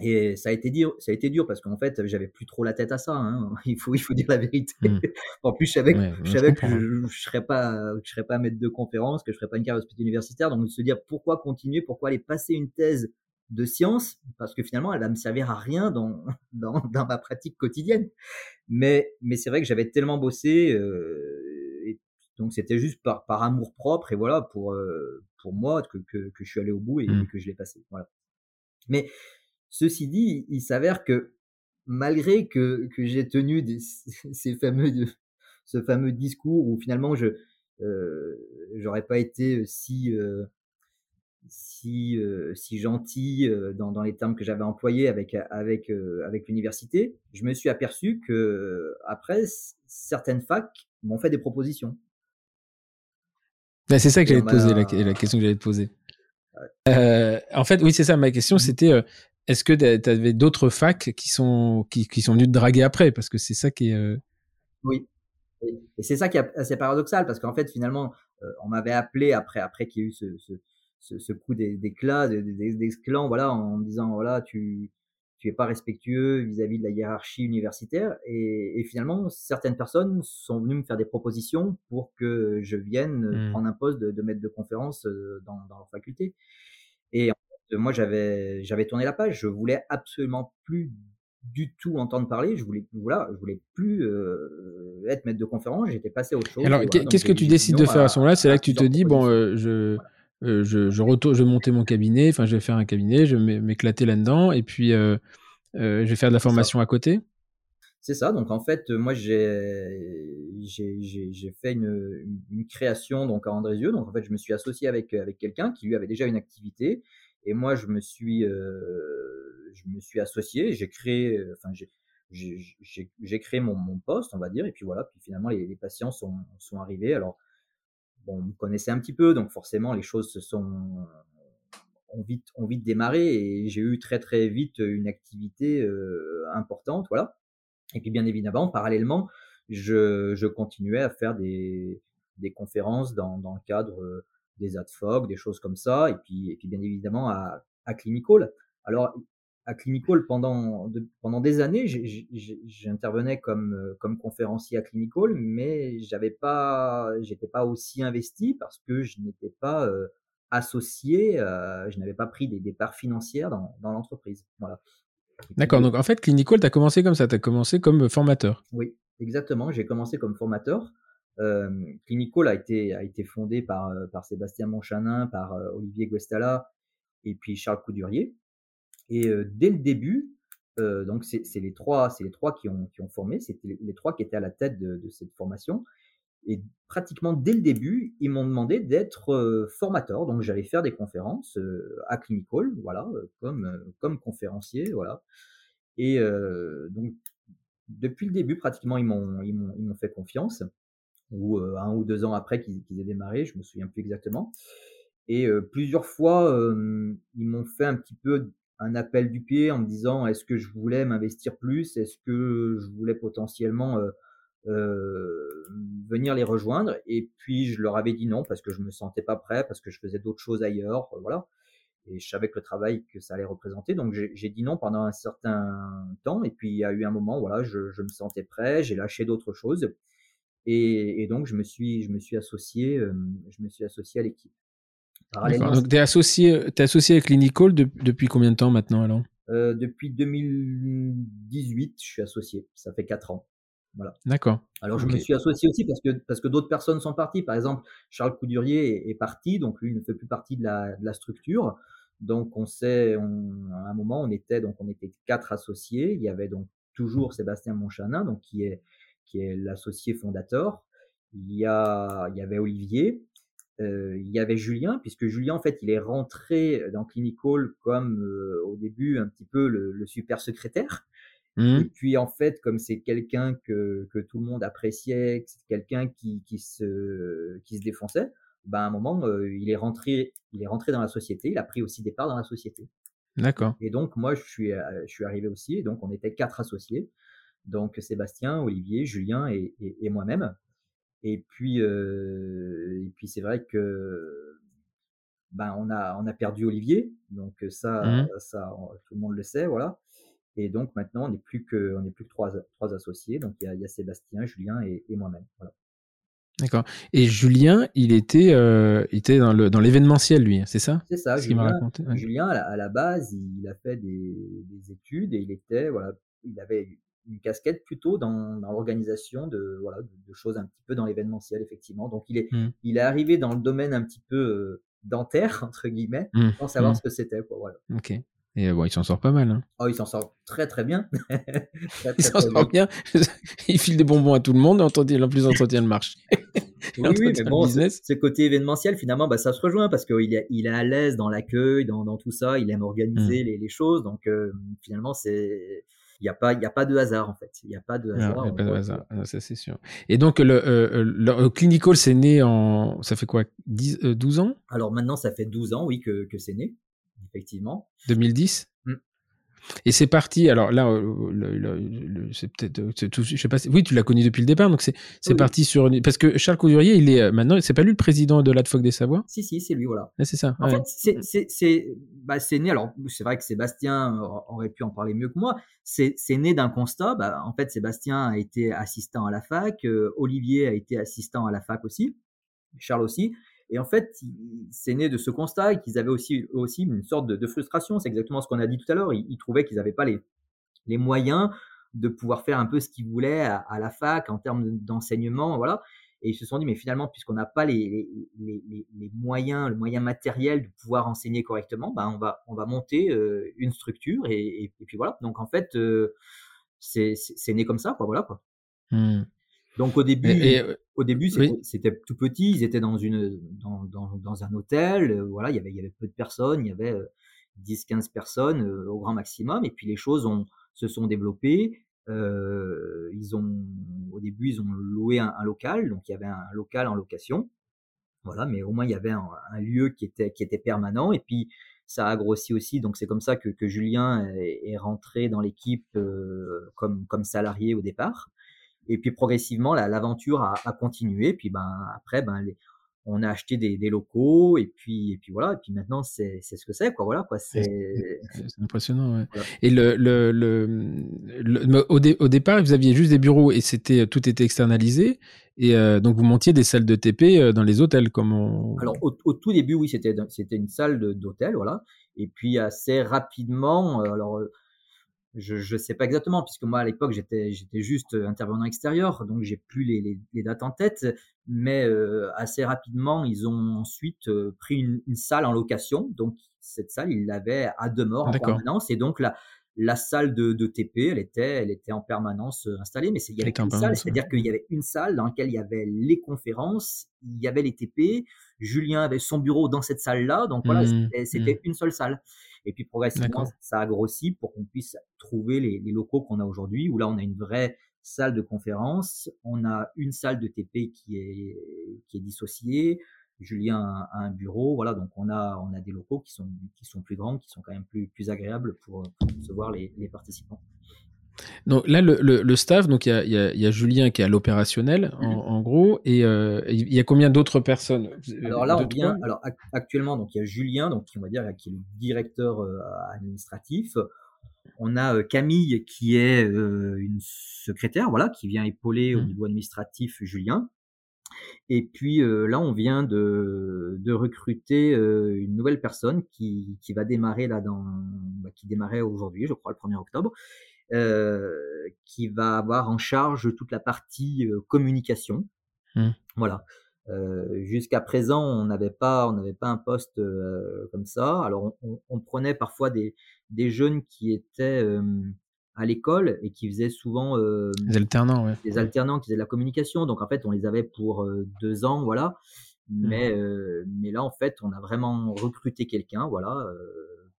Speaker 2: Et ça a été dur, ça a été dur parce qu'en fait, j'avais plus trop la tête à ça. Hein. Il faut, il faut dire la vérité. Mmh. en plus, je savais, je, savais que je, je serais pas, je serais pas maître de conférence, que je ferais pas une carrière universitaire. Donc, de se dire pourquoi continuer, pourquoi aller passer une thèse de science, parce que finalement, elle va me servir à rien dans, dans, dans ma pratique quotidienne. Mais, mais c'est vrai que j'avais tellement bossé, euh, et donc c'était juste par, par amour propre et voilà pour euh, pour moi que, que, que, je suis allé au bout et, mmh. que je l'ai passé. Voilà. Mais Ceci dit, il s'avère que malgré que, que j'ai tenu des, ces fameux, ce fameux discours où finalement je euh, j'aurais pas été si euh, si euh, si gentil euh, dans, dans les termes que j'avais employés avec avec euh, avec l'université, je me suis aperçu que après certaines facs m'ont fait des propositions.
Speaker 1: Ben, c'est ça que j'allais te poser, la, la, question que j'allais te poser. en fait, oui, c'est ça. Ma question, mmh c'était est-ce que tu avais d'autres facs qui sont, qui, qui, sont venus te draguer après? Parce que c'est ça qui est. Euh,
Speaker 2: oui. Et c'est ça qui est assez paradoxal, parce qu'en fait, finalement, euh, on m'avait appelé après, après qu'il y ait eu ce, ce, ce, coup d'éclat, des, des, des, clans, voilà, en me disant, voilà, tu tu es pas respectueux vis-à-vis de la hiérarchie universitaire. Et, et, finalement, certaines personnes sont venues me faire des propositions pour que je vienne mmh. prendre un poste de, de maître de conférence euh, dans, dans leur faculté. Et moi j'avais j'avais tourné la page, je voulais absolument plus du tout entendre parler, je voulais voilà, je voulais plus euh, être maître de conférence, j'étais passé à autre chose.
Speaker 1: Alors qu'est-ce que tu décides de faire à ce moment-là? C'est là que tu te dis bon euh, je euh, je je, retourne, je vais monter mon cabinet, enfin je vais faire un cabinet, je vais m'éclater là-dedans. Et puis je vais faire de la formation à côté.
Speaker 2: C'est ça. Donc en fait, moi j'ai j'ai fait une, une, création donc à Andrézieux. Donc en fait, je me suis associé avec avec quelqu'un qui lui avait déjà une activité et moi, je me suis, euh, je me suis associé, j'ai créé, euh, enfin, j'ai créé mon, mon, poste, on va dire, et puis voilà, puis finalement, les, les patients sont, sont arrivés. Alors, bon, on me connaissait un petit peu, donc forcément, les choses se sont, ont vite, ont vite démarré, et j'ai eu très, très vite une activité euh, importante, voilà. Et puis, bien évidemment, parallèlement, je, je continuais à faire des, des conférences dans, dans le cadre des AdFog, des choses comme ça, et puis, et puis bien évidemment à, à Clinical. Alors, à Clinical, pendant, pendant des années, j'intervenais comme, comme conférencier à Clinical, mais j'avais pas, j'étais pas aussi investi parce que je n'étais pas euh, associé, euh, je n'avais pas pris des, des parts financières dans, dans l'entreprise. Voilà.
Speaker 1: D'accord, donc en fait, Clinical, tu as commencé comme ça, tu as commencé comme formateur.
Speaker 2: Oui, exactement, j'ai commencé comme formateur. Euh, Clinical a été, fondé par, euh, Sébastien Monchanin, par euh, Olivier Guestala et puis Charles Coudurier. Et dès le début, donc c'est les trois, qui ont, formé, c'était les, trois qui étaient à la tête de, cette formation. Et pratiquement dès le début, ils m'ont demandé d'être formateur. Donc j'allais faire des conférences à Clinical, voilà, comme conférencier, voilà. Et donc depuis le début, pratiquement ils m'ont fait confiance ou un ou deux ans après qu'ils aient démarré, je me souviens plus exactement. Et plusieurs fois, ils m'ont fait un petit peu un appel du pied en me disant est-ce que je voulais m'investir plus, est-ce que je voulais potentiellement venir les rejoindre? Et puis je leur avais dit non parce que je me sentais pas prêt, parce que je faisais d'autres choses ailleurs, voilà. Et je savais que le travail que ça allait représenter, donc j'ai dit non pendant un certain temps. Et puis il y a eu un moment, voilà, je, je me sentais prêt, j'ai lâché d'autres choses. Et, et, donc, je me suis, je me suis associé, euh, je me suis associé à l'équipe.
Speaker 1: Donc, tu es associé, es associé avec Clinical depuis combien de temps maintenant alors?
Speaker 2: Euh, Depuis 2018, je suis associé. Ça fait 4 ans. Voilà.
Speaker 1: D'accord.
Speaker 2: Alors, je me suis associé aussi parce que, parce que d'autres personnes sont parties. Par exemple, Charles Coudurier est, est, parti, donc lui ne fait plus partie de la, de la structure. Donc, on sait, on, à un moment, on était, donc, on était quatre associés. Il y avait donc toujours Sébastien Monchanin, donc, qui est, qui est l'associé fondateur. Il y, a, il y avait Olivier, il y avait Julien, puisque Julien, en fait, il est rentré dans Clinical comme au début un petit peu le, super secrétaire. Mmh. Et puis, en fait, comme c'est quelqu'un que, que, tout le monde appréciait, c'est quelqu'un qui, qui, se, qui se défonçait, ben, à un moment, il, est rentré, il est rentré dans la société, il a pris aussi des parts dans la société.
Speaker 1: D'accord.
Speaker 2: Et donc, moi, je suis, je suis arrivé aussi, et donc on était quatre associés. Donc, Sébastien, Olivier, Julien et, et moi-même. Et puis, euh, et puis c'est vrai que ben on a on a perdu Olivier, donc ça mmh ça tout le monde le sait, voilà. Et donc maintenant on n'est plus que on est plus que trois trois associés, donc il y a, il y a Sébastien, Julien et, et moi-même, voilà.
Speaker 1: D'accord. Et Julien, il était, euh, il était dans, le, dans l'événementiel, lui, c'est ça?
Speaker 2: C'est ça. Julien, Julien à, la, à, la, base, il a fait des, des, études et il était, voilà, il avait une casquette plutôt dans, dans l'organisation de, voilà, de, choses un petit peu dans l'événementiel, effectivement. Donc, il est, mmh. il est arrivé dans le domaine un petit peu euh, dentaire, entre guillemets, mmh. sans savoir mmh. ce que c'était. Quoi, voilà.
Speaker 1: Ok. Et euh, bon, il s'en sort pas mal. Hein.
Speaker 2: Oh, il s'en sort très très bien.
Speaker 1: il s'en sort bien. il file des bonbons à tout le monde, en plus entretient le marché.
Speaker 2: oui, oui, mais bon, ce côté événementiel, finalement, bah, ça se rejoint parce qu'il est, il est à l'aise dans l'accueil, dans, dans, tout ça, il aime organiser les, les, choses. Donc, euh, finalement, c'est il n'y a pas il a pas de hasard en fait. Il n'y a pas de hasard,
Speaker 1: a pas de hasard. ça c'est sûr. Et donc le, euh, le, clinical c'est né en ça fait quoi? 10, 12 euh, ans?
Speaker 2: Alors maintenant ça fait 12 ans oui que, que c'est né effectivement.
Speaker 1: 2010 et c'est parti. Alors là, euh, c'est peut-être, euh, je sais pas. Oui, tu l'as connu depuis le départ, donc c'est parti sur parce que Charles Coudurier, il est euh, maintenant, c'est pas lui le président de l'ADFOC des Savoies
Speaker 2: Si, si, c'est lui, voilà.
Speaker 1: c'est ça.
Speaker 2: En fait, c'est c'est bah, né. Alors c'est vrai que Sébastien aurait pu en parler mieux que moi. C'est né d'un constat. Bah, en fait, Sébastien a été assistant à la fac, Olivier a été assistant à la fac aussi, Charles aussi. Et en fait, c'est né de ce constat qu'ils avaient aussi, une sorte de, frustration. C'est exactement ce qu'on a dit tout à l'heure. Ils, trouvaient qu'ils n'avaient pas les, moyens de pouvoir faire un peu ce qu'ils voulaient à, la fac en termes d'enseignement, voilà. Et ils se sont dit, mais finalement, puisqu'on n'a pas les, moyens, le moyen matériel de pouvoir enseigner correctement, ben on va, on va monter euh, une structure et, et, puis voilà. Donc en fait, euh, c'est né comme ça, quoi. Voilà, quoi. Mmh. Donc au début, euh, au début c'était tout petit. Ils étaient dans une dans, dans, dans un hôtel. Euh, voilà, il y avait il y avait peu de personnes. Il y avait 10-15 euh, personnes au grand maximum. Et puis les choses ont se sont développées. Euh, ils ont au début ils ont loué un, local, donc il y avait un local en location. Voilà, mais au moins il y avait un, lieu qui était qui était permanent. Et puis ça a grossi aussi. Donc c'est comme ça que, que Julien est, est rentré dans l'équipe comme comme salarié au départ. Et puis progressivement, l'aventure a, a, continué. Puis ben après, ben on a acheté des, des, locaux et puis et puis voilà. Et puis maintenant, c'est ce que c'est quoi. Voilà quoi. C'est
Speaker 1: impressionnant. Ouais. Et le, le, le, au, au, départ, vous aviez juste des bureaux et c'était tout était externalisé. Et euh, donc vous montiez des salles de TP euh, dans les hôtels, comme on...
Speaker 2: Alors au, au tout début, oui, c'était c'était une salle d'hôtel, voilà. Et puis assez rapidement, euh, alors je ne sais pas exactement, puisque moi à l'époque j'étais j'étais juste euh, intervenant extérieur, donc j'ai plus les, les, dates en tête, mais euh, assez rapidement ils ont ensuite euh, pris une, une, salle en location, donc cette salle ils l'avaient à demeure en permanence, et donc la, la salle de, de, TP elle était elle était en permanence installée, mais il y avait une salle, c'est-à-dire qu'il y avait une salle dans laquelle il y avait les conférences, il y avait les TP, Julien avait son bureau dans cette salle-là, donc voilà mmh, c'était mmh. une seule salle. Et puis progressivement, ça a grossi pour qu'on puisse trouver les, les locaux qu'on a aujourd'hui, où là, on a une vraie salle de conférence, on a une salle de TP qui est, qui est dissociée, Julien a un bureau, voilà, donc on a, on a des locaux qui sont, qui sont plus grands, qui sont quand même plus, plus agréables pour, pour recevoir les, les participants.
Speaker 1: Donc là, le, le, staff, donc il y a, y, y a, Julien qui est à l'opérationnel, en, mmh en, gros, et euh, il y a combien d'autres personnes?
Speaker 2: Alors là, on vient, alors actuellement, donc il y a Julien, donc on va dire qui est le directeur euh, administratif. On a euh, Camille qui est euh, une secrétaire, voilà, qui vient épauler au mmh. niveau administratif Julien. Et puis là, on vient de, de recruter une nouvelle personne qui, qui va démarrer là dans, bah, qui démarrait aujourd'hui, je crois, le 1er octobre, euh, qui va avoir en charge toute la partie euh, communication. Mmh. Voilà. Euh, jusqu'à présent, on n'avait pas, on n'avait pas un poste euh, comme ça. Alors, on, on, prenait parfois des, des jeunes qui étaient euh, à l'école et qui faisaient souvent
Speaker 1: des alternants, ouais.
Speaker 2: des alternants qui faisaient de la communication. Donc, en fait, on les avait pour deux ans, voilà. Mais, mais là, en fait, on a vraiment recruté quelqu'un, voilà,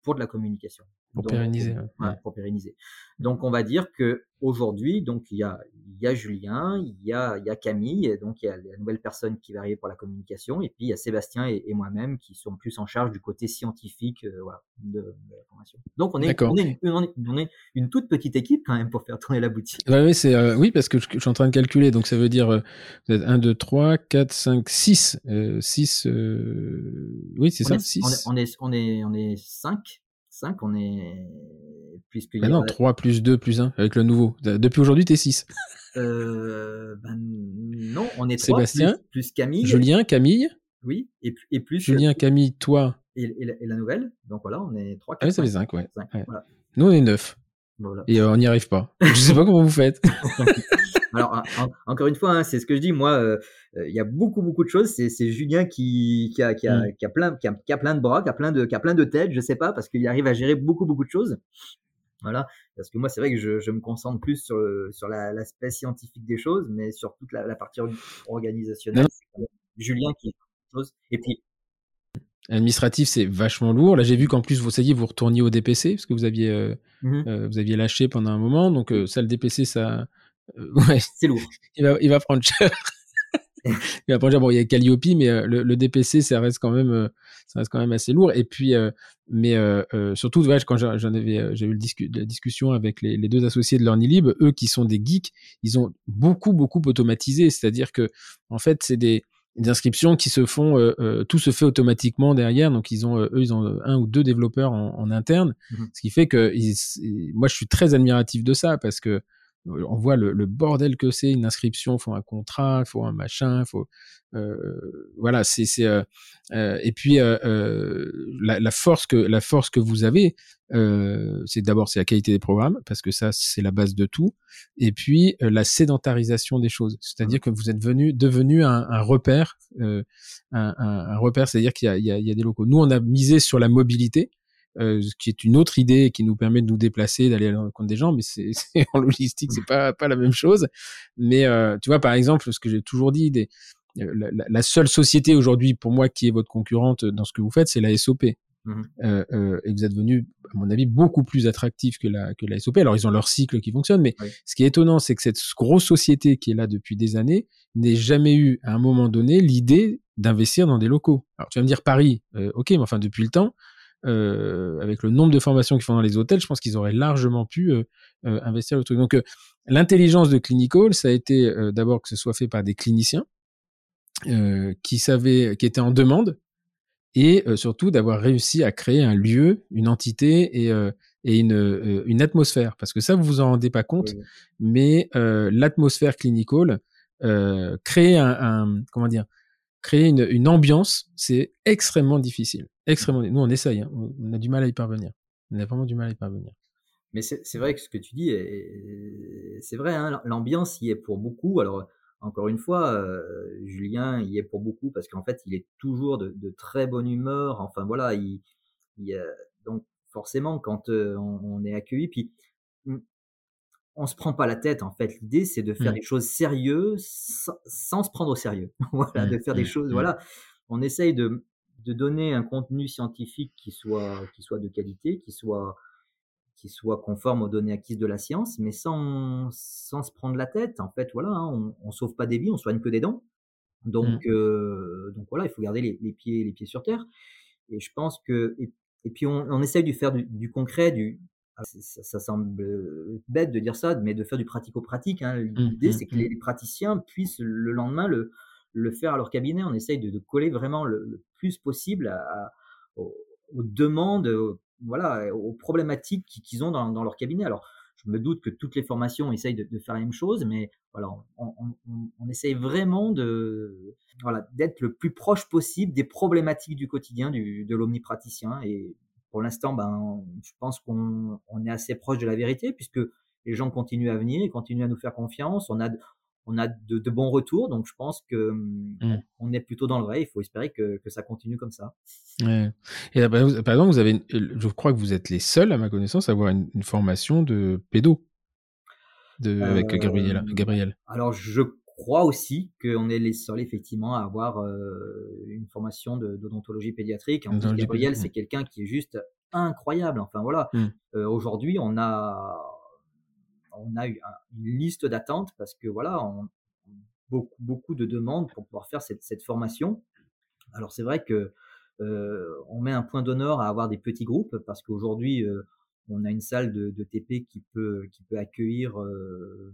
Speaker 2: pour de la communication.
Speaker 1: Pour pérenniser.
Speaker 2: pour pérenniser. Donc, on va dire que aujourd'hui, donc il y a, il y a Julien, il y a, il y a Camille, donc il y a la nouvelle personne qui va arriver pour la communication, et puis il y a Sébastien et, moi-même qui sont plus en charge du côté scientifique euh, voilà, de, la formation. Donc, on est, on est, on, est, une toute petite équipe quand même pour faire tourner la boutique.
Speaker 1: oui, c'est, euh, oui, parce que je, suis en train de calculer, donc ça veut dire euh, vous êtes 1, 2, 3, 4, 5, 6. 6 oui, c'est ça, 6.
Speaker 2: On est, on est, on est 5 5, on est.
Speaker 1: Puisque bah non, 3 plus 2 plus 1 avec le nouveau. Depuis aujourd'hui, tu es 6.
Speaker 2: Euh, ben, non, on est 3
Speaker 1: Sébastien,
Speaker 2: plus, Camille.
Speaker 1: Julien, Camille.
Speaker 2: Oui, et, et plus.
Speaker 1: Julien, Camille, toi.
Speaker 2: Et, et, la, nouvelle. Donc voilà, on est 3.
Speaker 1: 4, ah oui, ça fait 5, ouais. 5, Voilà. Nous, on est 9. Voilà. Et euh, on n'y arrive pas. Je sais pas comment vous faites.
Speaker 2: Alors, encore une fois, hein, c'est ce que je dis. Moi, euh, euh, il y a beaucoup, beaucoup de choses. C'est Julien qui, qui, a, qui, a, mm. qui, a plein, qui, a, qui, a, plein de bras, qui a plein de, qui a plein de têtes, je sais pas, parce qu'il arrive à gérer beaucoup, beaucoup de choses. Voilà, parce que moi, c'est vrai que je, je, me concentre plus sur, sur l'aspect scientifique des choses, mais sur toute la, la partie organisationnelle. Julien qui chose. Et puis,
Speaker 1: administratif, c'est vachement lourd. Là, j'ai vu qu'en plus, vous savez, vous retourniez au DPC parce que vous aviez, euh, mmh vous aviez lâché pendant un moment. Donc, ça, le DPC, ça,
Speaker 2: euh, ouais. C'est lourd.
Speaker 1: Il va, il va prendre cher. il va prendre cher. Bon, il y a Calliope, mais euh, le, le, DPC, ça reste quand même, euh, ça reste quand même assez lourd. Et puis, mais surtout, ouais, quand j'en avais, j'ai eu le la discussion avec les, les, deux associés de LearnyLib, eux qui sont des geeks, ils ont beaucoup, beaucoup automatisé. C'est-à-dire que, en fait, c'est des, des inscriptions qui se font, tout se fait automatiquement derrière. Donc ils ont, eux, ils ont un ou deux développeurs en, en interne, mmh ce qui fait que ils, moi je suis très admiratif de ça parce que on voit le, le bordel que c'est une inscription, faut un contrat, faut un machin, faut euh, voilà, c'est c'est euh, euh et puis euh, euh, la, la, force que la force que vous avez, c'est d'abord c'est la qualité des programmes parce que ça c'est la base de tout, et puis la sédentarisation des choses, c'est-à-dire que vous êtes venu devenu un, un repère, un, un, un, repère, c'est-à-dire qu'il y a, il y, a, il y a des locaux. Nous on a misé sur la mobilité euh, qui est une autre idée qui nous permet de nous déplacer, d'aller à la rencontre des gens, mais c'est en logistique, c'est pas pas la même chose. Mais euh, tu vois, par exemple, ce que j'ai toujours dit, des, euh, la, la, seule société aujourd'hui pour moi qui est votre concurrente dans ce que vous faites, c'est la SOP. Mmh euh, euh, et vous êtes devenu, à mon avis, beaucoup plus attractif que la, que la SOP. Alors, ils ont leur cycle qui fonctionne, mais ce qui est étonnant, c'est que cette grosse société qui est là depuis des années n'ait jamais eu, à un moment donné, l'idée d'investir dans des locaux. Alors, tu vas me dire Paris, euh, ok, mais enfin, depuis le temps, euh, avec le nombre de formations qu'ils font dans les hôtels, je pense qu'ils auraient largement pu euh, euh, investir le truc. Donc l'intelligence de Clinical, ça a été d'abord que ce soit fait par des cliniciens qui savaient, qui étaient en demande, et surtout d'avoir réussi à créer un lieu, une entité et, et une, une, atmosphère. Parce que ça, vous vous en rendez pas compte, mais l'atmosphère clinical crée un, un, comment dire, créer une, ambiance, c'est extrêmement difficile. Extrêmement. Nous, on essaye. Hein. On a du mal à y parvenir. On a vraiment du mal à y parvenir.
Speaker 2: Mais c'est vrai que ce que tu dis, c'est vrai. Hein, L'ambiance y est pour beaucoup. Alors, encore une fois, euh, Julien y est pour beaucoup parce qu'en fait, il est toujours de, très bonne humeur. Enfin, voilà. Il, il, donc, forcément, quand euh, on, on, est accueilli, puis on se prend pas la tête en fait. L'idée c'est de faire mmh. des choses sérieuses sans, se prendre au sérieux. voilà, de faire des mmh. choses. Mmh. Voilà, on essaye de, de donner un contenu scientifique qui soit qui soit de qualité, qui soit qui soit conforme aux données acquises de la science, mais sans sans se prendre la tête. En fait, voilà, hein, on, sauve pas des vies, on soigne que des dents. Donc euh, donc voilà, il faut garder les, les, pieds les pieds sur terre. Et je pense que et, puis on, on essaye de faire du, du concret, du, ça, ça, semble euh, bête de dire ça, mais de faire du pratico-pratique. Hein. Mmh, L'idée, mmh, c'est que mmh. les, praticiens puissent le lendemain le, le faire à leur cabinet. On essaye de, de coller vraiment le, plus possible à, aux, demandes, voilà, aux problématiques qu'ils ont dans, dans, leur cabinet. Alors, je me doute que toutes les formations essayent de, de faire la même chose, mais voilà, on, on, on essaye vraiment de, voilà, d'être le plus proche possible des problématiques du quotidien du, de l'omnipraticien et pour l'instant, ben, je pense qu'on on est assez proche de la vérité puisque les gens continuent à venir, ils continuent à nous faire confiance. On a, on a de, de bons retours, donc je pense que mmh. on est plutôt dans le vrai. Il faut espérer que, que ça continue comme ça.
Speaker 1: Ouais. Et par exemple, vous avez, je crois que vous êtes les seuls, à ma connaissance, à avoir une, formation de pédo de, avec Gabriel.
Speaker 2: Gabriel. Alors, je crois aussi qu'on est les seuls effectivement à avoir une formation d'odontologie pédiatrique. En plus, Gabriel, c'est quelqu'un qui est juste incroyable. Enfin voilà, mmh. aujourd'hui, on a on a eu une liste d'attente parce que voilà, on, beaucoup, beaucoup de demandes pour pouvoir faire cette, cette formation. Alors c'est vrai que on met un point d'honneur à avoir des petits groupes parce qu'aujourd'hui on a une salle de, de, TP qui peut, qui peut accueillir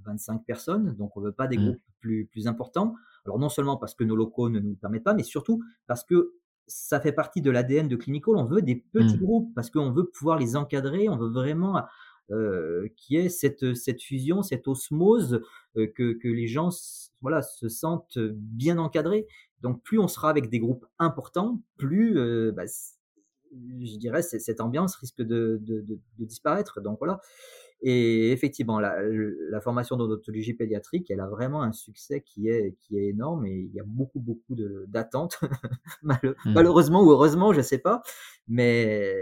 Speaker 2: 25 personnes, donc on veut pas des mmh. groupes plus, plus importants. Alors non seulement parce que nos locaux ne nous permettent pas, mais surtout parce que ça fait partie de l'ADN de Clinical. On veut des petits mmh. groupes parce qu'on veut pouvoir les encadrer. On veut vraiment euh, qui est cette, cette fusion, cette osmose, euh, que, que les gens voilà, se sentent bien encadrés. Donc plus on sera avec des groupes importants, plus euh, bah, je dirais cette ambiance risque de, de, de, de, disparaître. Donc voilà. Et effectivement, la, la formation d'odontologie pédiatrique, elle a vraiment un succès qui est, qui est énorme et il y a beaucoup, beaucoup d'attentes, mmh. malheureusement ou heureusement, je sais pas. Mais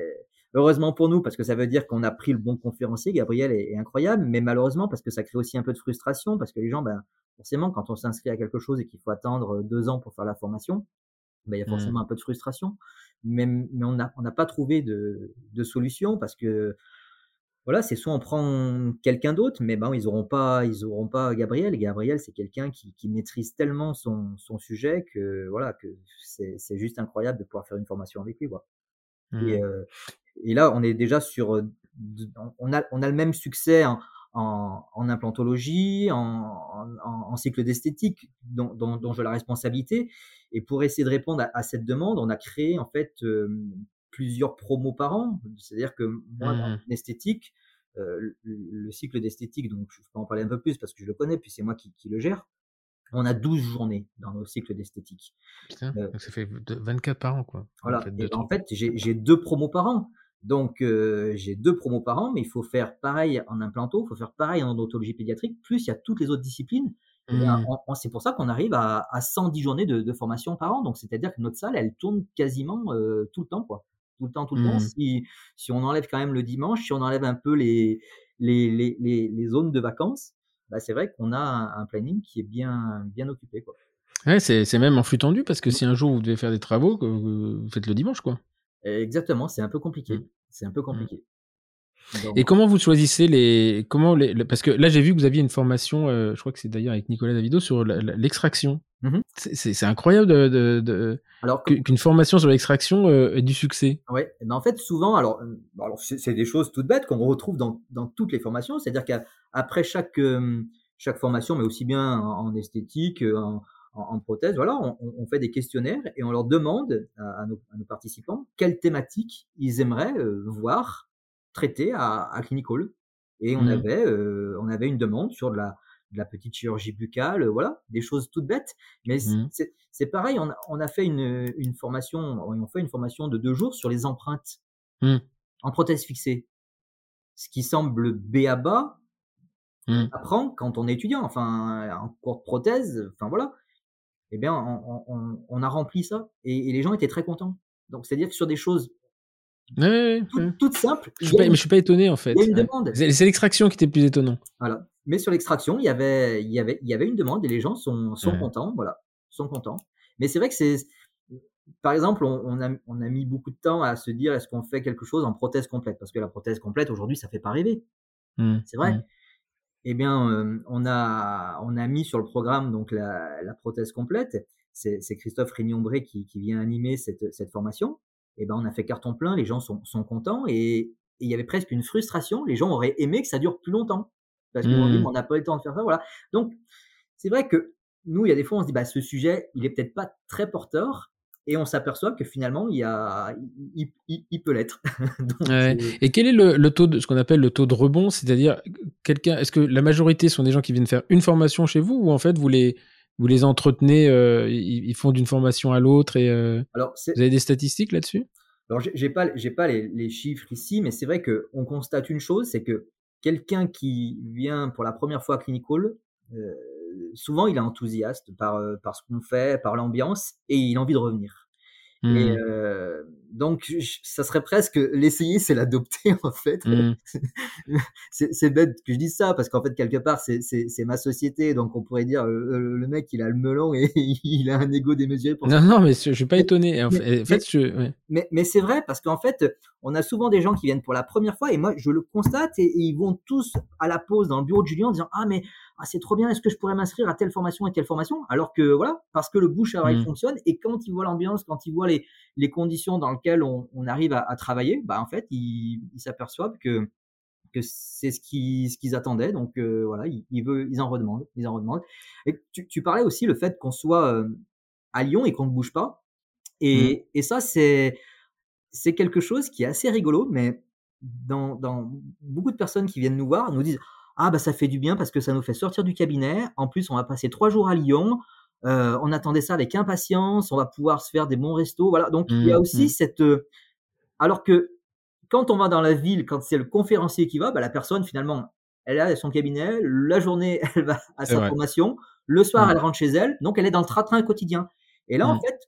Speaker 2: heureusement pour nous, parce que ça veut dire qu'on a pris le bon conférencier, Gabriel est, incroyable, mais malheureusement parce que ça crée aussi un peu de frustration, parce que les gens, ben, forcément, quand on s'inscrit à quelque chose et qu'il faut attendre deux ans pour faire la formation, ben, il y a forcément mmh. un peu de frustration. Mais, mais on n'a on pas trouvé de, de solution parce que voilà, c'est soit on prend quelqu'un d'autre, mais ben ils auront pas, ils auront pas Gabriel. Gabriel, c'est quelqu'un qui, qui, maîtrise tellement son, son, sujet que voilà que c'est juste incroyable de pouvoir faire une formation avec lui. Quoi. Et, mmh. euh, et là, on est déjà sur, euh, on a, on a le même succès en, en, en implantologie, en, en, en cycle d'esthétique, dont, dont, dont j'ai la responsabilité. Et pour essayer de répondre à, cette demande, on a créé en fait euh, plusieurs promos par an. C'est-à-dire que moi, dans mmh esthétique, euh, le, cycle d'esthétique, donc je peux en parler un peu plus parce que je le connais, puis c'est moi qui, qui, le gère. On a 12 journées dans nos cycles d'esthétique.
Speaker 1: Putain, donc ça fait 24 par an, quoi.
Speaker 2: Voilà. et en fait, j'ai deux promos par an. Donc, euh, j'ai deux promos par an, mais il faut faire pareil en implanto, il faut faire pareil en odontologie pédiatrique, plus il y a toutes les autres disciplines. Mmh. C'est pour ça qu'on arrive à, à, 110 journées de, de, formation par an. Donc, c'est-à-dire que notre salle, elle tourne quasiment euh, tout le temps, quoi. Tout le temps, tout le temps. Mmh. Si, si, on enlève quand même le dimanche, si on enlève un peu les, les, les, les, les zones de vacances, bah, c'est vrai qu'on a un, un, planning qui est bien, bien occupé, quoi.
Speaker 1: Ouais, c'est même en flux tendu parce que si un jour vous devez faire des travaux, vous faites le dimanche, quoi.
Speaker 2: Exactement, c'est un peu compliqué. Mmh. C'est un peu mmh. compliqué.
Speaker 1: Et comment vous choisissez les comment les parce que là j'ai vu que vous aviez une formation, euh, je crois que c'est d'ailleurs avec Nicolas Davido sur l'extraction. Mmh c'est incroyable de, de, qu'une formation sur l'extraction euh, ait du succès.
Speaker 2: Ouais, ben en fait souvent alors, euh, alors c'est des choses toutes bêtes qu'on retrouve dans, dans toutes les formations, c'est-à-dire qu'après chaque chaque formation, mais aussi bien en, en esthétique, en, en, prothèse, voilà, on, fait des questionnaires et on leur demande à, nos, participants quelles thématiques ils aimeraient euh, voir traiter à, à Clinical. Et on mmh. avait, euh, on avait une demande sur de la, de la petite chirurgie buccale, euh, voilà, des choses toutes bêtes. Mais mmh. c'est pareil, on a, on a fait une, une, formation, on fait une formation de deux jours sur les empreintes mmh. en prothèse fixée. Ce qui semble B à bas, on apprend quand on est étudiant, enfin, en cours de prothèse, enfin voilà eh bien, on, a rempli ça et, les gens étaient très contents. Donc, c'est-à-dire que sur des choses toutes simples.
Speaker 1: Je suis, pas, mais je suis pas étonné en fait. C'est l'extraction qui était plus étonnant.
Speaker 2: Voilà. Mais sur l'extraction, il y avait, il y avait, il y avait une demande et les gens sont, sont contents. Voilà, sont contents. Mais c'est vrai que c'est, par exemple, on, a, on a mis beaucoup de temps à se dire est-ce qu'on fait quelque chose en prothèse complète? Parce que la prothèse complète aujourd'hui, ça fait pas rêver. Mmh. C'est vrai. Mmh eh bien, euh, on, a, on a mis sur le programme donc la, la prothèse complète. C'est Christophe Régnombré qui, qui vient animer cette, cette formation. Eh ben, on a fait carton plein, les gens sont, sont contents et il y avait presque une frustration. Les gens auraient aimé que ça dure plus longtemps parce qu'on mmh. n'a pas eu le temps de faire ça. Voilà. Donc, c'est vrai que nous, il y a des fois, on se dit, bah, ce sujet, il est peut-être pas très porteur et on s'aperçoit que finalement il y a il, il, peut l'être.
Speaker 1: Et quel est le, le, taux de ce qu'on appelle le taux de rebond, c'est-à-dire quelqu'un est-ce que la majorité sont des gens qui viennent faire une formation chez vous ou en fait vous les vous les entretenez euh, ils, font d'une formation à l'autre et euh, Alors, vous avez des statistiques là-dessus?
Speaker 2: Alors j'ai pas j'ai pas les, les, chiffres ici mais c'est vrai que on constate une chose c'est que quelqu'un qui vient pour la première fois à Clinical euh, souvent il est enthousiaste par, euh, par ce qu'on fait, par l'ambiance, et il a envie de revenir. Et mmh. euh, donc, ça serait presque l'essayer, c'est l'adopter en fait. Mmh. c'est bête que je dise ça parce qu'en fait quelque part c'est ma société, donc on pourrait dire le, mec il a le melon et il a un ego démesuré.
Speaker 1: Pour non non mais je suis pas étonné. En fait, mais, je,
Speaker 2: mais, mais c'est vrai parce qu'en fait on a souvent des gens qui viennent pour la première fois et moi je le constate et, ils vont tous à la pause dans le bureau de Julien en disant ah mais ah, c'est trop bien, est-ce que je pourrais m'inscrire à telle formation et telle formation? Alors que voilà, parce que le bouche à oreille mmh. fonctionne et quand ils voient l'ambiance, quand ils voient les, les conditions dans lesquelles on, on arrive à, à, travailler, bah en fait ils s'aperçoivent que que c'est ce qu'ils ce qu'ils attendaient. Donc euh, voilà, ils, ils, veulent, ils en redemandent, ils en redemandent. Et tu, tu parlais aussi le fait qu'on soit euh, à Lyon et qu'on ne bouge pas. Et, mmh. et ça c'est c'est quelque chose qui est assez rigolo, mais dans, dans beaucoup de personnes qui viennent nous voir nous disent ah bah ça fait du bien parce que ça nous fait sortir du cabinet. En plus, on va passer trois jours à Lyon. Euh, on attendait ça avec impatience. On va pouvoir se faire des bons restos. Voilà. Donc il y a mmh, aussi mmh. cette. Euh, alors que quand on va dans la ville, quand c'est le conférencier qui va, bah, la personne finalement, elle a son cabinet. La journée, elle va à sa formation. Le soir, mmh. elle rentre chez elle. Donc elle est dans le train-train quotidien. Et là, en fait,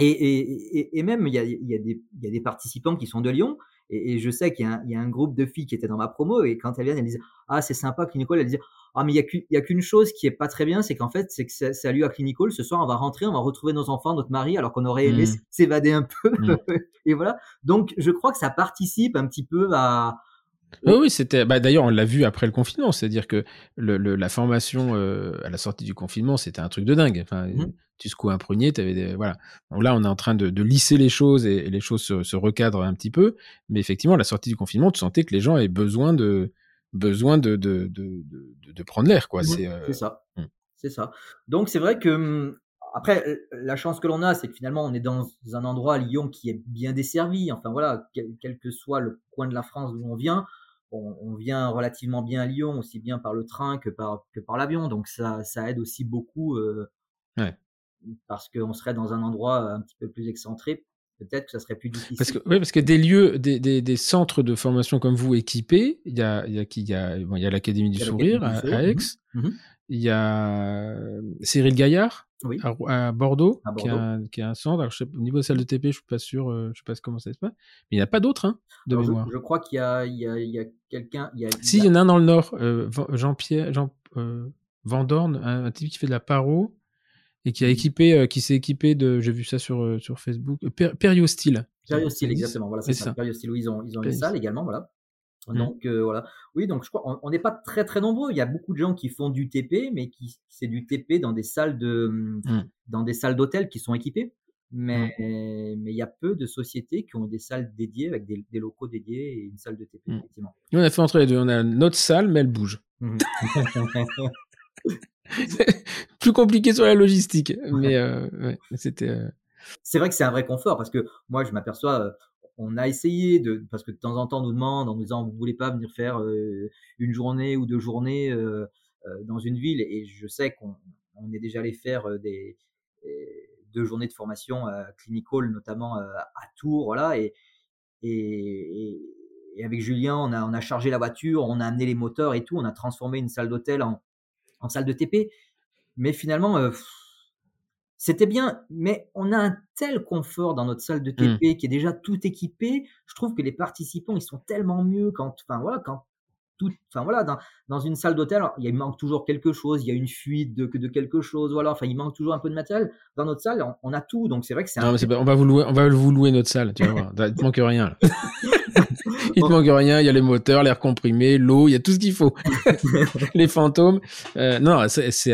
Speaker 2: et, et, et, même il y a, y, a des, y a des participants qui sont de Lyon et, je sais qu'il y, y, a un groupe de filles qui étaient dans ma promo et quand elles viennent, elles disent Ah, c'est sympa, Clinical. Elles disent Ah, mais il n'y a qu'une chose qui est pas très bien, c'est qu'en fait, c'est que ça, a lieu à Clinical. Ce soir, on va rentrer, on va retrouver nos enfants, notre mari, alors qu'on aurait aimé mmh. s'évader un peu. Mmh. et voilà. Donc, je crois que ça participe un petit peu à,
Speaker 1: oui, oui, c'était. Bah, D'ailleurs, on l'a vu après le confinement, c'est-à-dire que le, le, la formation euh, à la sortie du confinement, c'était un truc de dingue. Enfin, mmh. tu secoues un prunier, avais des... voilà. là, on est en train de, de lisser les choses et, les choses se, se, recadrent un petit peu. Mais effectivement, à la sortie du confinement, tu sentais que les gens avaient besoin de besoin de de, de, de, prendre l'air, quoi.
Speaker 2: c'est euh... ça. Mmh. C'est ça. Donc, c'est vrai que mmh, après, la chance que l'on a, c'est que finalement, on est dans un endroit à Lyon qui est bien desservi. Enfin voilà, quel, quel que soit le coin de la France d'où on vient, on, vient relativement bien à Lyon, aussi bien par le train que par, que par l'avion. Donc ça, ça aide aussi beaucoup. Euh, parce qu'on serait dans un endroit un petit peu plus excentré, peut-être que ça serait plus difficile.
Speaker 1: Parce que, oui, parce que des lieux, des, des, centres de formation comme vous équipés, il y a, il y a, il y a, il y a l'Académie du Sourire à, Aix, mmh mmh il y a Cyril Gaillard à, Bordeaux, Qui, a, qui, a, un centre. au niveau de salle de TP, je suis pas sûr, euh, je sais pas comment ça se passe. Mais il n'y a pas d'autres, hein, de mémoire.
Speaker 2: Je, crois qu'il y a, il y a, il y a quelqu'un.
Speaker 1: Si, il y en a un dans le Nord, euh, Jean-Pierre, Jean, euh, Vandorn, un, type qui fait de la paro et qui a équipé, qui s'est équipé de, j'ai vu ça sur, sur Facebook, Periostyle.
Speaker 2: Periostyle, exactement. Voilà, c'est ça. ça. Periostyle, ils ont, ils ont une salle également, voilà. Mmh. Donc euh, voilà. Oui, donc je crois on n'est pas très très nombreux. Il y a beaucoup de gens qui font du TP, mais qui c'est du TP dans des salles de mmh, mmh. dans des salles d'hôtel qui sont équipées. Mais mais il y a peu de sociétés qui ont des salles dédiées avec des, locaux dédiés et une salle de TP effectivement.
Speaker 1: Nous on a fait entre les deux. On a notre salle, mais elle bouge. Plus compliqué sur la logistique, mais euh, ouais, c'était. Euh
Speaker 2: c'est vrai que c'est un vrai confort parce que moi je m'aperçois on a essayé de parce que de temps en temps on nous demande en nous disant vous voulez pas venir faire euh, une journée ou deux journées euh, euh, dans une ville? Et je sais qu'on on est déjà allé faire des deux journées de formation à Clinical notamment à Tours voilà. Et, et, avec Julien on a on a chargé la voiture on a amené les moteurs et tout on a transformé une salle d'hôtel en, en salle de TP mais finalement c'était bien, mais on a un tel confort dans notre salle de TP mmh. qui est déjà tout équipé. Je trouve que les participants, ils sont tellement mieux quand, enfin voilà, quand tout, enfin voilà, dans, dans une salle d'hôtel, il manque toujours quelque chose, il y a une fuite de, de quelque chose, voilà, enfin il manque toujours un peu de matériel. Dans notre salle, on, a tout, donc c'est vrai que c'est.
Speaker 1: Non, on va vous louer, on va vous louer notre salle, tu vas voir. il te manque rien. il te manque rien, il y a les moteurs, l'air comprimé, l'eau, il y a tout ce qu'il faut. les fantômes. Euh, non, c'est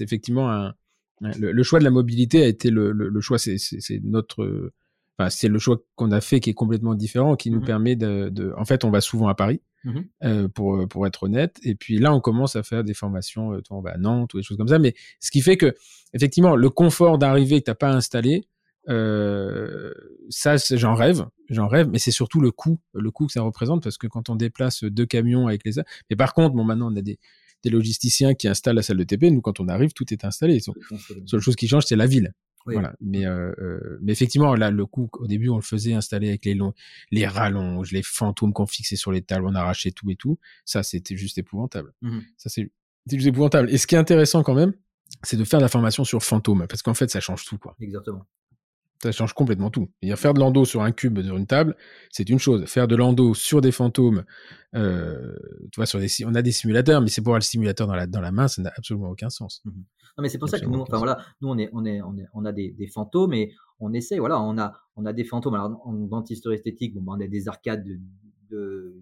Speaker 1: effectivement un le, choix de la mobilité a été le, le, choix, c'est notre, enfin, c'est le choix qu'on a fait qui est complètement différent, qui nous mmh permet de, de, en fait, on va souvent à Paris, mmh euh, pour pour être honnête, et puis là, on commence à faire des formations, euh, on va à Nantes ou des choses comme ça, mais ce qui fait que, effectivement, le confort d'arriver que t'as pas installé, euh, ça, j'en rêve, j'en rêve, mais c'est surtout le coût, le coût que ça représente, parce que quand on déplace deux camions avec les, mais par contre, bon, maintenant on a des des logisticiens qui installent la salle de TP. Nous, quand on arrive, tout est installé. La seule chose qui change, c'est la ville. Voilà. Mais, euh, euh, mais effectivement, là, le coup, au début, on le faisait installer avec les longs, les rallonges, les fantômes qu'on fixait sur les tables, on arrachait tout et tout. Ça, c'était juste épouvantable. Mmh Ça, c'est juste épouvantable. Et ce qui est intéressant quand même, c'est de faire la formation sur fantômes, parce qu'en fait, ça change tout, quoi.
Speaker 2: Exactement.
Speaker 1: Ça change complètement tout. faire de l'endo sur un cube sur une table, c'est une chose. Faire de l'endo sur des fantômes, euh, tu vois, sur des, on a des simulateurs, mais c'est pour avoir le simulateur dans la, dans la main, ça n'a absolument aucun sens.
Speaker 2: Mmh non, mais c'est pour ça que nous, enfin, voilà, nous on est, on est, on, est, on a des, des, fantômes et on essaie, voilà, on a, on a des fantômes. Alors en dentisterie esthétique, bon, ben, on a des arcades de, de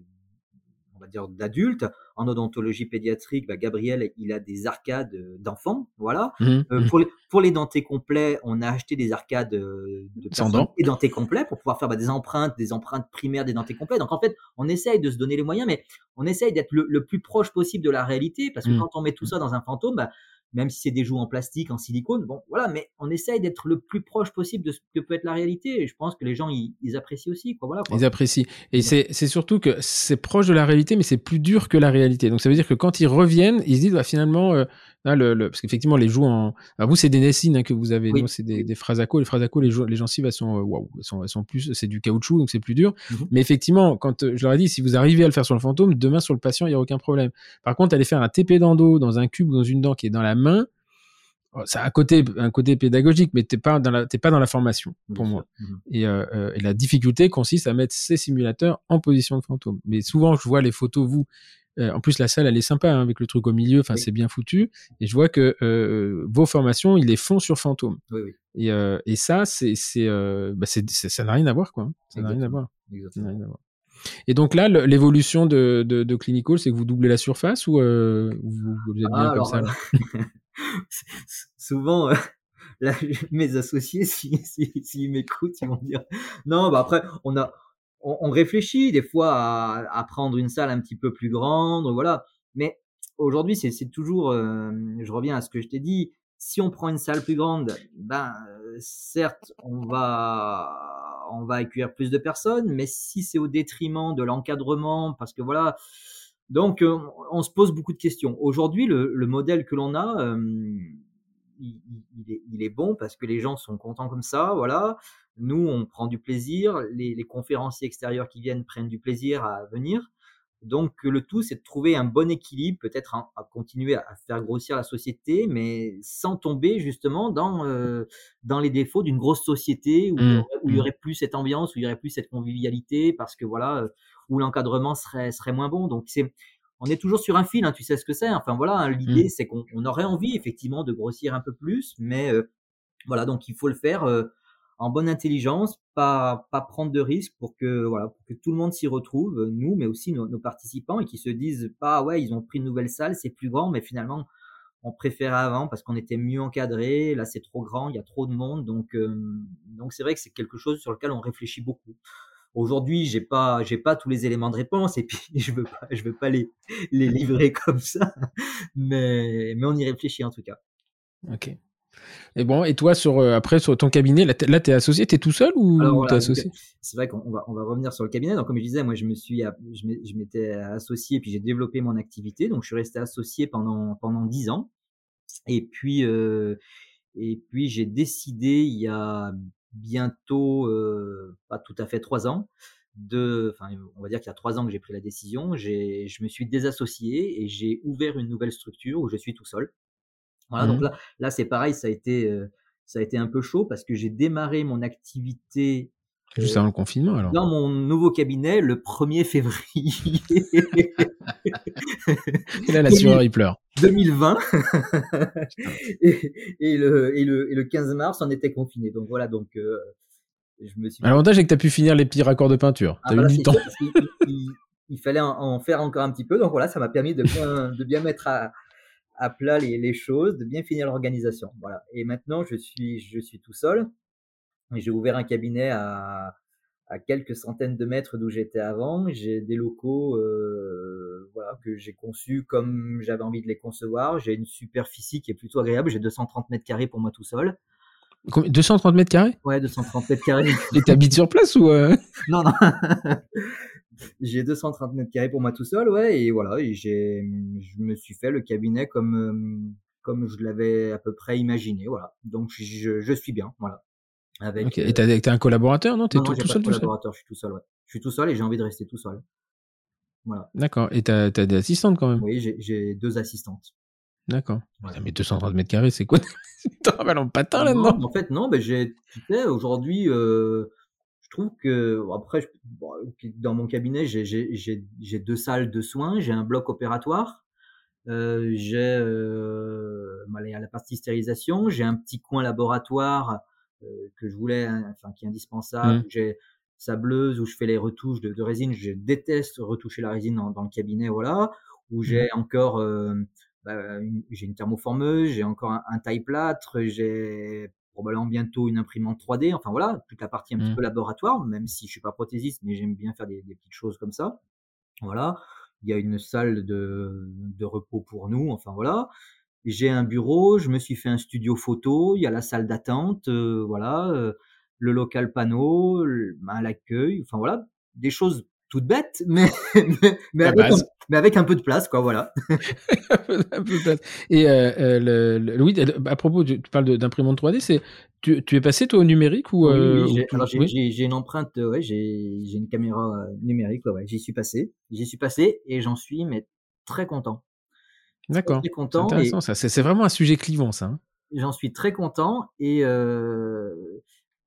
Speaker 2: dire d'adultes. En odontologie pédiatrique, bah, Gabriel, il a des arcades euh, d'enfants, voilà. Mmh, euh, mmh. pour, les, pour les dentés complets, on a acheté des arcades euh, de personnes et dentés complets pour pouvoir faire bah, des empreintes, des empreintes primaires des dentés complets. Donc en fait, on essaye de se donner les moyens, mais on essaye d'être le, plus proche possible de la réalité, parce que mmh. quand on met tout ça dans un fantôme, bah, même si c'est des joues en plastique, en silicone, bon, voilà, mais on essaye d'être le plus proche possible de ce que peut être la réalité, et je pense que les gens, ils, apprécient aussi, quoi, voilà.
Speaker 1: Ils apprécient. Et c'est surtout que c'est proche de la réalité, mais c'est plus dur que la réalité. Donc ça veut dire que quand ils reviennent, ils se disent, bah, finalement, euh, le, parce qu'effectivement, les joues en. vous, c'est des Nessines hein, que vous avez. Oui. c'est des, des. Les Frasacos, les, les gencives, elles sont, euh, elles sont, elles sont plus. C'est du caoutchouc, donc c'est plus dur. Mmh mais effectivement, quand euh, je leur ai dit, si vous arrivez à le faire sur le fantôme, demain sur le patient, il n'y a aucun problème. Par contre, aller faire un TP d'endo dans un cube ou dans une dent qui est dans la main, oh, ça a un côté, un côté pédagogique, mais t'es pas dans la, pas dans la formation pour moi. Mmh et, euh, et, la difficulté consiste à mettre ces simulateurs en position de fantôme. Mais souvent, je vois les photos, vous, euh, en plus, la salle, elle est sympa hein, avec le truc au milieu. Enfin, c'est bien foutu. Et je vois que euh, vos formations, ils les font sur Fantôme.
Speaker 2: Oui, oui.
Speaker 1: Et, euh, et ça, c'est, bah, ça n'a rien à voir, quoi. Hein. Ça n'a rien à voir. Et donc là, l'évolution de, de, de Clinical, c'est que vous doublez la surface ou vous, vous, êtes bien comme ça
Speaker 2: Souvent, mes associés, s'ils si, si, m'écoutent, ils vont dire non. Bah après, on a on, réfléchit des fois à, prendre une salle un petit peu plus grande, voilà. Mais aujourd'hui, c'est toujours, euh, je reviens à ce que je t'ai dit, si on prend une salle plus grande, ben certes, on va on va accueillir plus de personnes, mais si c'est au détriment de l'encadrement, parce que voilà, donc euh, on se pose beaucoup de questions. Aujourd'hui, le, modèle que l'on a, euh, il, est, bon parce que les gens sont contents comme ça, voilà. Nous, on prend du plaisir, les, conférenciers extérieurs qui viennent prennent du plaisir à venir. Donc le tout, c'est de trouver un bon équilibre, peut-être à, continuer à, faire grossir la société, mais sans tomber justement dans, euh, dans les défauts d'une grosse société où, mmh. où, il y mmh. aurait plus cette ambiance, où il y aurait plus cette convivialité, parce que voilà, euh, où l'encadrement serait, serait moins bon. Donc c'est on est toujours sur un fil, hein, tu sais ce que c'est. Enfin voilà, hein, l'idée mmh. c'est qu'on aurait envie effectivement de grossir un peu plus, mais euh, voilà, donc il faut le faire euh, en bonne intelligence, pas pas prendre de risques pour que voilà, pour que tout le monde s'y retrouve, nous, mais aussi nos, participants et qui se disent pas ouais, ils ont pris une nouvelle salle, c'est plus grand, mais finalement on préférait avant parce qu'on était mieux encadré. Là, c'est trop grand, il y a trop de monde, donc euh, donc c'est vrai que c'est quelque chose sur lequel on réfléchit beaucoup. Aujourd'hui, j'ai pas, j'ai pas tous les éléments de réponse et puis je veux pas, je veux pas les, les livrer comme ça, mais, mais on y réfléchit en tout cas.
Speaker 1: Ok. Et bon, et toi, sur, euh, après, sur ton cabinet, là, tu es associé, tu es tout seul ou tu es associé?
Speaker 2: C'est vrai qu'on va, on va revenir sur le cabinet. Donc, comme je disais, moi, je me suis, je m'étais associé, puis j'ai développé mon activité. Donc, je suis resté associé pendant, pendant 10 ans. Et puis, euh, et puis j'ai décidé il y a bientôt, euh, pas tout à fait trois ans, de, enfin, on va dire qu'il y a trois ans que j'ai pris la décision, je me suis désassocié et j'ai ouvert une nouvelle structure où je suis tout seul. Voilà, donc mmh là, là c'est pareil, ça a été, euh, ça a été un peu chaud parce que j'ai démarré mon activité
Speaker 1: Juste avant le confinement, alors
Speaker 2: Dans mon nouveau cabinet, le 1er février.
Speaker 1: Et là, la sueur, il pleure.
Speaker 2: 2020. et, le, et, le, et, le, 15 mars, on était confiné. Donc voilà, donc euh, je me suis.
Speaker 1: L'avantage, c'est que tu as pu finir les petits raccords de peinture. Tu as ah, eu du temps.
Speaker 2: il, fallait en, faire encore un petit peu. Donc voilà, ça m'a permis de bien, de bien mettre à, à plat les, les, choses, de bien finir l'organisation. Voilà. Et maintenant, je suis, je suis tout seul. J'ai ouvert un cabinet à, à quelques centaines de mètres d'où j'étais avant. J'ai des locaux euh, voilà, que j'ai conçus comme j'avais envie de les concevoir. J'ai une superficie qui est plutôt agréable. J'ai 230 mètres carrés pour moi tout seul.
Speaker 1: 230 mètres carrés?
Speaker 2: Ouais, 230 mètres carrés.
Speaker 1: Et t'habites sur place ou euh?
Speaker 2: Non, non. j'ai 230 mètres carrés pour moi tout seul, ouais. Et voilà, et j'ai, je me suis fait le cabinet comme, comme je l'avais à peu près imaginé. Voilà. Donc je, je suis bien. Voilà.
Speaker 1: Avec, Et t'as, as un collaborateur, non? T'es tout, tout seul, tout
Speaker 2: collaborateur, je suis tout seul, ouais. Je suis tout seul et j'ai envie de rester tout seul. Voilà.
Speaker 1: D'accord. Et t'as, as des assistantes quand même?
Speaker 2: Oui, j'ai, deux assistantes.
Speaker 1: D'accord. Mais 230 mètres carrés, c'est quoi? T'en en patin là-dedans
Speaker 2: En fait, non, mais j'ai, aujourd'hui, euh, je trouve que, après, dans mon cabinet, j'ai deux salles de soins, j'ai un bloc opératoire, euh, j'ai euh, la partie stérilisation, j'ai un petit coin laboratoire euh, que je voulais, hein, enfin, qui est indispensable, mmh. j'ai sableuse où je fais les retouches de, résine, je déteste retoucher la résine dans, dans le cabinet, voilà, où mmh. j'ai encore euh, bah, j'ai une thermoformeuse, j'ai encore un, taille plâtre, j'ai probablement bientôt une imprimante 3D. Enfin voilà, toute la partie un petit mmh. peu laboratoire, même si je suis pas prothésiste, mais j'aime bien faire des, petites choses comme ça. Voilà, il y a une salle de, de repos pour nous. Enfin voilà, j'ai un bureau, je me suis fait un studio photo, il y a la salle d'attente, euh, voilà, euh, le local panneau, l'accueil. Enfin voilà, des choses toutes bêtes, mais, mais, avec, un, peu de place, quoi, voilà.
Speaker 1: un peu de place. Et euh, euh, le, Louis, à propos, tu, parles d'imprimante 3D, c'est tu, es passé toi au numérique ou,
Speaker 2: Oui, j'ai une empreinte, ouais, j'ai une caméra numérique, ouais, j'y suis passé, j'y suis passé et j'en suis mais très content.
Speaker 1: D'accord. C'est intéressant ça. C'est vraiment un sujet clivant ça. Hein.
Speaker 2: J'en suis très content et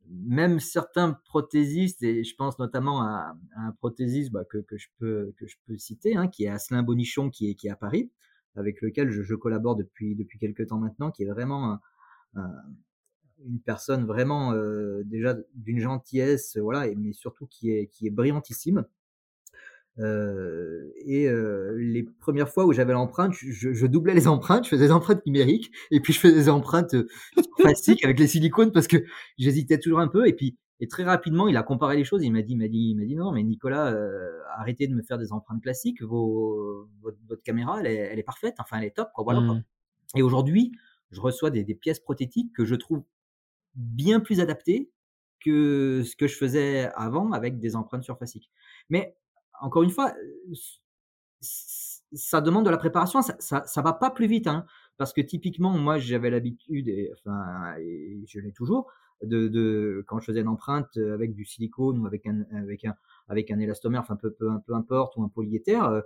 Speaker 2: même certains prothésistes, et je pense notamment à, un prothésiste bah, que, que, je peux, que je peux citer, hein, qui est Asselin Bonichon, qui est, qui est à Paris, avec lequel je, je collabore depuis, depuis quelques temps maintenant, qui est vraiment une personne vraiment euh, déjà d'une gentillesse, voilà, mais surtout qui est, qui est brillantissime. Euh, et euh, les premières fois où j'avais l'empreinte, je, je, doublais les empreintes, je faisais des empreintes numériques, et puis je faisais des empreintes euh, classiques avec les silicones parce que j'hésitais toujours un peu. Et puis et très rapidement, il a comparé les choses. Il m'a dit, il m'a dit, m'a dit non, mais Nicolas, euh, arrêtez de me faire des empreintes classiques. Vos, votre, votre caméra, elle est, elle est, parfaite. Enfin, elle est top. Quoi, voilà. Quoi. Mmh. Et aujourd'hui, je reçois des, des pièces prothétiques que je trouve bien plus adaptées que ce que je faisais avant avec des empreintes surfaciques. Mais encore une fois, ça demande de la préparation, ça, ça, va pas plus vite, hein, parce que typiquement, moi, j'avais l'habitude, et, enfin, et je l'ai toujours, de, de, quand je faisais une empreinte avec du silicone ou avec un, avec un, avec un élastomère, enfin, peu, peu, peu importe, ou un polyéther, euh,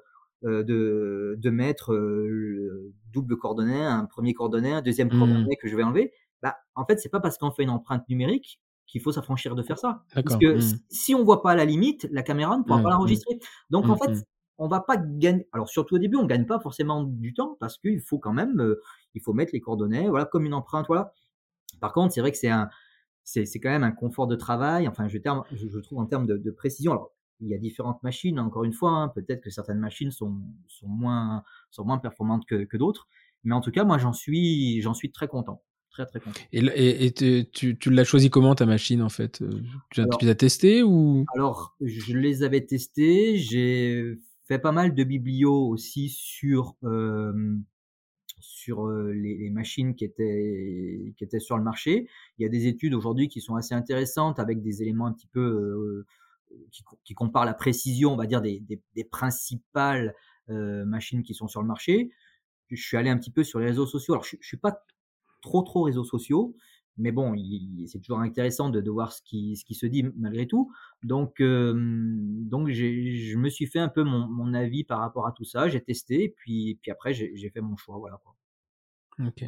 Speaker 2: euh, de, de mettre euh, le double coordonnée, un premier coordonnée, un deuxième mmh. coordonnée que je vais enlever. Bah, en fait, c'est pas parce qu'on fait une empreinte numérique qu'il faut s'affranchir de faire ça. Parce que mmh. si on voit pas la limite, la caméra ne pourra mmh, pas mmh. l'enregistrer. Donc en fait, on va pas gagner. Alors surtout au début, on gagne pas forcément du temps parce qu'il faut quand même, euh, il faut mettre les coordonnées, voilà, comme une empreinte, voilà. Par contre, c'est vrai que c'est un, c'est, quand même un confort de travail. Enfin, je, terme, je, trouve en termes de, de, précision. Alors, il y a différentes machines. Encore une fois, hein, peut-être que certaines machines sont, sont moins, sont moins performantes que, que d'autres. Mais en tout cas, moi, j'en suis, j'en suis très content. Très, très content.
Speaker 1: Et, et, tu, tu l'as choisi comment ta machine en fait euh, Tu, les as testées ou?
Speaker 2: Alors, je les avais testées. J'ai fait pas mal de biblio aussi sur, euh, sur euh, les, machines qui étaient, qui étaient sur le marché. Il y a des études aujourd'hui qui sont assez intéressantes avec des éléments un petit peu qui, qui, comparent la précision, on va dire, des, des, des principales machines qui sont sur le marché. Je suis allé un petit peu sur les réseaux sociaux. Alors, je, je suis pas trop trop réseaux sociaux. Mais bon, c'est toujours intéressant de, de, voir ce qui, ce qui se dit malgré tout. Donc, euh, donc je me suis fait un peu mon, mon, avis par rapport à tout ça. J'ai testé, et puis, puis après, j'ai fait mon choix. Voilà. Quoi.
Speaker 1: Ok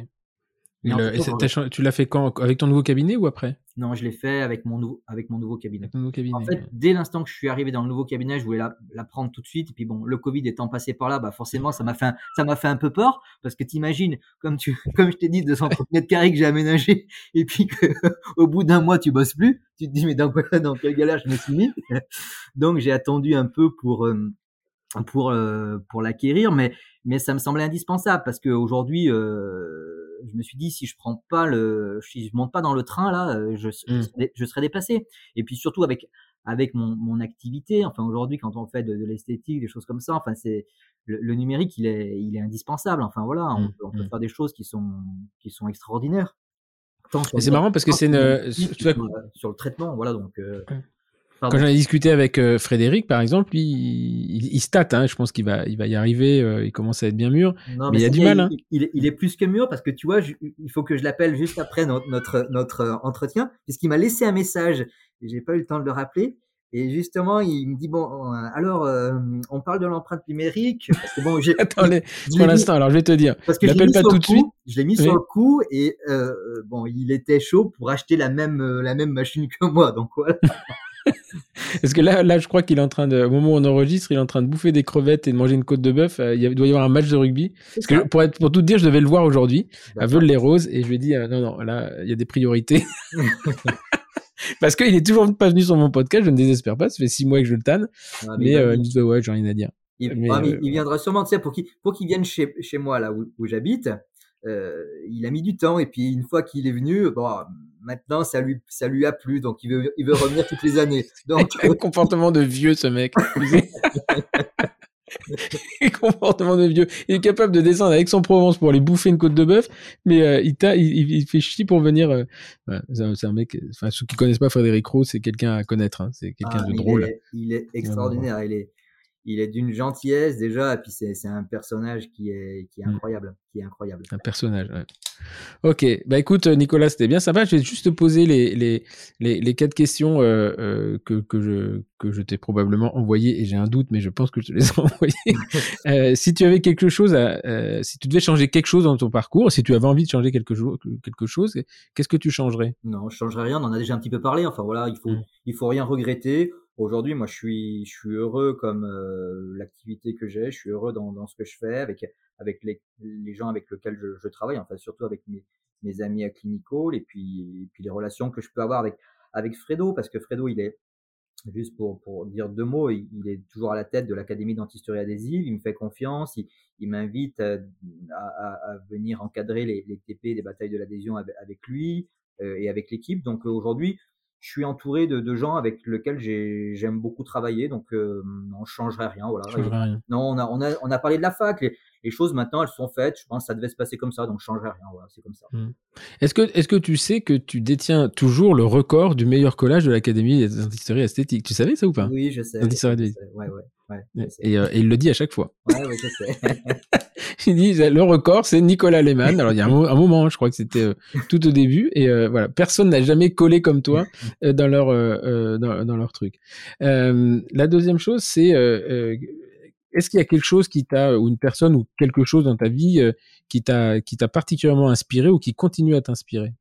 Speaker 1: tu l'as fait quand? Avec ton nouveau cabinet ou après?
Speaker 2: Non, je l'ai fait avec mon, nouveau, avec mon nouveau cabinet.
Speaker 1: nouveau cabinet.
Speaker 2: En fait, dès l'instant que je suis arrivé dans le nouveau cabinet, je voulais la, la, prendre tout de suite. Et puis bon, le Covid étant passé par là, bah forcément, ça m'a fait, un, ça m'a fait un peu peur parce que t'imagines, comme tu, comme je t'ai dit, 230 mètres carrés que j'ai aménagé, et puis au bout d'un mois, tu bosses plus. Tu te dis, mais dans, dans quelle galère je me suis mis? Donc j'ai attendu un peu pour. Euh, pour euh, pour l'acquérir mais mais ça me semblait indispensable parce qu'aujourd'hui euh, je me suis dit si je prends pas le, si je monte pas dans le train là, euh, je, mmh. je, serais, déplacé. Et puis surtout avec avec mon, mon activité, enfin aujourd'hui quand on fait de, de l'esthétique, des choses comme ça, enfin c'est le, numérique il est il est indispensable. Enfin voilà, on, mmh, peut, mmh. faire des choses qui sont qui sont extraordinaires.
Speaker 1: C'est marrant parce que c'est une
Speaker 2: sur, le traitement, voilà donc. Euh,
Speaker 1: quand j'en ai discuté avec euh, Frédéric, par exemple, il, il, stat, hein, je pense qu'il va, il va y arriver, euh, il commence à être bien mur, mais, il y a du mal. Hein.
Speaker 2: Il, il, est plus que mûr parce que tu vois, il faut que je l'appelle juste après notre, notre, notre euh, entretien, puisqu'il m'a laissé un message, j'ai pas eu le temps de le rappeler, Et justement, il me dit bon, euh, alors euh, on parle de l'empreinte numérique. Parce que bon, j'ai.
Speaker 1: Attendez, pour l'instant, alors je vais te dire.
Speaker 2: Parce que je pas tout de suite. Je l'ai mis sur le coup et euh, bon, il était chaud pour acheter la même la même machine que moi, donc voilà.
Speaker 1: Parce que là, là, je crois qu'il est en train de, au moment où on enregistre, il est en train de bouffer des crevettes et de manger une côte de bœuf. Il doit y avoir un match de rugby. Parce que pour être, pour tout dire, je devais le voir aujourd'hui à Veul-les-Roses et je lui ai dit, non, non, là, il y a des priorités. Parce qu'il est toujours pas venu sur mon podcast, je ne désespère pas, ça fait six mois que je le tanne. mais euh, il ouais, j'ai rien à dire.
Speaker 2: Il, ah, euh, il viendra sûrement, tu sais, pour qu'il vienne chez, chez moi, là où, où j'habite, euh, il a mis du temps, et puis une fois qu'il est venu, bon, maintenant ça lui, ça lui a plu, donc il veut, il veut revenir toutes les années. Donc...
Speaker 1: un comportement de vieux, ce mec. comportement de vieux. Il est capable de descendre avec son Provence pour aller bouffer une côte de bœuf, mais euh, il, il, il, fait chier pour venir. Euh, c'est un, mec. Enfin, ceux qui connaissent pas Frédéric Roux, c'est quelqu'un à connaître. Hein. C'est quelqu'un ah, de drôle.
Speaker 2: il est extraordinaire. Il est, il est d'une gentillesse déjà, et puis c'est un personnage qui est, qui est mm. incroyable, qui est incroyable.
Speaker 1: Un personnage, ouais. Ok, bah écoute Nicolas, c'était bien sympa. Je vais juste te poser les, les, les, les quatre questions euh, euh, que, que je, que je t'ai probablement envoyées, et j'ai un doute, mais je pense que je te les ai envoyées. euh, si tu avais quelque chose, à, euh, si tu devais changer quelque chose dans ton parcours, si tu avais envie de changer quelque, chose, quelque chose, qu'est-ce que tu changerais?
Speaker 2: Non, je changerais rien, on en a déjà un petit peu parlé. Enfin voilà, il faut, mm. il faut rien regretter Aujourd'hui, moi, je suis, je suis heureux comme euh, l'activité que j'ai. Je suis heureux dans, dans, ce que je fais avec avec les, les gens avec lesquels je, je, travaille. Enfin, surtout avec mes, mes amis à Clinical et puis et puis les relations que je peux avoir avec avec Fredo, parce que Fredo, il est juste pour, pour dire deux mots, il, est toujours à la tête de l'Académie d'antistoria des îles. Il me fait confiance. Il, il m'invite à, à, à, venir encadrer les, les TP des batailles de l'adhésion avec, avec, lui euh, et avec l'équipe. Donc aujourd'hui, je suis entouré de, de gens avec lesquels j'aime beaucoup travailler, donc euh, on changerait rien. Voilà. rien. Non, on a, on, a, on a parlé de la fac. Les, les, choses maintenant, elles sont faites. Je pense que ça devait se passer comme ça, donc je changerais rien. Voilà, c'est comme ça.
Speaker 1: Hmm. Est-ce que, tu sais que tu détiens toujours le record du meilleur collage de l'Académie des esthétiques Tu savais ça ou pas?
Speaker 2: Oui, je sais. Ouais, ouais.
Speaker 1: Et, euh, et, il le dit à chaque fois.
Speaker 2: Ouais, ouais, je sais.
Speaker 1: il dit le record, c'est Nicolas Lehmann. Alors il y a un, moment, je crois que c'était euh, tout au début, et euh, voilà, personne n'a jamais collé comme toi dans leur dans, dans, leur truc. la deuxième chose, c'est est-ce qu'il y a quelque chose qui t'a ou une personne ou quelque chose dans ta vie qui t'a qui t'a particulièrement inspiré ou qui continue à t'inspirer?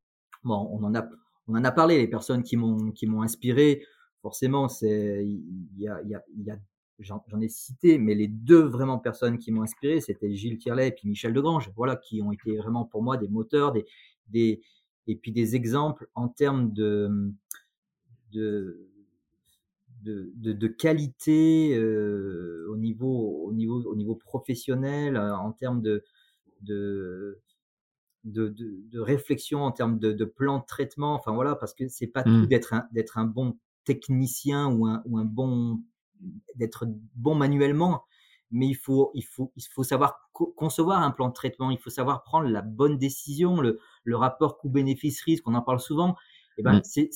Speaker 2: Bon, on en a on en a parlé les personnes qui m'ont qui m'ont inspiré. Forcément, c'est il y a y a, y a j'en ai cité, mais les deux vraiment personnes qui m'ont inspiré, c'était Gilles Tierlet et puis Michel Degrange, voilà, qui ont été vraiment pour moi des moteurs, des, des et puis des exemples en termes de de de, de, de qualité euh, au niveau au niveau au niveau professionnel, euh, en termes de de de, de, de réflexion en termes de, de plan de traitement enfin voilà parce que c'est pas tout mmh. d'être un d'être un bon technicien ou un, ou un bon d'être bon manuellement, mais il faut, il faut, il faut savoir concevoir un plan de traitement, il faut savoir prendre la bonne décision, le, le rapport coût-bénéfice-risque, on en parle souvent. Et eh ben, c'est,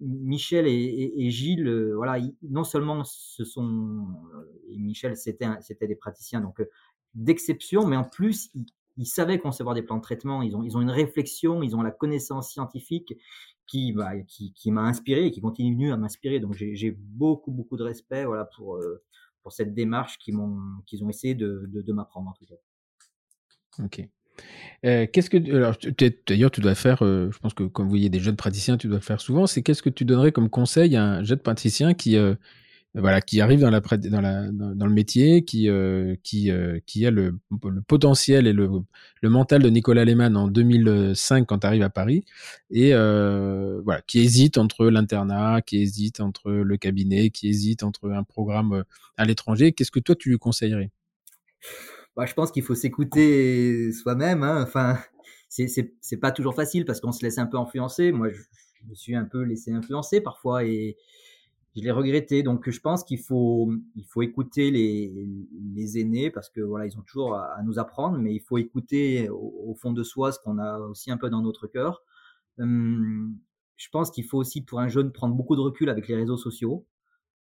Speaker 2: Michel et, et, Gilles, euh, voilà, non seulement ce sont, et Michel, c'était, c'était des praticiens donc euh, d'exception, mais en plus, ils, ils, savaient concevoir des plans de traitement, ils ont, ils ont une réflexion, ils ont la connaissance scientifique, qui, bah, qui, m'a inspiré et qui continue à m'inspirer. Donc j'ai beaucoup, beaucoup de respect voilà, pour, euh, cette démarche qu'ils ont essayé de, m'apprendre.
Speaker 1: Ok. Euh, qu'est-ce que alors d'ailleurs tu dois faire euh, je pense que comme vous voyez des jeunes praticiens tu dois le faire souvent c'est qu'est-ce que tu donnerais comme conseil à un jeune praticien qui voilà, qui arrive dans la dans le métier, qui euh, qui euh, qui a le, potentiel et le, mental de Nicolas Lehmann en 2005 quand tu arrives à Paris et euh, voilà, qui hésite entre l'internat, qui hésite entre le cabinet, qui hésite entre un programme à l'étranger. Qu'est-ce que toi tu lui conseillerais?
Speaker 2: Bah, je pense qu'il faut s'écouter soi-même. Hein. Enfin, c'est pas toujours facile parce qu'on se laisse un peu influencer. Moi, je, je me suis un peu laissé influencer parfois et je l'ai regretté. Donc, je pense qu'il faut, il faut écouter les, les aînés parce que voilà, ils ont toujours à, nous apprendre, mais il faut écouter au, fond de soi ce qu'on a aussi un peu dans notre cœur. Hum, je pense qu'il faut aussi pour un jeune prendre beaucoup de recul avec les réseaux sociaux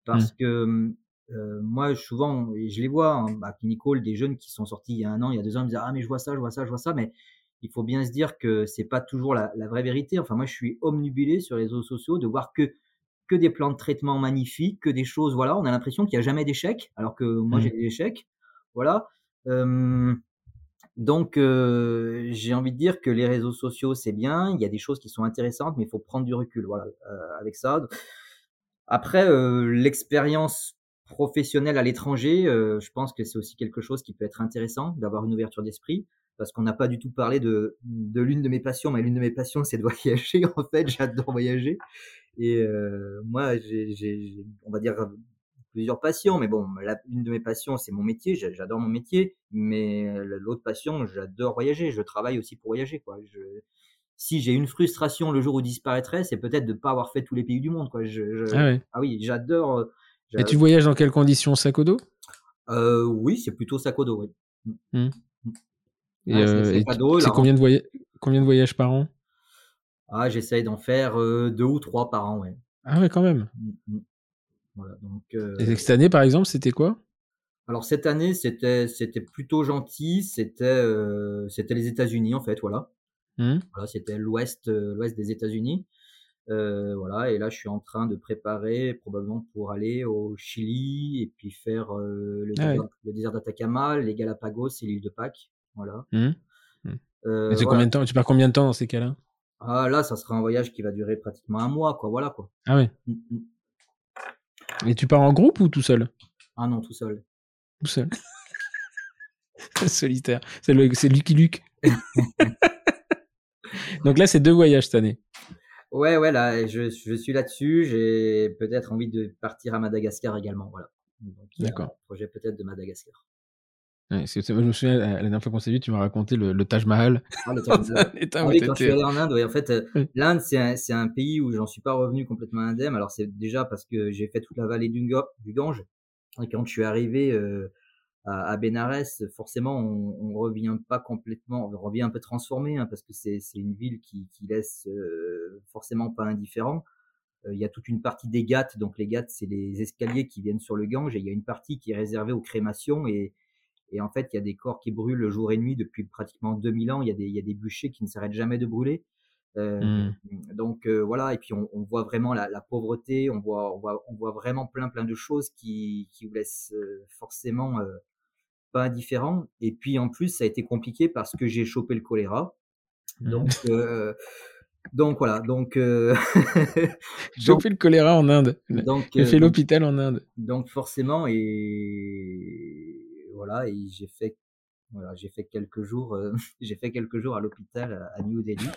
Speaker 2: parce mmh. que euh, moi souvent je les vois hein, à Clinical des jeunes qui sont sortis il y a un an, il y a deux ans, ils me disent ah mais je vois ça, je vois ça, je vois ça, mais il faut bien se dire que c'est pas toujours la, la vraie vérité. Enfin moi je suis omnubilé sur les réseaux sociaux de voir que que des plans de traitement magnifiques, que des choses, voilà, on a l'impression qu'il n'y a jamais d'échec, alors que moi
Speaker 1: Mmh.
Speaker 2: j'ai des échecs, voilà. Euh, donc euh, j'ai envie de dire que les réseaux sociaux c'est bien, il y a des choses qui sont intéressantes, mais il faut prendre du recul, voilà, euh, avec ça. Après, l'expérience professionnelle à l'étranger, je pense que c'est aussi quelque chose qui peut être intéressant d'avoir une ouverture d'esprit parce qu'on n'a pas du tout parlé de, de l'une de mes passions, mais l'une de mes passions, c'est de voyager. En fait, j'adore voyager. Et euh, moi, j'ai, on va dire, plusieurs passions. Mais bon, la, une de mes passions, c'est mon métier. J'adore mon métier. Mais l'autre passion, j'adore voyager. Je travaille aussi pour voyager. Quoi. Je, si j'ai une frustration le jour où disparaîtrait, c'est peut-être de ne pas avoir fait tous les pays du monde. Quoi. Je, je,
Speaker 1: ah, ouais.
Speaker 2: ah, oui, j'adore.
Speaker 1: Et tu voyages dans quelles conditions Sac au dos?
Speaker 2: Euh, Oui, c'est plutôt sac au dos. Oui.
Speaker 1: Mmh. Et, ouais, c'est combien, de voy... combien de voyages par an?
Speaker 2: Ah, j'essaye d'en faire euh, deux ou trois par an, ouais.
Speaker 1: Ah ouais, quand même.
Speaker 2: Mmh, mmh. Voilà, donc,
Speaker 1: euh... Et cette année, par exemple, c'était quoi?
Speaker 2: Alors cette année, c'était c'était plutôt gentil. C'était euh, c'était les États-Unis en fait, voilà.
Speaker 1: Mmh.
Speaker 2: Voilà, c'était l'ouest l'ouest des États-Unis. Euh, voilà, et là je suis en train de préparer probablement pour aller au Chili et puis faire le,
Speaker 1: Ah
Speaker 2: désert,
Speaker 1: ouais.
Speaker 2: le désert d'Atacama, les Galapagos et l'île de Pâques. Voilà.
Speaker 1: Mmh.
Speaker 2: Euh,
Speaker 1: Et c'est
Speaker 2: voilà.
Speaker 1: combien de temps Tu pars combien de temps dans ces cas-là?
Speaker 2: Ah là, ça sera un voyage qui va durer pratiquement un mois, quoi. Voilà, quoi.
Speaker 1: Ah ouais.
Speaker 2: Mm, mm.
Speaker 1: Et tu pars en groupe ou tout seul?
Speaker 2: Ah non, tout seul.
Speaker 1: Tout seul. Solitaire. C'est Lucky Luke. Donc là, c'est deux voyages cette année.
Speaker 2: Ouais, ouais, là, je, je suis là-dessus. J'ai peut-être envie de partir à Madagascar également. Voilà.
Speaker 1: D'accord.
Speaker 2: projet peut-être de Madagascar.
Speaker 1: Ouais, je me souviens, la dernière fois qu'on s'est vu, tu m'as raconté le, le Taj Mahal.
Speaker 2: Ah, le Taj Mahal. Ah
Speaker 1: où
Speaker 2: oui, quand je suis
Speaker 1: t'étais.
Speaker 2: allé en Inde, oui, en fait, euh,
Speaker 1: Oui.
Speaker 2: l'Inde, c'est un, c'est un pays où j'en suis pas revenu complètement indemne. Alors, c'est déjà parce que j'ai fait toute la vallée du, Ga- du Gange. Et quand je suis arrivé euh, à, à Bénarès, forcément, on, on revient pas complètement, on revient un peu transformé, hein, parce que c'est c'est une ville qui, qui laisse euh, forcément pas indifférent. Euh, Il y a toute une partie des Ghats, donc les Ghats, c'est les escaliers qui viennent sur le Gange, et il y a une partie qui est réservée aux crémations, et, et en fait, il y a des corps qui brûlent le jour et nuit depuis pratiquement 2000 ans. Il y a des, il y a des bûchers qui ne s'arrêtent jamais de brûler. Euh,
Speaker 1: Hmm.
Speaker 2: Donc euh, voilà, et puis on, on voit vraiment la, la pauvreté, on voit, on voit, on voit vraiment plein plein de choses qui, qui vous laissent euh, forcément pas indifférent. Et puis en plus, ça a été compliqué parce que j'ai chopé le choléra.
Speaker 1: Hmm.
Speaker 2: Donc donc voilà, donc
Speaker 1: fait le choléra en Inde.
Speaker 2: donc,
Speaker 1: J'ai fait l'hôpital en Inde.
Speaker 2: donc forcément et voilà et j'ai fait voilà j'ai fait quelques jours euh, j'ai fait quelques jours à l'hôpital à, New Delhi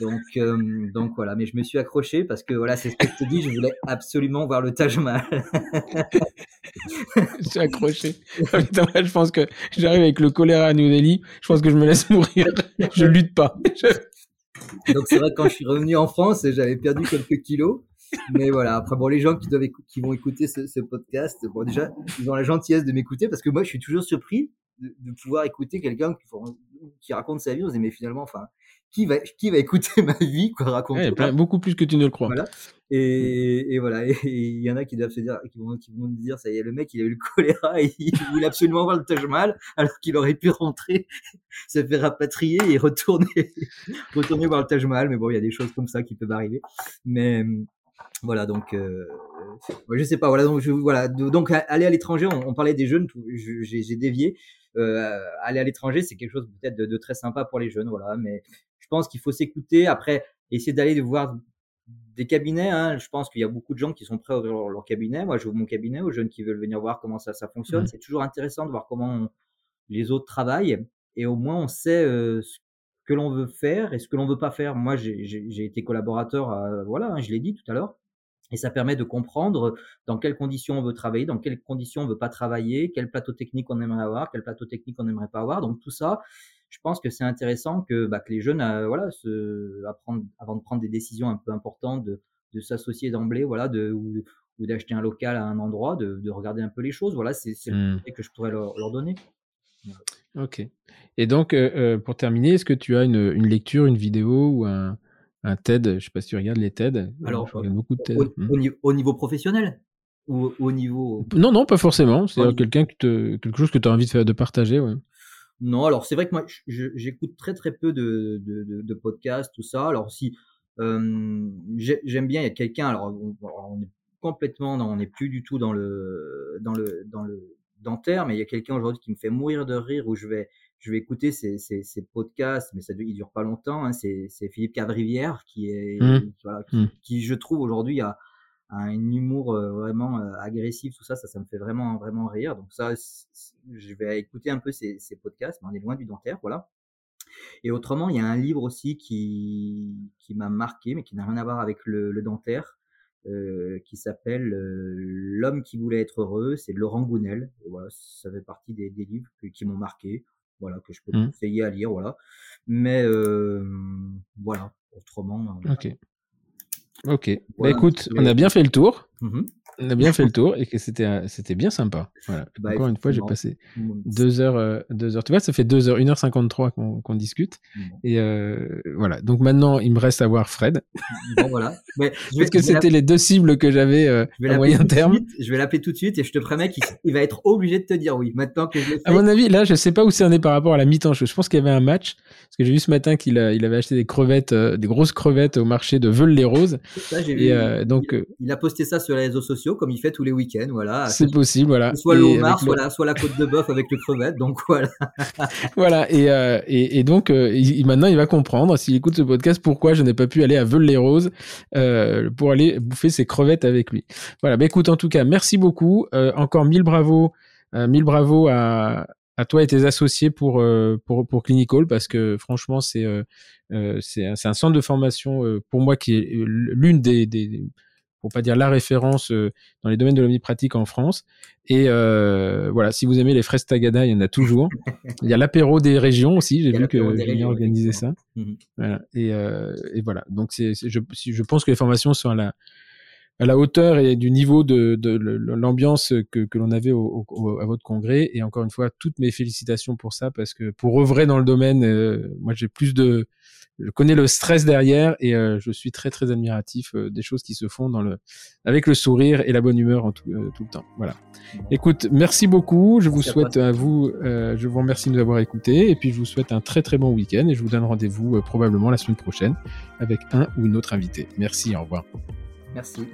Speaker 2: donc euh, donc voilà mais je me suis accroché parce que voilà c'est ce que je te dis je voulais absolument voir le Taj Mahal
Speaker 1: Je suis accroché. Ah, putain, je pense que j'arrive avec le choléra à New Delhi. Je pense que je me laisse mourir. Je lutte pas. Je-
Speaker 2: donc c'est vrai que quand je suis revenu en France j'avais perdu quelques kilos mais voilà après bon les gens qui doivent qui vont écouter ce, ce podcast bon déjà ils ont la gentillesse de m'écouter parce que moi je suis toujours surpris de, de pouvoir écouter quelqu'un qui, qui raconte sa vie on se dit mais finalement enfin qui va qui va écouter ma vie quoi raconte
Speaker 1: Ouais, il y a plein- beaucoup plus que tu ne le crois.
Speaker 2: Voilà. Et, et voilà, et il y en a qui doivent se dire, qui vont, qui vont dire, ça y est, le mec, il a eu le choléra et il voulait absolument voir le Taj Mahal, alors qu'il aurait pu rentrer, se faire rapatrier et retourner, retourner voir le Taj Mahal. Mais bon, il y a des choses comme ça qui peuvent arriver. Mais voilà, donc, euh, je sais pas, voilà, donc, je, voilà, donc aller à l'étranger, on, on parlait des jeunes, je- j'ai dévié. Euh, aller à l'étranger, c'est quelque chose peut-être de, de très sympa pour les jeunes, voilà. Mais je pense qu'il faut s'écouter. Après, essayer d'aller de voir des cabinets. Hein. Je pense qu'il y a beaucoup de gens qui sont prêts à ouvrir leur, leur cabinet. Moi, j'ouvre mon cabinet aux jeunes qui veulent venir voir comment ça, ça fonctionne.
Speaker 1: Mhm.
Speaker 2: C'est toujours intéressant de voir comment on- les autres travaillent. Et au moins, on sait euh, ce que l'on veut faire et ce que l'on veut pas faire. Moi, j'ai- été collaborateur, à- voilà, hein, je l'ai dit tout à l'heure. Et ça permet de comprendre dans quelles conditions on veut travailler, dans quelles conditions on veut pas travailler, quel plateau technique on aimerait avoir, quel plateau technique on n'aimerait pas avoir. Donc tout ça, je pense que c'est intéressant que, bah, que les jeunes, euh, voilà, se, apprendre, avant de prendre des décisions un peu importantes, de, de s'associer d'emblée, voilà, de, ou, ou d'acheter un local à un endroit, de, de regarder un peu les choses. Voilà, c'est le
Speaker 1: Hmm.
Speaker 2: conseil que je pourrais leur, leur donner.
Speaker 1: Ok. Et donc, euh, pour terminer, est-ce que tu as une, une lecture, une vidéo ou un, un TED? Je sais pas si tu regardes les TED.
Speaker 2: Alors,
Speaker 1: je regarde beaucoup de TED.
Speaker 2: Au,
Speaker 1: Hmm.
Speaker 2: au ni- au niveau professionnel? Ou au niveau
Speaker 1: Non, non, pas forcément. C'est quelqu'un que te, quelque chose que tu as envie de, faire, de partager. Ouais.
Speaker 2: Non, alors c'est vrai que moi j'écoute très très peu de, de, de, de podcasts, tout ça. Alors si J'aime bien, il y a quelqu'un, alors on, est complètement, on n'est plus du tout dans le, dans le, dans le dentaire, mais il y a quelqu'un aujourd'hui qui me fait mourir de rire où je vais, je vais écouter ces, ces, ces podcasts, mais ça ne dure pas longtemps. Hein, c'est Philippe Cadrivière qui est, mmh. voilà, qui, mmh. qui, je trouve aujourd'hui a, un humour vraiment agressif, tout ça, ça, ça me fait vraiment, vraiment rire. Donc ça, je vais écouter un peu ces, ces podcasts, mais on est loin du dentaire, voilà. Et autrement, il y a un livre aussi qui, qui m'a marqué, mais qui n'a rien à voir avec le, le dentaire, euh, qui s'appelle L'homme qui voulait être heureux. C'est Laurent Gounel. Et voilà, ça fait partie des, des livres qui m'ont marqué, voilà, que je peux mmh. conseiller à lire, voilà. Mais euh, voilà, autrement.
Speaker 1: ok. Ok. Bah écoute, on a bien fait le tour. Mmh on a bien fait le tour et que c'était euh, c'était bien sympa. Voilà. Bah, Encore une fois, j'ai passé deux heures, euh, deux heures. Tu vois, ça fait deux heures, 1h53 qu'on discute. Et euh, voilà. Donc maintenant, il me reste à voir Fred.
Speaker 2: Bon, voilà.
Speaker 1: Parce que c'était les deux cibles que j'avais à moyen terme.
Speaker 2: je vais l'appeler tout de suite et je te promets qu'il va être obligé de te dire oui. Maintenant que je
Speaker 1: À mon avis, là, je sais pas où c'est on est par rapport à la mi-temps. Je pense qu'il y avait un match. Parce que j'ai vu ce matin qu'il il avait acheté des crevettes, des grosses crevettes au marché de Veul-les-Roses.
Speaker 2: Et donc, il a posté ça sur les réseaux sociaux comme il fait tous les week-ends. Voilà.
Speaker 1: C'est possible, voilà.
Speaker 2: Soit le homard, soit, la, soit la côte de bœuf avec le crevette. Donc voilà.
Speaker 1: voilà. Et, euh, et, donc euh, maintenant, il va comprendre s'il écoute ce podcast pourquoi je n'ai pas pu aller à Veul-les-Roses euh, pour aller bouffer ses crevettes avec lui. Voilà. Bah, écoute, en tout cas, merci beaucoup. encore mille bravos, mille bravos à, à toi et tes associés pour pour pour Clinical parce que franchement c'est c'est un, un, centre de formation pour moi qui est l'une des, des pour pas dire la référence euh, dans les domaines de l'omnipratique en France. Et euh, voilà, si vous aimez les fraises tagada, il y en a toujours. il y a l'apéro des régions aussi. J'ai vu que Julien organisé ça. Mhm. Voilà. Et, euh, et, voilà. Donc c'est, je, je pense que les formations sont à la à la hauteur et du niveau de, de, l'ambiance que, que l'on avait au, à votre congrès. Et encore une fois, toutes mes félicitations pour ça, parce que pour œuvrer dans le domaine, euh, moi j'ai plus de, je connais le stress derrière et euh, je suis très très admiratif euh, des choses qui se font dans le avec le sourire et la bonne humeur en tout, tout le temps. Voilà. Écoute, merci beaucoup. Je vous souhaite à, vous, je vous remercie de nous avoir écoutés et puis je vous souhaite un très très bon week-end et je vous donne rendez-vous probablement la semaine prochaine avec un ou une autre invité. Merci. Au revoir.
Speaker 2: Merci.